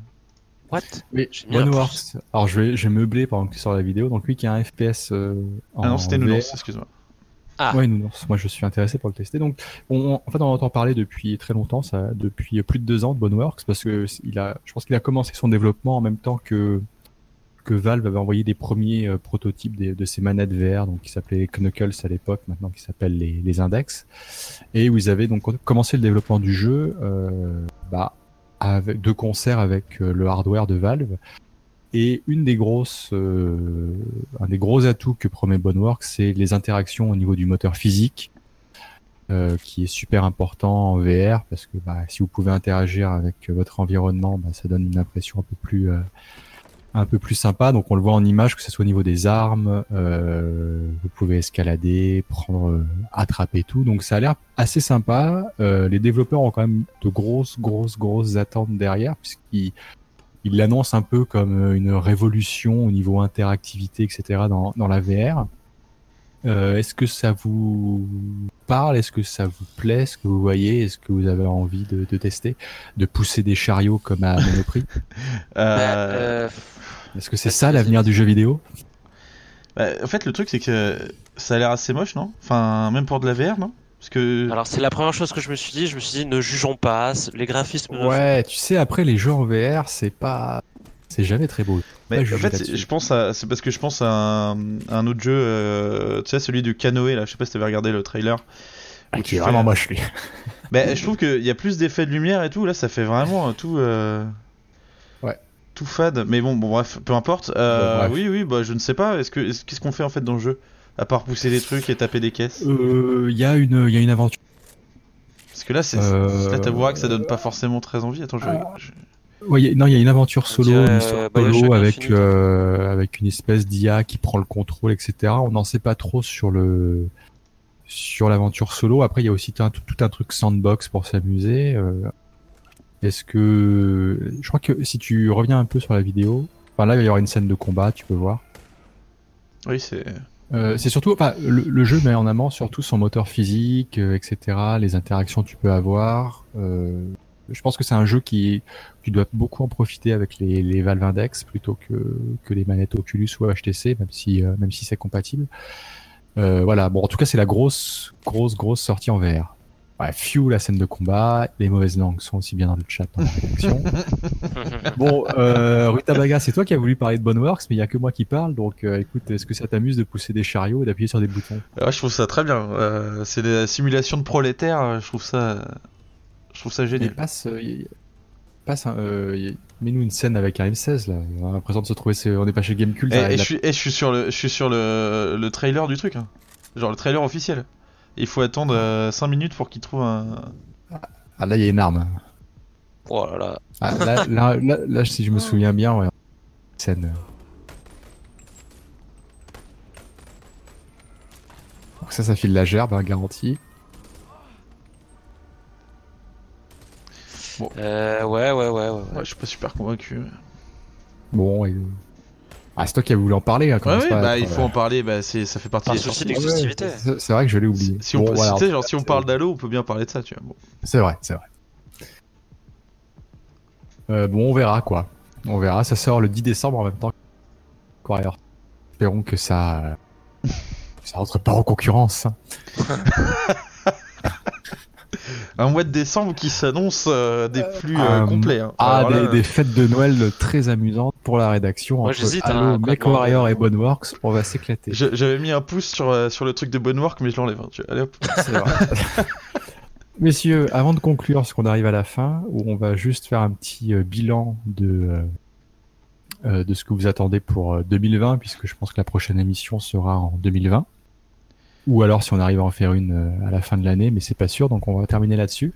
What? Mais Boneworks, alors je vais, je vais meubler pendant que tu sors la vidéo. Donc lui qui a un FPS euh, en Ah non, c'était. Nounours, excuse-moi. Ah. Ouais, Nounours. Moi, je suis intéressé pour le tester. Donc, on, en fait, on en entend parler depuis très longtemps, ça, depuis plus de deux ans de Boneworks, parce que il a, je pense qu'il a commencé son développement en même temps que que Valve avait envoyé des premiers euh, prototypes de ces manettes VR, donc qui s'appelaient Knuckles à l'époque, maintenant qui s'appellent les, Index, et où ils avaient donc commencé le développement du jeu, euh, bah, avec, de concert avec euh, le hardware de Valve. Et une des grosses, euh, un des gros atouts que promet Boneworks, c'est les interactions au niveau du moteur physique, euh, qui est super important en VR parce que bah, si vous pouvez interagir avec votre environnement, bah, ça donne une impression un peu plus euh, un peu plus sympa. Donc on le voit en image, que ce soit au niveau des armes, euh, vous pouvez escalader, prendre, euh, attraper tout. Donc ça a l'air assez sympa. Euh, les développeurs ont quand même de grosses, grosses, grosses attentes derrière, puisqu'ils ils l'annoncent un peu comme une révolution au niveau interactivité, etc. dans, dans la VR. Euh, Est-ce que ça vous parle? Est-ce que ça vous plaît? Ce que vous voyez? Est-ce que vous avez envie de, de tester? De pousser des chariots comme à Monoprix? Bah, Euh, euh, Est-ce que c'est ça l'avenir du jeu vidéo? Bah, en fait, le truc, c'est que ça a l'air assez moche, non? Enfin, même pour de la VR, non? Parce que. alors c'est la première chose que je me suis dit. Je me suis dit, ne jugeons pas. Les graphismes. Ouais, tu sais, après les jeux en VR, c'est pas, c'est jamais très beau. Mais en fait, je pense à, c'est parce que je pense à un, à un autre jeu, euh, tu sais, celui du canoë là. Je sais pas si t'avais regardé le trailer. Ah, qui est fais- vraiment moche lui. Mais je trouve qu'il y a plus d'effets de lumière et tout. Là, ça fait vraiment euh, tout. euh, Ouais. Tout fade. Mais bon, bon bref, peu importe. Euh, Bon, bref. Oui, oui, bah je ne sais pas. Est-ce que, est-ce- qu'est-ce qu'on fait en fait dans le jeu? À part pousser des trucs et taper des caisses? Euh, Il y a une, il y a une aventure. Parce que là, c'est, Euh, là, t'avoueras que ça donne pas forcément très envie. Attends, je, Ah. je- Ouais, il y a- non, il y a une aventure solo, dirait, une histoire euh, Bioshock solo avec Infinite. euh, avec une espèce d'IA qui prend le contrôle, etc. On n'en sait pas trop sur le sur l'aventure solo. Après, il y a aussi un, tout, tout un truc sandbox pour s'amuser. euh. Est-ce que je crois que si tu reviens un peu sur la vidéo, enfin là, il va y avoir une scène de combat, tu peux voir. Oui, c'est. Euh, c'est surtout, enfin, le, le jeu met en avant surtout son moteur physique, euh, etc., les interactions que tu peux avoir. Euh, je pense que c'est un jeu qui, tu dois beaucoup en profiter avec les, les Valve Index plutôt que, que les manettes Oculus ou HTC, même si, euh, même si c'est compatible. Euh, voilà. Bon, en tout cas, c'est la grosse, grosse, grosse sortie en VR. Ouais, Few, la scène de combat, les mauvaises langues sont aussi bien dans le chat dans la rédaction. Bon, euh, Rutabaga, c'est toi qui as voulu parler de Boneworks, mais il y a que moi qui parle, donc euh, écoute, est-ce que ça t'amuse de pousser des chariots et d'appuyer sur des boutons? Ouais, je trouve ça très bien. Euh, c'est la simulation de prolétaire. euh, Je trouve ça. Je trouve ça Mais génial. passe, euh, passe, un- euh, mets-nous une scène avec un M16 là. On a l'impression de se trouver, c'est- on est pas chez Gamecult. Et, là, et la- je suis, et je suis sur le, je suis sur le, le trailer du truc, hein. genre le trailer officiel. Il faut attendre 5 minutes pour qu'il trouve un. Ah là, il y a une arme. Oh là là. Ah, là, là, là, là, si je me souviens bien, ouais. Scène. euh. Donc ça, ça file la gerbe, hein, garantie. Euh, ouais, ouais, ouais, ouais. ouais. Ouais, je suis pas super convaincu. Bon, et... euh, ah, c'est toi qui as voulu en parler. Hein, Ouais, ouais, pas bah il faut en parler. Bah c'est, ça fait partie Par des souci sorties. d'ex- ouais, exclusivité. c'est vrai que je l'ai oublié. Si on Bon, peut voilà, citer, en genre tout si on parle d'Halo, on peut bien parler de ça, tu vois. Bon. C'est vrai, c'est vrai. Euh, bon, on verra quoi. On verra. Ça sort le 10 décembre en même temps que Warrior. Espérons que ça, que ça rentre pas en concurrence. Un mois de décembre qui s'annonce euh, des flux euh, Euh, complets. hein. Ah, des, là, des fêtes de Noël très amusantes pour la rédaction. Moi, j'hésite, hein, Mech. Warrior et Boneworks, on va s'éclater. je- J'avais mis un pouce sur, euh, sur le truc de Bonework, mais je l'enlève. hein. Allez hop. Messieurs, avant de conclure, parce qu'on arrive à la fin, où on va juste faire un petit euh, bilan de, euh, euh, de ce que vous attendez pour euh, 2020, puisque je pense que la prochaine émission sera en 2020. Ou alors si on arrive à en faire une euh, à la fin de l'année, mais c'est pas sûr, donc on va terminer là-dessus.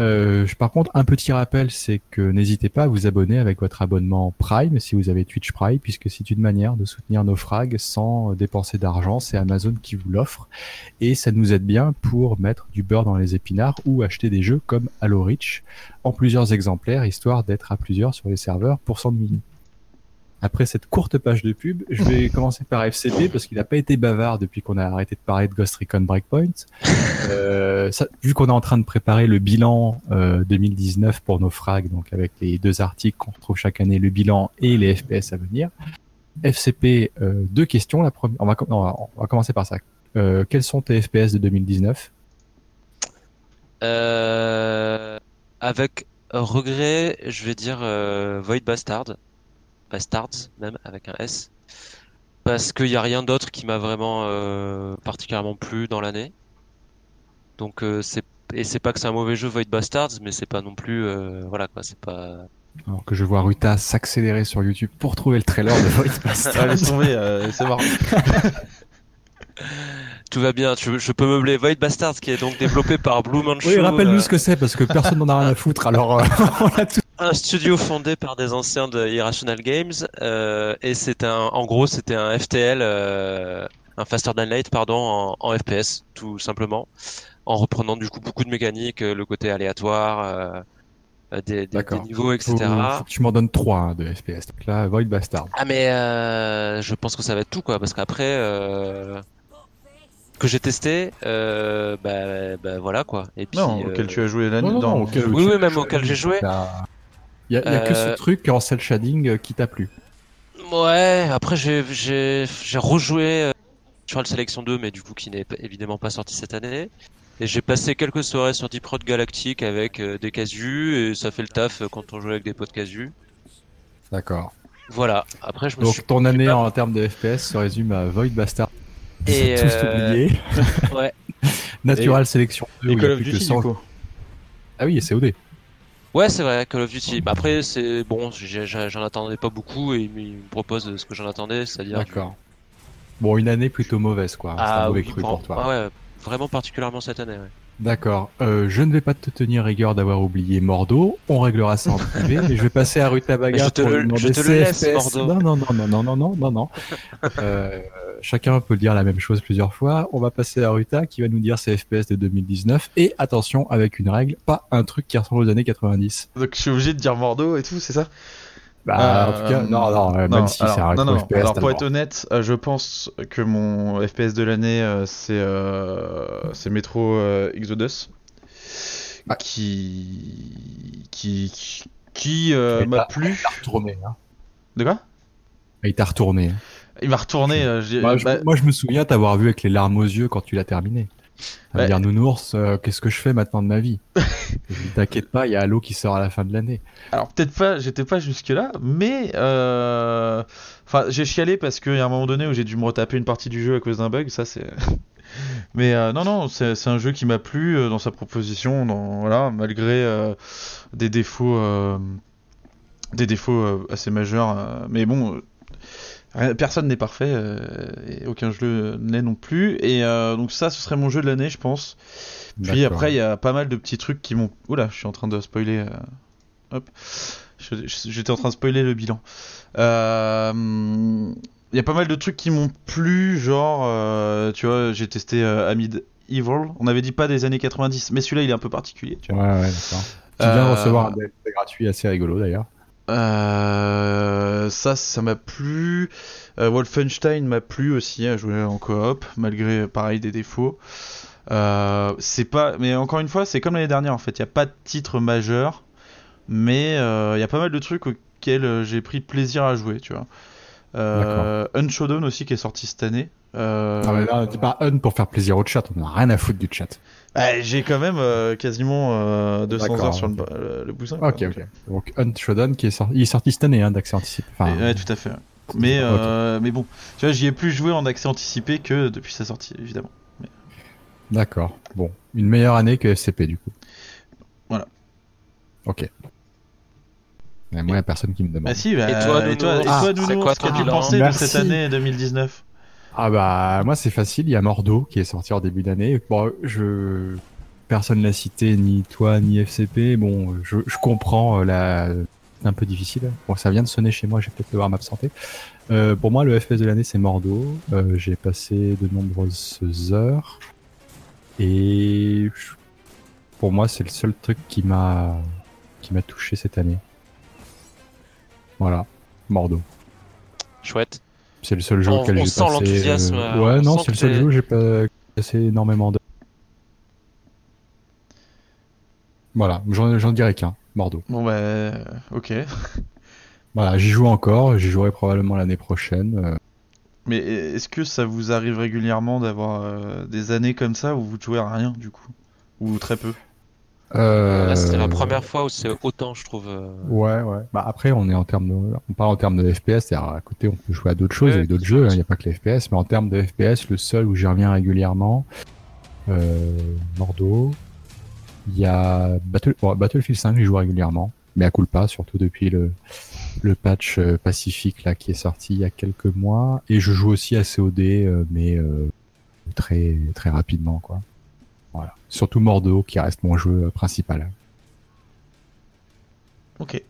Euh, par contre, un petit rappel, c'est que n'hésitez pas à vous abonner avec votre abonnement Prime, si vous avez Twitch Prime, puisque c'est une manière de soutenir nos frags sans euh, dépenser d'argent. C'est Amazon qui vous l'offre et ça nous aide bien pour mettre du beurre dans les épinards ou acheter des jeux comme Halo Reach en plusieurs exemplaires, histoire d'être à plusieurs sur les serveurs pour s'ennuyer. Après cette courte page de pub, je vais commencer par FCP parce qu'il n'a pas été bavard depuis qu'on a arrêté de parler de Ghost Recon Breakpoint. Euh, ça- vu qu'on est en train de préparer le bilan euh, 2019 pour nos frags, donc avec les deux articles qu'on retrouve chaque année, le bilan et les FPS à venir. FCP, euh, deux questions. La première, on va, com- non, on va- on va commencer par ça. Euh, quels sont tes FPS de 2019 Euh, avec regret, je vais dire euh, Void Bastard. Bastards, même, avec un S. Parce qu'il n'y a rien d'autre qui m'a vraiment euh, particulièrement plu dans l'année. Donc, euh, c'est et c'est pas que c'est un mauvais jeu Void Bastards, mais c'est pas non plus, euh, voilà quoi, c'est pas, Alors que je vois Ruta s'accélérer sur YouTube pour trouver le trailer de Void Bastard. Laisse tomber, euh, c'est marrant. Tout va bien, tu- je peux meubler Void Bastards qui est donc développé par Blue Manchu. Oui, rappelle-nous euh, ce que c'est parce que personne n'en a rien à foutre. Alors, euh, on a tout. Un studio fondé par des anciens de Irrational Games euh, et c'est un, en gros, c'était un FTL, euh, un Faster Than Light, pardon, en, en FPS, tout simplement, en reprenant du coup beaucoup de mécaniques, euh, le côté aléatoire, euh, euh, des, des, des niveaux, etc. Faut, faut que tu m'en donnes trois hein, de FPS. Donc là, Void Bastard. Ah mais euh, je pense que ça va être tout quoi, parce qu'après euh, que j'ai testé, euh, bah, bah voilà quoi. Et puis Non, euh, auquel tu as joué l'année. Non, non, dans- non, auquel- Oui, oui, même auquel j'ai joué. Il y a, il y a que ce Euh, truc en cel shading euh, qui t'a plu. Ouais, après j'ai j'ai j'ai rejoué euh, Trial Selection 2, mais du coup qui n'est évidemment pas sorti cette année. Et j'ai passé quelques soirées sur Deep Road Galactic avec euh, des casus et ça fait le taf euh, quand on joue avec des potes casus. D'accord. Voilà. Après je me Donc suis ton année pas- en termes de FPS se résume à Void Bastard. Et, tous euh, oubliés. ouais. Natural Selection 2. Et où il y Call a of plus que Duty, du 100 coup. Ah oui, et COD. Ouais, c'est vrai, Call of Duty. Bah, après, c'est bon, j'en attendais pas beaucoup et il me propose ce que j'en attendais, c'est-à-dire. D'accord. Bon, une année plutôt mauvaise, quoi. C'est un Ah mauvais oui, cru pour- pour toi. ah ouais, vraiment particulièrement cette année. Ouais. D'accord. Euh, je ne vais pas te tenir rigueur d'avoir oublié Mordo. On réglera ça en privé. mais je vais passer à Rutabaga je te pour le- lui demander je te le laisse. Mordo. Non, non, non, non, non, non, non, non, non. Euh, chacun peut dire la même chose plusieurs fois. On va passer à Ruta qui va nous dire ses FPS de 2019. Et attention, avec une règle, pas un truc qui ressemble aux années 90. Donc je suis obligé de dire Mordo et tout, c'est ça? Bah, en Euh, tout cas, non, non, euh, non, si alors, non, rétro non, FPS. Alors pour être honnête, euh, je pense que mon FPS de l'année c'est c'est Metro Exodus Ah. qui qui qui, qui, m'a plu. Il t'a retourné. Hein. De quoi? Il t'a retourné. Il m'a retourné. je, bah, moi, je me souviens t'avoir vu avec les larmes aux yeux quand tu l'as terminé. À Ouais. dire, nounours, euh, qu'est-ce que je fais maintenant de ma vie T'inquiète pas, il y a Halo qui sort à la fin de l'année. Alors peut-être pas, j'étais pas jusque là, mais euh... enfin j'ai chialé parce qu'il y a un moment donné où j'ai dû me retaper une partie du jeu à cause d'un bug, ça c'est. mais euh, non non, c'est un jeu qui m'a plu dans sa proposition, dans voilà malgré des défauts, des défauts assez majeurs, mais bon. Personne n'est parfait, euh, et aucun jeu ne l'est non plus, et euh, donc ça, ce serait mon jeu de l'année, je pense. Puis après, il y a pas mal de petits trucs qui m'ont. Oula, je suis en train de spoiler. euh, Hop. J'étais en train de spoiler le bilan. Euh, Il y a pas mal de trucs qui m'ont plu, genre, euh, tu vois, j'ai testé euh, Amid Evil. On avait dit pas des années 90, mais celui-là, il est un peu particulier. Tu Ouais, vois. ouais, d'accord. Tu viens de recevoir un DLC gratuit assez rigolo d'ailleurs. Euh, ça, ça m'a plu. Euh, Wolfenstein m'a plu aussi à jouer en coop, malgré pareil des défauts. Euh, c'est pas, mais encore une fois, c'est comme l'année dernière en fait. Il y a pas de titre majeur, mais il y a pas mal de trucs auxquels j'ai pris plaisir à jouer, tu vois. Euh, Unshowdown aussi qui est sorti cette année. Euh, Ah, mais là, pas un pour faire plaisir au chat, on a rien à foutre du chat. Bah, j'ai quand même euh, quasiment euh, 200 D'accord, heures sur le, le, le bousin. quoi. Ok, ok. Donc Unshodan qui est sorti, il est sorti cette année hein, d'accès anticipé. Enfin, Et- ouais, tout à fait. Mais, euh, mais bon, tu vois, j'y ai plus joué en accès anticipé que depuis sa sortie, évidemment. D'accord. Bon, une meilleure année que FCP du coup. Voilà. Ok. Mais moi, il y a personne qui me demande. Bah si, bah, Et toi, et toi, et toi, Ah, Nounours, c'est quoi ton qu'as-tu bilan pensé de cette année 2019 Ah bah moi c'est facile, il y a Mordo qui est sorti en début d'année. Bon, je personne l'a cité, ni toi ni FCP. Bon, je, je comprends euh, la un peu difficile. Bon, ça vient de sonner chez moi, je vais peut-être devoir m'absenter. Euh, pour moi, le FPS de l'année c'est Mordo. Euh, J'ai passé de nombreuses heures et pour moi c'est le seul truc qui m'a qui m'a touché cette année. Voilà, Mordo. Chouette. C'est le seul jeu On- auquel j'ai passé. l'enthousiasme, euh, euh, Ouais, on non, c'est le seul jeu où j'ai pas passé énormément de. Voilà, j'en j'en dirais qu'un, Bordeaux. Bon bah, ok. Voilà, j'y joue encore, j'y jouerai probablement l'année prochaine. euh, Mais est-ce que ça vous arrive régulièrement d'avoir euh, des années comme ça où vous jouez à rien du coup? Ou très peu? Euh, Là, c'était la première fois où c'est autant, je trouve. euh, Ouais, ouais. Bah après, on est en termes de, on parle en termes de FPS, c'est-à-dire à côté, on peut jouer à d'autres choses, avec d'autres c'est jeux. Il c'est n'y a pas que les FPS, mais en termes de FPS, le seul où j'y reviens régulièrement, euh, Bordeaux. Il y a Battle... bon, Battlefield 5, j'y joue régulièrement. mais à culpa, surtout depuis le, le patch euh, Pacifique là qui est sorti il y a quelques mois. Et je joue aussi à COD, euh, mais euh, très très rapidement quoi. Surtout Mordo qui reste mon jeu principal. Ok.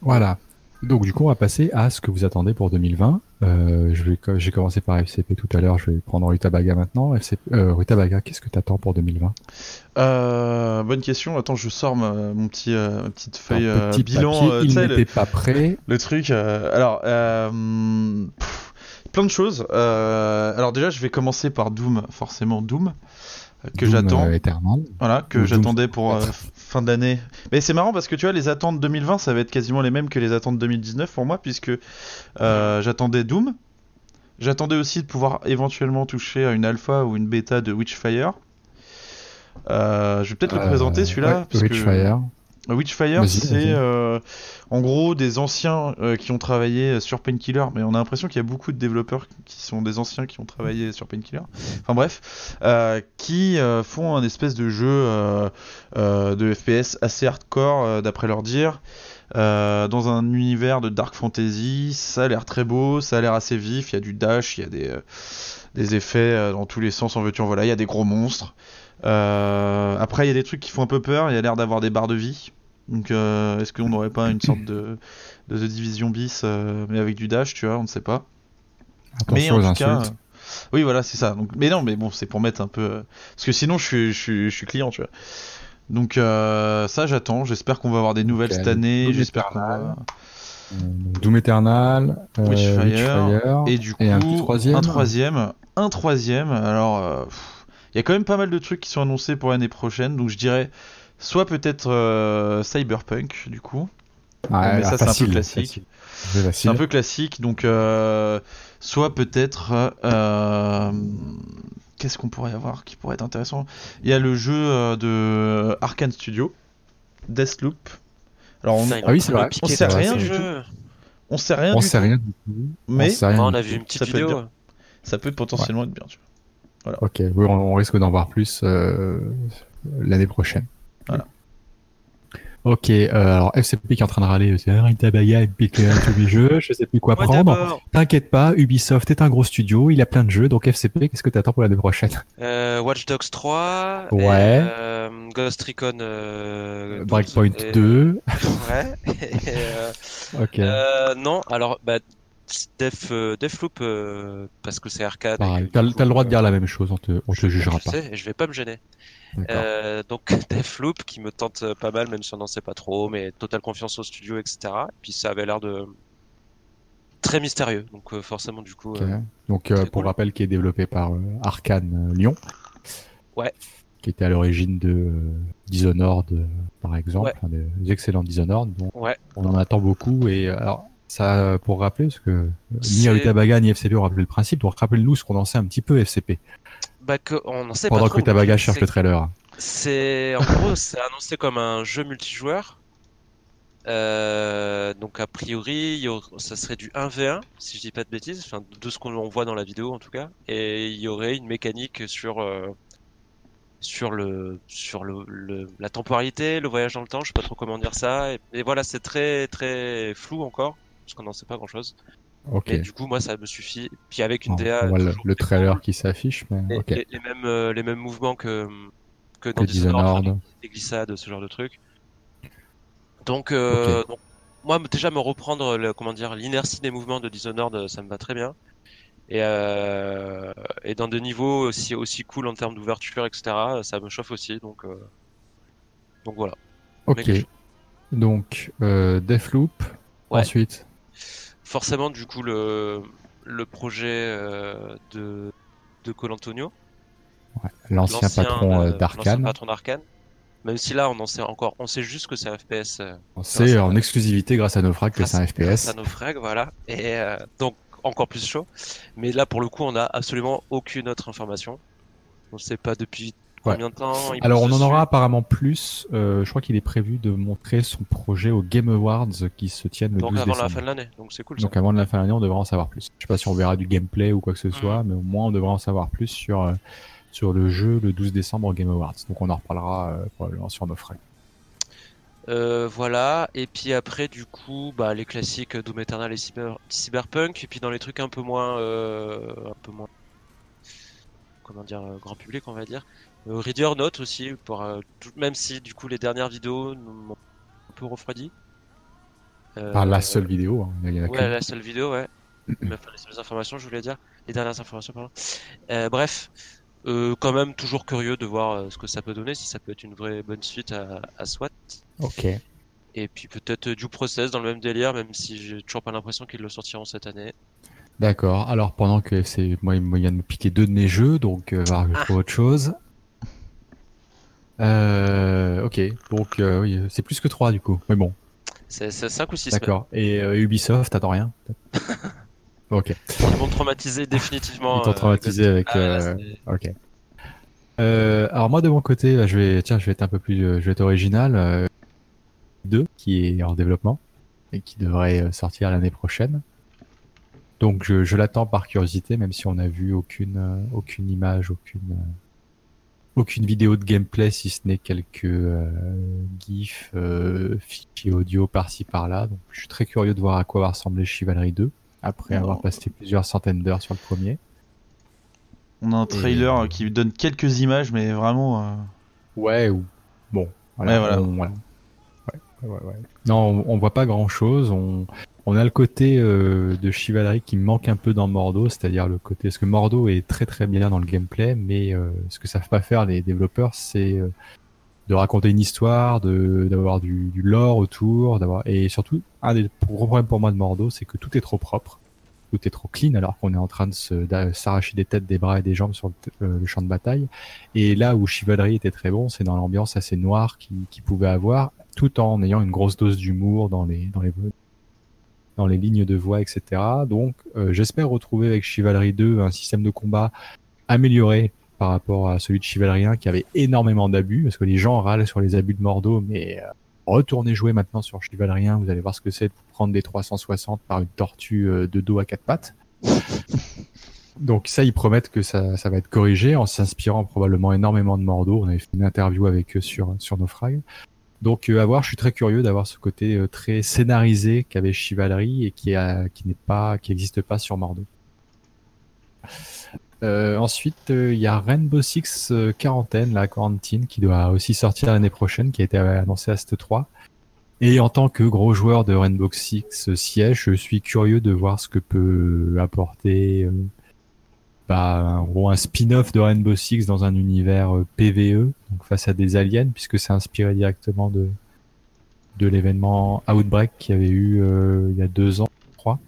Voilà. Donc du coup, on va passer à ce que vous attendez pour 2020. Euh, je vais, co- j'ai commencé par FCP tout à l'heure. Je vais prendre Rutabaga maintenant. FCP, euh, Rutabaga, qu'est-ce que t'attends pour 2020 Euh, bonne question. Attends, je sors ma- mon petit petite feuille petit bilan. papier, tu il n'était pas prêt. le truc. alors, pff, plein de choses. Alors déjà, je vais commencer par Doom. Forcément, Doom que j'attends. euh. Voilà, que j'attendais pour euh, 4. f- fin d'année. Mais c'est marrant parce que tu vois, les attentes 2020, ça va être quasiment les mêmes que les attentes 2019 pour moi, puisque euh, j'attendais Doom. J'attendais aussi de pouvoir éventuellement toucher à une alpha ou une bêta de Witchfire. Euh, je vais peut-être le présenter celui-là. ouais, parce que- Witchfire. C'est euh, en gros des anciens euh, qui ont travaillé sur Painkiller, mais on a l'impression qu'il y a beaucoup de développeurs qui sont des anciens qui ont travaillé sur Painkiller. Enfin bref, euh, qui font un espèce de jeu de FPS assez hardcore, d'après leur dire, euh, dans un univers de dark fantasy. Ça a l'air très beau, ça a l'air assez vif. Il y a du dash, il y a des, euh, des effets euh, dans tous les sens en veux-tu en voilà. Il y a des gros monstres. Euh, après, il y a des trucs qui font un peu peur. Il y a l'air d'avoir des barres de vie. Donc, euh, est-ce qu'on n'aurait pas une sorte de, de The Division bis, euh, mais avec du dash, tu vois, on ne sait pas. mais en tout cas, oui, voilà, c'est ça. Donc, mais non, mais bon, c'est pour mettre un peu, parce que sinon, je suis, je suis, je suis client, tu vois. Donc euh, ça, j'attends. J'espère qu'on va avoir des nouvelles cette année. J'espère qu'on va. Doom Eternal, euh, Witchfire, Witchfire, Et du coup, un troisième. un troisième, un troisième. Alors, euh, pff, il y a quand même pas mal de trucs qui sont annoncés pour l'année prochaine. Donc, je dirais soit peut-être euh, Cyberpunk, du coup. Ouais, mais ça, ah, c'est un peu classique. C'est un peu classique. Donc, euh, soit peut-être. euh, Qu'est-ce qu'on pourrait avoir qui pourrait être intéressant? Il y a le jeu euh, de Arkane Studio, Deathloop. Alors, on, Ah oui, c'est vrai. On sait rien du jeu. on sait rien On du sait tout, rien du tout. mais on, sait rien Ah, on a tout. vu une petite Ça peut vidéo. bien. ça peut potentiellement être bien. Tu vois. Ok, oui, on, on risque d'en voir plus euh, l'année prochaine. Voilà. Ok, euh, alors FCP qui est en train de râler, c'est un pique euh, tous les jeux, je sais plus quoi Moi prendre. T'inquiète pas, Ubisoft est un gros studio, il a plein de jeux, donc FCP, qu'est-ce que t'attends pour l'année prochaine? Euh, Watch Dogs 3, et, Ouais. euh, Ghost Recon euh, 12, Breakpoint et- 2, Ouais. et, euh, ok, euh, non, alors bah, Def, euh, Deathloop euh, parce que c'est arcade. pareil. T'as le droit de dire la même chose, on te, on te jugera je pas. sais, je vais pas me gêner. Euh, donc Deathloop qui me tente pas mal, même si on n'en sait pas trop, mais totale confiance au studio, etc. Et puis ça avait l'air de très mystérieux, donc euh, forcément du coup. Euh, Donc, euh, pour cool. rappel, qui est développé par euh, Arkane euh, Lyon. Ouais. Qui était à l'origine de euh, Dishonored, euh, par exemple, Ouais. des, des excellents Dishonored. Ouais. on en attend beaucoup. Et euh, alors, ça, euh, pour rappeler, parce que ni C'est- Rutabaga ni FCP ont rappelé le principe, donc rappelle-nous ce qu'on en sait un petit peu FCP. Bah que on en sait pas Pendant trop. que Rutabaga mais cherche le trailer. C'est en gros, c'est annoncé comme un jeu multijoueur. Euh, donc a priori, ça serait du 1v1 si je dis pas de bêtises, enfin de ce qu'on voit dans la vidéo en tout cas, et il y aurait une mécanique sur euh, sur le sur le, le- la temporalité, le voyage dans le temps, je sais pas trop comment dire ça, et, et voilà, c'est très très flou encore parce qu'on n'en sait pas grand chose. Et du coup, moi, ça me suffit. Puis avec une DA le, trailer qui s'affiche, mais les, ok. les- les mêmes euh, les mêmes mouvements que que dans Dishonored, des glissades, ce genre de trucs. Donc, euh, donc, moi, déjà me reprendre, le, comment dire, l'inertie des mouvements de Dishonored, euh, ça me va très bien. Et, euh, et dans des niveaux aussi aussi cool en termes d'ouverture, etc., ça me chauffe aussi. Donc, donc voilà. Ok. Donc, Deathloop. Ouais. Ensuite. Forcément, du coup, le le projet euh, de de Colantonio, L'ancien patron euh, euh, d'Arkane. patron d'Arkane. Même si là, on en sait encore, on sait juste que c'est un FPS. On sait grâce à- en exclusivité grâce à Naufrag que grâce- c'est un grâce FPS. à nos frags, voilà. Et donc encore plus chaud. Mais là, pour le coup, on a absolument aucune autre information. On ne sait pas depuis. Combien de temps. il Alors on en aura apparemment plus. Euh, je crois qu'il est prévu de montrer son projet au Game Awards qui se tiennent le donc 12 avant la décembre. fin de l'année. Donc c'est cool. ça. Donc avant de la fin de l'année, on devrait en savoir plus. Je sais pas si on verra du gameplay ou quoi que ce Mm. soit, mais au moins on devrait en savoir plus sur euh, sur le jeu le 12 décembre au Game Awards. Donc on en reparlera euh, probablement sur nos frais. Euh, voilà, et puis après, du coup, bah, les classiques Doom Eternal et Cyber- Cyberpunk, et puis dans les trucs un peu moins, euh, un peu moins, comment dire, grand public, on va dire. Euh, Ready or Not aussi, pour, euh, tout- même si du coup les dernières vidéos m'ont un peu refroidi. Euh, Enfin, la seule vidéo, hein, il y en a Ouais, la seule vidéo, ouais. Enfin, les seules informations, je voulais dire. Les dernières informations, pardon. Bref, euh, quand même toujours curieux de voir euh, ce que ça peut donner, si ça peut être une vraie bonne suite à, à SWAT. Ok. Et puis peut-être euh, du process dans le même délire, même si j'ai toujours pas l'impression qu'ils le sortiront cette année. D'accord. Alors pendant que c'est moi, il vient de me piquer deux de mes jeux, donc je Ah. autre chose. Euh, ok. Donc euh, oui, c'est plus que trois du coup. Mais bon, C'est 5 ou 6 semaines. d'accord. Et euh, Ubisoft, t'attends rien Ok. Ils m'ont traumatisé définitivement. Ils t'ont euh, traumatisé avec. Ah, là, euh, Ok. Euh, alors moi de mon côté, là, je vais tiens, je vais être un peu plus, euh, je vais être original. Euh, 2 qui est en développement et qui devrait euh, sortir l'année prochaine. Donc je, je l'attends par curiosité, même si on n'a vu aucune euh, aucune image, aucune euh, aucune vidéo de gameplay, si ce n'est quelques euh, gifs, euh, fichiers audio par-ci par-là. Donc je suis très curieux de voir à quoi va ressembler Chivalry 2 après avoir passé plusieurs centaines d'heures sur le premier. On a un trailer Et- euh, qui donne quelques images, mais vraiment. euh, Ouais, ou bon. Ouais, voilà. on- voilà. Ouais, ouais, ouais. Non, on, on voit pas grand chose. On, on a le côté euh, de Chivalry qui manque un peu dans Mordo, c'est-à-dire le côté. Parce que Mordo est très très bien dans le gameplay, mais euh, ce que savent pas faire les développeurs, c'est euh, de raconter une histoire, de d'avoir du, lore autour, d'avoir et surtout un des gros problèmes pour moi de Mordo, c'est que tout est trop propre, tout est trop clean, alors qu'on est en train de s'arracher des têtes, des bras et des jambes sur le, champ de bataille. Et là où Chivalry était très bon, c'est dans l'ambiance assez noire qu'il qu'il pouvait avoir, tout en ayant une grosse dose d'humour dans les dans les dans les lignes de voix, etc. Donc, euh, j'espère retrouver avec Chivalry 2 un système de combat amélioré par rapport à celui de Chivalry 1 qui avait énormément d'abus, parce que les gens râlent sur les abus de Mordo, mais euh, retournez jouer maintenant sur Chivalry 1, vous allez voir ce que c'est de prendre des 360 par une tortue euh, de dos à quatre pattes. Donc ça, ils promettent que ça, va être corrigé en s'inspirant probablement énormément de Mordo. On avait fait une interview avec eux sur, sur. Donc euh, à voir, je suis très curieux d'avoir ce côté euh, très scénarisé qu'avait Chivalry et qui, n'existe pas sur Mordo. Euh, ensuite, il y a Rainbow Six Quarantaine, la quarantine, qui doit aussi sortir l'année prochaine, qui a été annoncé à cette 3. Et en tant que gros joueur de Rainbow Six Siege, je suis curieux de voir ce que peut apporter bah, en gros un spin-off de Rainbow Six dans un univers euh, PVE, donc face à des aliens, puisque c'est inspiré directement de, de l'événement Outbreak qu'il y avait eu euh, il y a deux ans, je crois.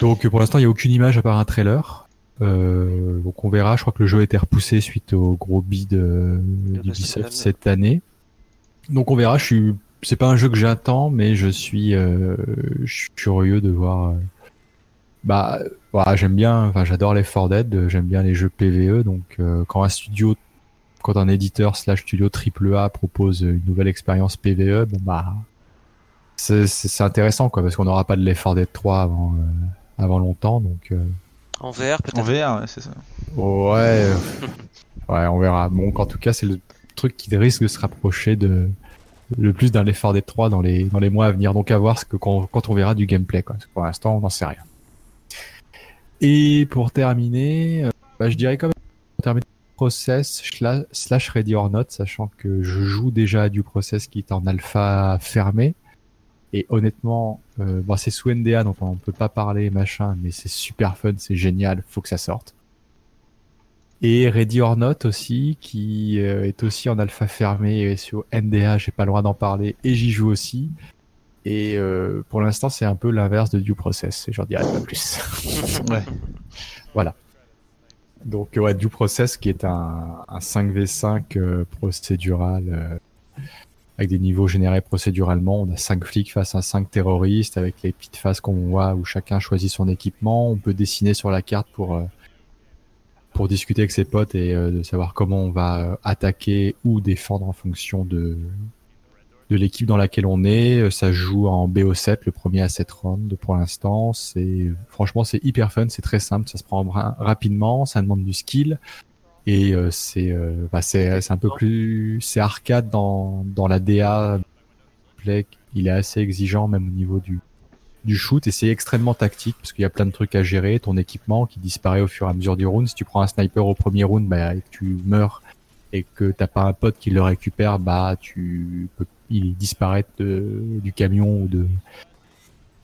Donc pour l'instant, il n'y a aucune image à part un trailer. Euh, donc on verra. Je crois que le jeu a été repoussé suite au gros bid euh, d'Ubisoft cette année. Donc on verra. Je suis, c'est pas un jeu que j'attends, mais je suis, euh, je suis curieux de voir. euh, bah, j'aime bien. Enfin, j'adore les 4 Dead. J'aime bien les jeux PVE. Donc euh, quand un studio, quand un éditeur slash studio triple A propose une nouvelle expérience PVE, bon bah, c'est c'est- c'est intéressant quoi, parce qu'on n'aura pas de 4 Dead 3 avant, euh, avant longtemps. Donc euh, En VR, En peut-être. VR, ouais, c'est ça. Ouais, ouais, on verra. Bon, en tout cas, c'est le truc qui risque de se rapprocher de le plus d'un 4 Dead 3 dans les dans les mois à venir. Donc à voir ce que quand, quand on verra du gameplay. Quoi. Parce que pour l'instant, on n'en sait rien. Et pour terminer, euh, bah, je dirais quand même pour terminer process slash, ready or not, sachant que je joue déjà du process qui est en alpha fermé. Et honnêtement, euh, c'est sous NDA donc on peut pas parler machin, mais c'est super fun, c'est génial, faut que ça sorte. Et Ready or Not aussi, qui euh, est aussi en alpha fermé et sur NDA, j'ai pas le droit d'en parler et j'y joue aussi. Et euh, pour l'instant, c'est un peu l'inverse de Due Process, et j'en dirai pas plus. Ouais. voilà. Donc ouais, Due Process qui est un, un 5v5 euh, procédural euh, avec des niveaux générés procéduralement. On a 5 flics face à 5 terroristes avec les petites phases qu'on voit où chacun choisit son équipement. On peut dessiner sur la carte pour pour discuter avec ses potes et de savoir comment on va attaquer ou défendre en fonction de de l'équipe dans laquelle on est. Euh, Ça joue en BO7, le premier à 7 rounds pour l'instant. C'est franchement c'est hyper fun, c'est très simple, ça se prend ra- rapidement, ça demande du skill Et euh, c'est euh, bah, c'est un peu plus c'est arcade dans dans la DA. Il est assez exigeant même au niveau du du shoot et c'est extrêmement tactique parce qu'il y a plein de trucs à gérer. Ton équipement qui disparaît au fur et à mesure du round. Si tu prends un sniper au premier round, bah, tu meurs et que t'as pas un pote qui le récupère, bah tu il disparaît de- du camion ou de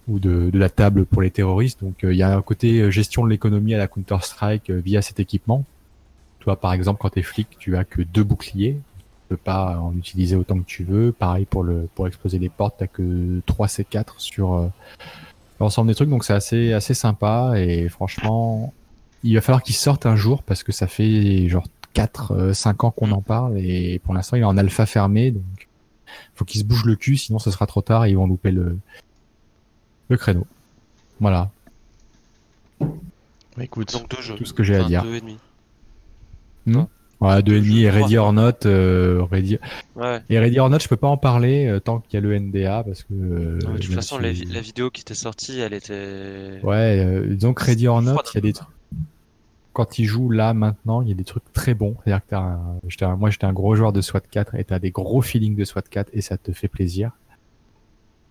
ou de, de la table pour les terroristes. Donc euh, il y a un côté euh, gestion de l'économie à la Counter Strike via cet équipement. Toi par exemple quand t'es flic, tu as que deux boucliers. Tu peux pas en utiliser autant que tu veux. Pareil pour le pour exploser les portes, t'as que 3 C4 sur euh, l'ensemble des trucs. Donc c'est assez assez sympa et franchement il va falloir qu'il sorte un jour parce que ça fait genre 4 5 ans qu'on en parle et pour l'instant il est en alpha fermé donc faut qu'il se bouge le cul sinon ce sera trop tard et ils vont louper le le créneau. Voilà, Bah, écoute, Donc deux jeux. tout ce que j'ai à dire. Deux et demi. Voilà, deux et demi et. Ready or Not, euh, Ready... Ouais. et Ready or Not, je peux pas en parler euh, tant qu'il y a le NDA parce que. euh, Non, de toute même façon, la, vi- la vidéo qui était sortie, elle était. Ouais, euh, donc Ready or Not, il y a des trucs. Quand il joue là maintenant, il y a des trucs très bons. C'est-à-dire que t'as un... moi j'étais un gros joueur de SWAT 4 et t'as des gros feelings de SWAT 4 et ça te fait plaisir.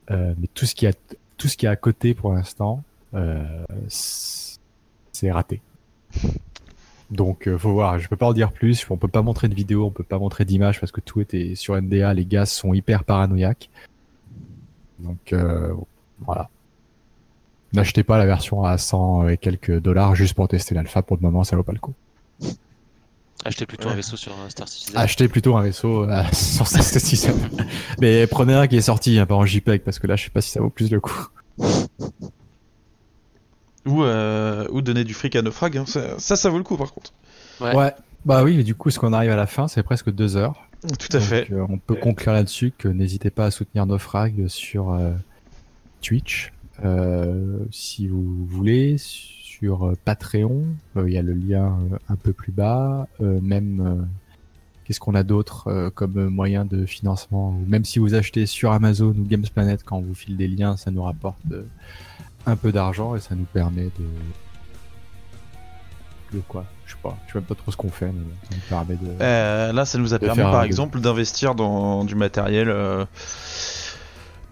Euh, mais tout ce qui a tout ce qui est à côté pour l'instant, euh, c'est c'est raté. Donc euh, faut voir. Je peux pas en dire plus. On peut pas montrer de vidéo, on peut pas montrer d'image parce que tout était sur NDA. Les gars sont hyper paranoïaques. Donc euh, voilà. N'achetez pas la version à 100 et quelques dollars juste pour tester l'alpha. Pour le moment, ça vaut pas le coup. Acheter plutôt Ouais. un vaisseau sur un Star Citizen. Achetez plutôt un vaisseau euh, sur sa station. Mais prenez un qui est sorti, hein, pas en JPEG, parce que là, je sais pas si ça vaut plus le coup. ou, euh, ou donner du fric à Naufrag, hein. ça, ça, ça vaut le coup par contre. Ouais. Bah oui, mais du coup, ce qu'on arrive à la fin, c'est presque deux heures. Tout à Donc, fait. euh, on peut conclure là-dessus que n'hésitez pas à soutenir Naufrag sur euh, Twitch, si vous voulez, sur euh, Patreon. euh, Il y a le lien euh, un peu plus bas. euh, même, euh, qu'est-ce qu'on a d'autre euh, comme euh, moyen de financement Même si vous achetez sur Amazon ou Games Planet, quand on vous file des liens, ça nous rapporte euh, un peu d'argent et ça nous permet de de quoi? Je sais pas. Je sais même pas trop ce qu'on fait, mais ça nous permet de. Euh, là, ça nous a permis par exemple d'investir dans du matériel euh,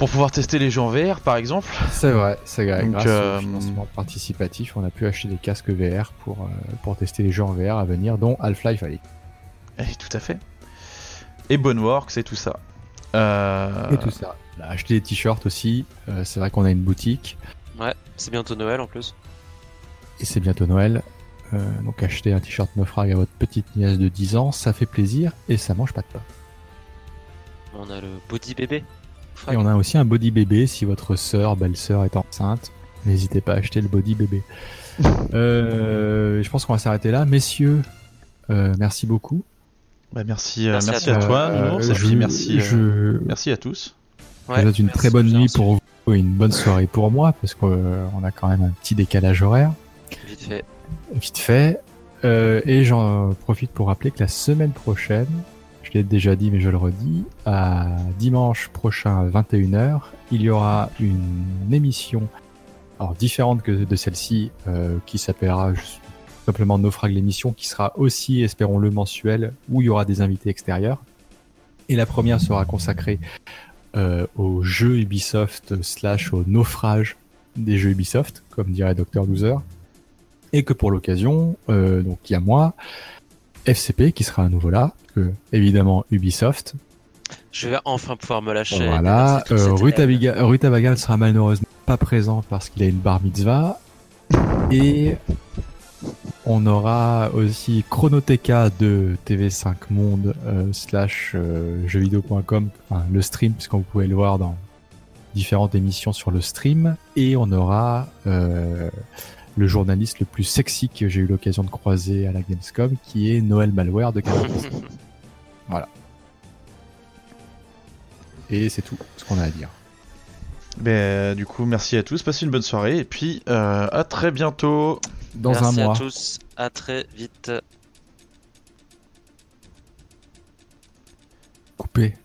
pour pouvoir tester les jeux en VR par exemple. C'est vrai, c'est vrai. Donc, Grâce euh, au financement participatif, on a pu acheter des casques VR pour, euh, pour tester les jeux en VR à venir, dont Half-Life Alyx. Eh, tout à fait. Et Boneworks et tout ça. Euh, Et tout ça. On a acheté des t-shirts aussi. euh, c'est vrai qu'on a une boutique Ouais, c'est bientôt Noël en plus. et c'est bientôt Noël. Euh, donc acheter un t-shirt Naufrag à votre petite nièce de 10 ans, ça fait plaisir et ça mange pas de pain. On a le body bébé. Et on a aussi un body bébé si votre sœur, belle-sœur est enceinte. N'hésitez pas à acheter le body bébé. Euh, je pense qu'on va s'arrêter là. Messieurs, euh, merci beaucoup. bah, merci, euh, Merci à toi. Euh, je- merci, euh, je, merci à tous. Ouais, Ça va être une très bonne nuit pour vous et une bonne soirée pour moi parce qu'on a quand même un petit décalage horaire. Vite fait. Vite fait. Euh, et j'en profite pour rappeler que la semaine prochaine, je l'ai déjà dit mais je le redis, à dimanche prochain à 21h, il y aura une émission alors différente que de celle-ci euh, qui s'appellera simplement Naufrag l'émission qui sera aussi, espérons-le, mensuelle où il y aura des invités extérieurs. Et la première sera consacrée euh, au jeu Ubisoft slash au naufrage des jeux Ubisoft, comme dirait Dr. Loser. Et que pour l'occasion, euh, donc il y a moi, FCP qui sera à nouveau là, que évidemment Ubisoft. Je vais enfin pouvoir me lâcher. Voilà, euh. Rutabaga sera malheureusement pas présent parce qu'il a une bar mitzvah. Et on aura aussi Chronoteca de TV5 Monde euh, slash euh, jeuxvideo.com, enfin, le stream, puisqu'on vous pouvez le voir dans différentes émissions sur le stream. Et on aura euh, le journaliste le plus sexy que j'ai eu l'occasion de croiser à la Gamescom, qui est Noël Malware de Canal+. Et c'est tout ce qu'on a à dire. Ben, du coup, merci à tous, passez une bonne soirée et puis euh, à très bientôt. Dans Merci un mois. à tous. À très vite. Coupé.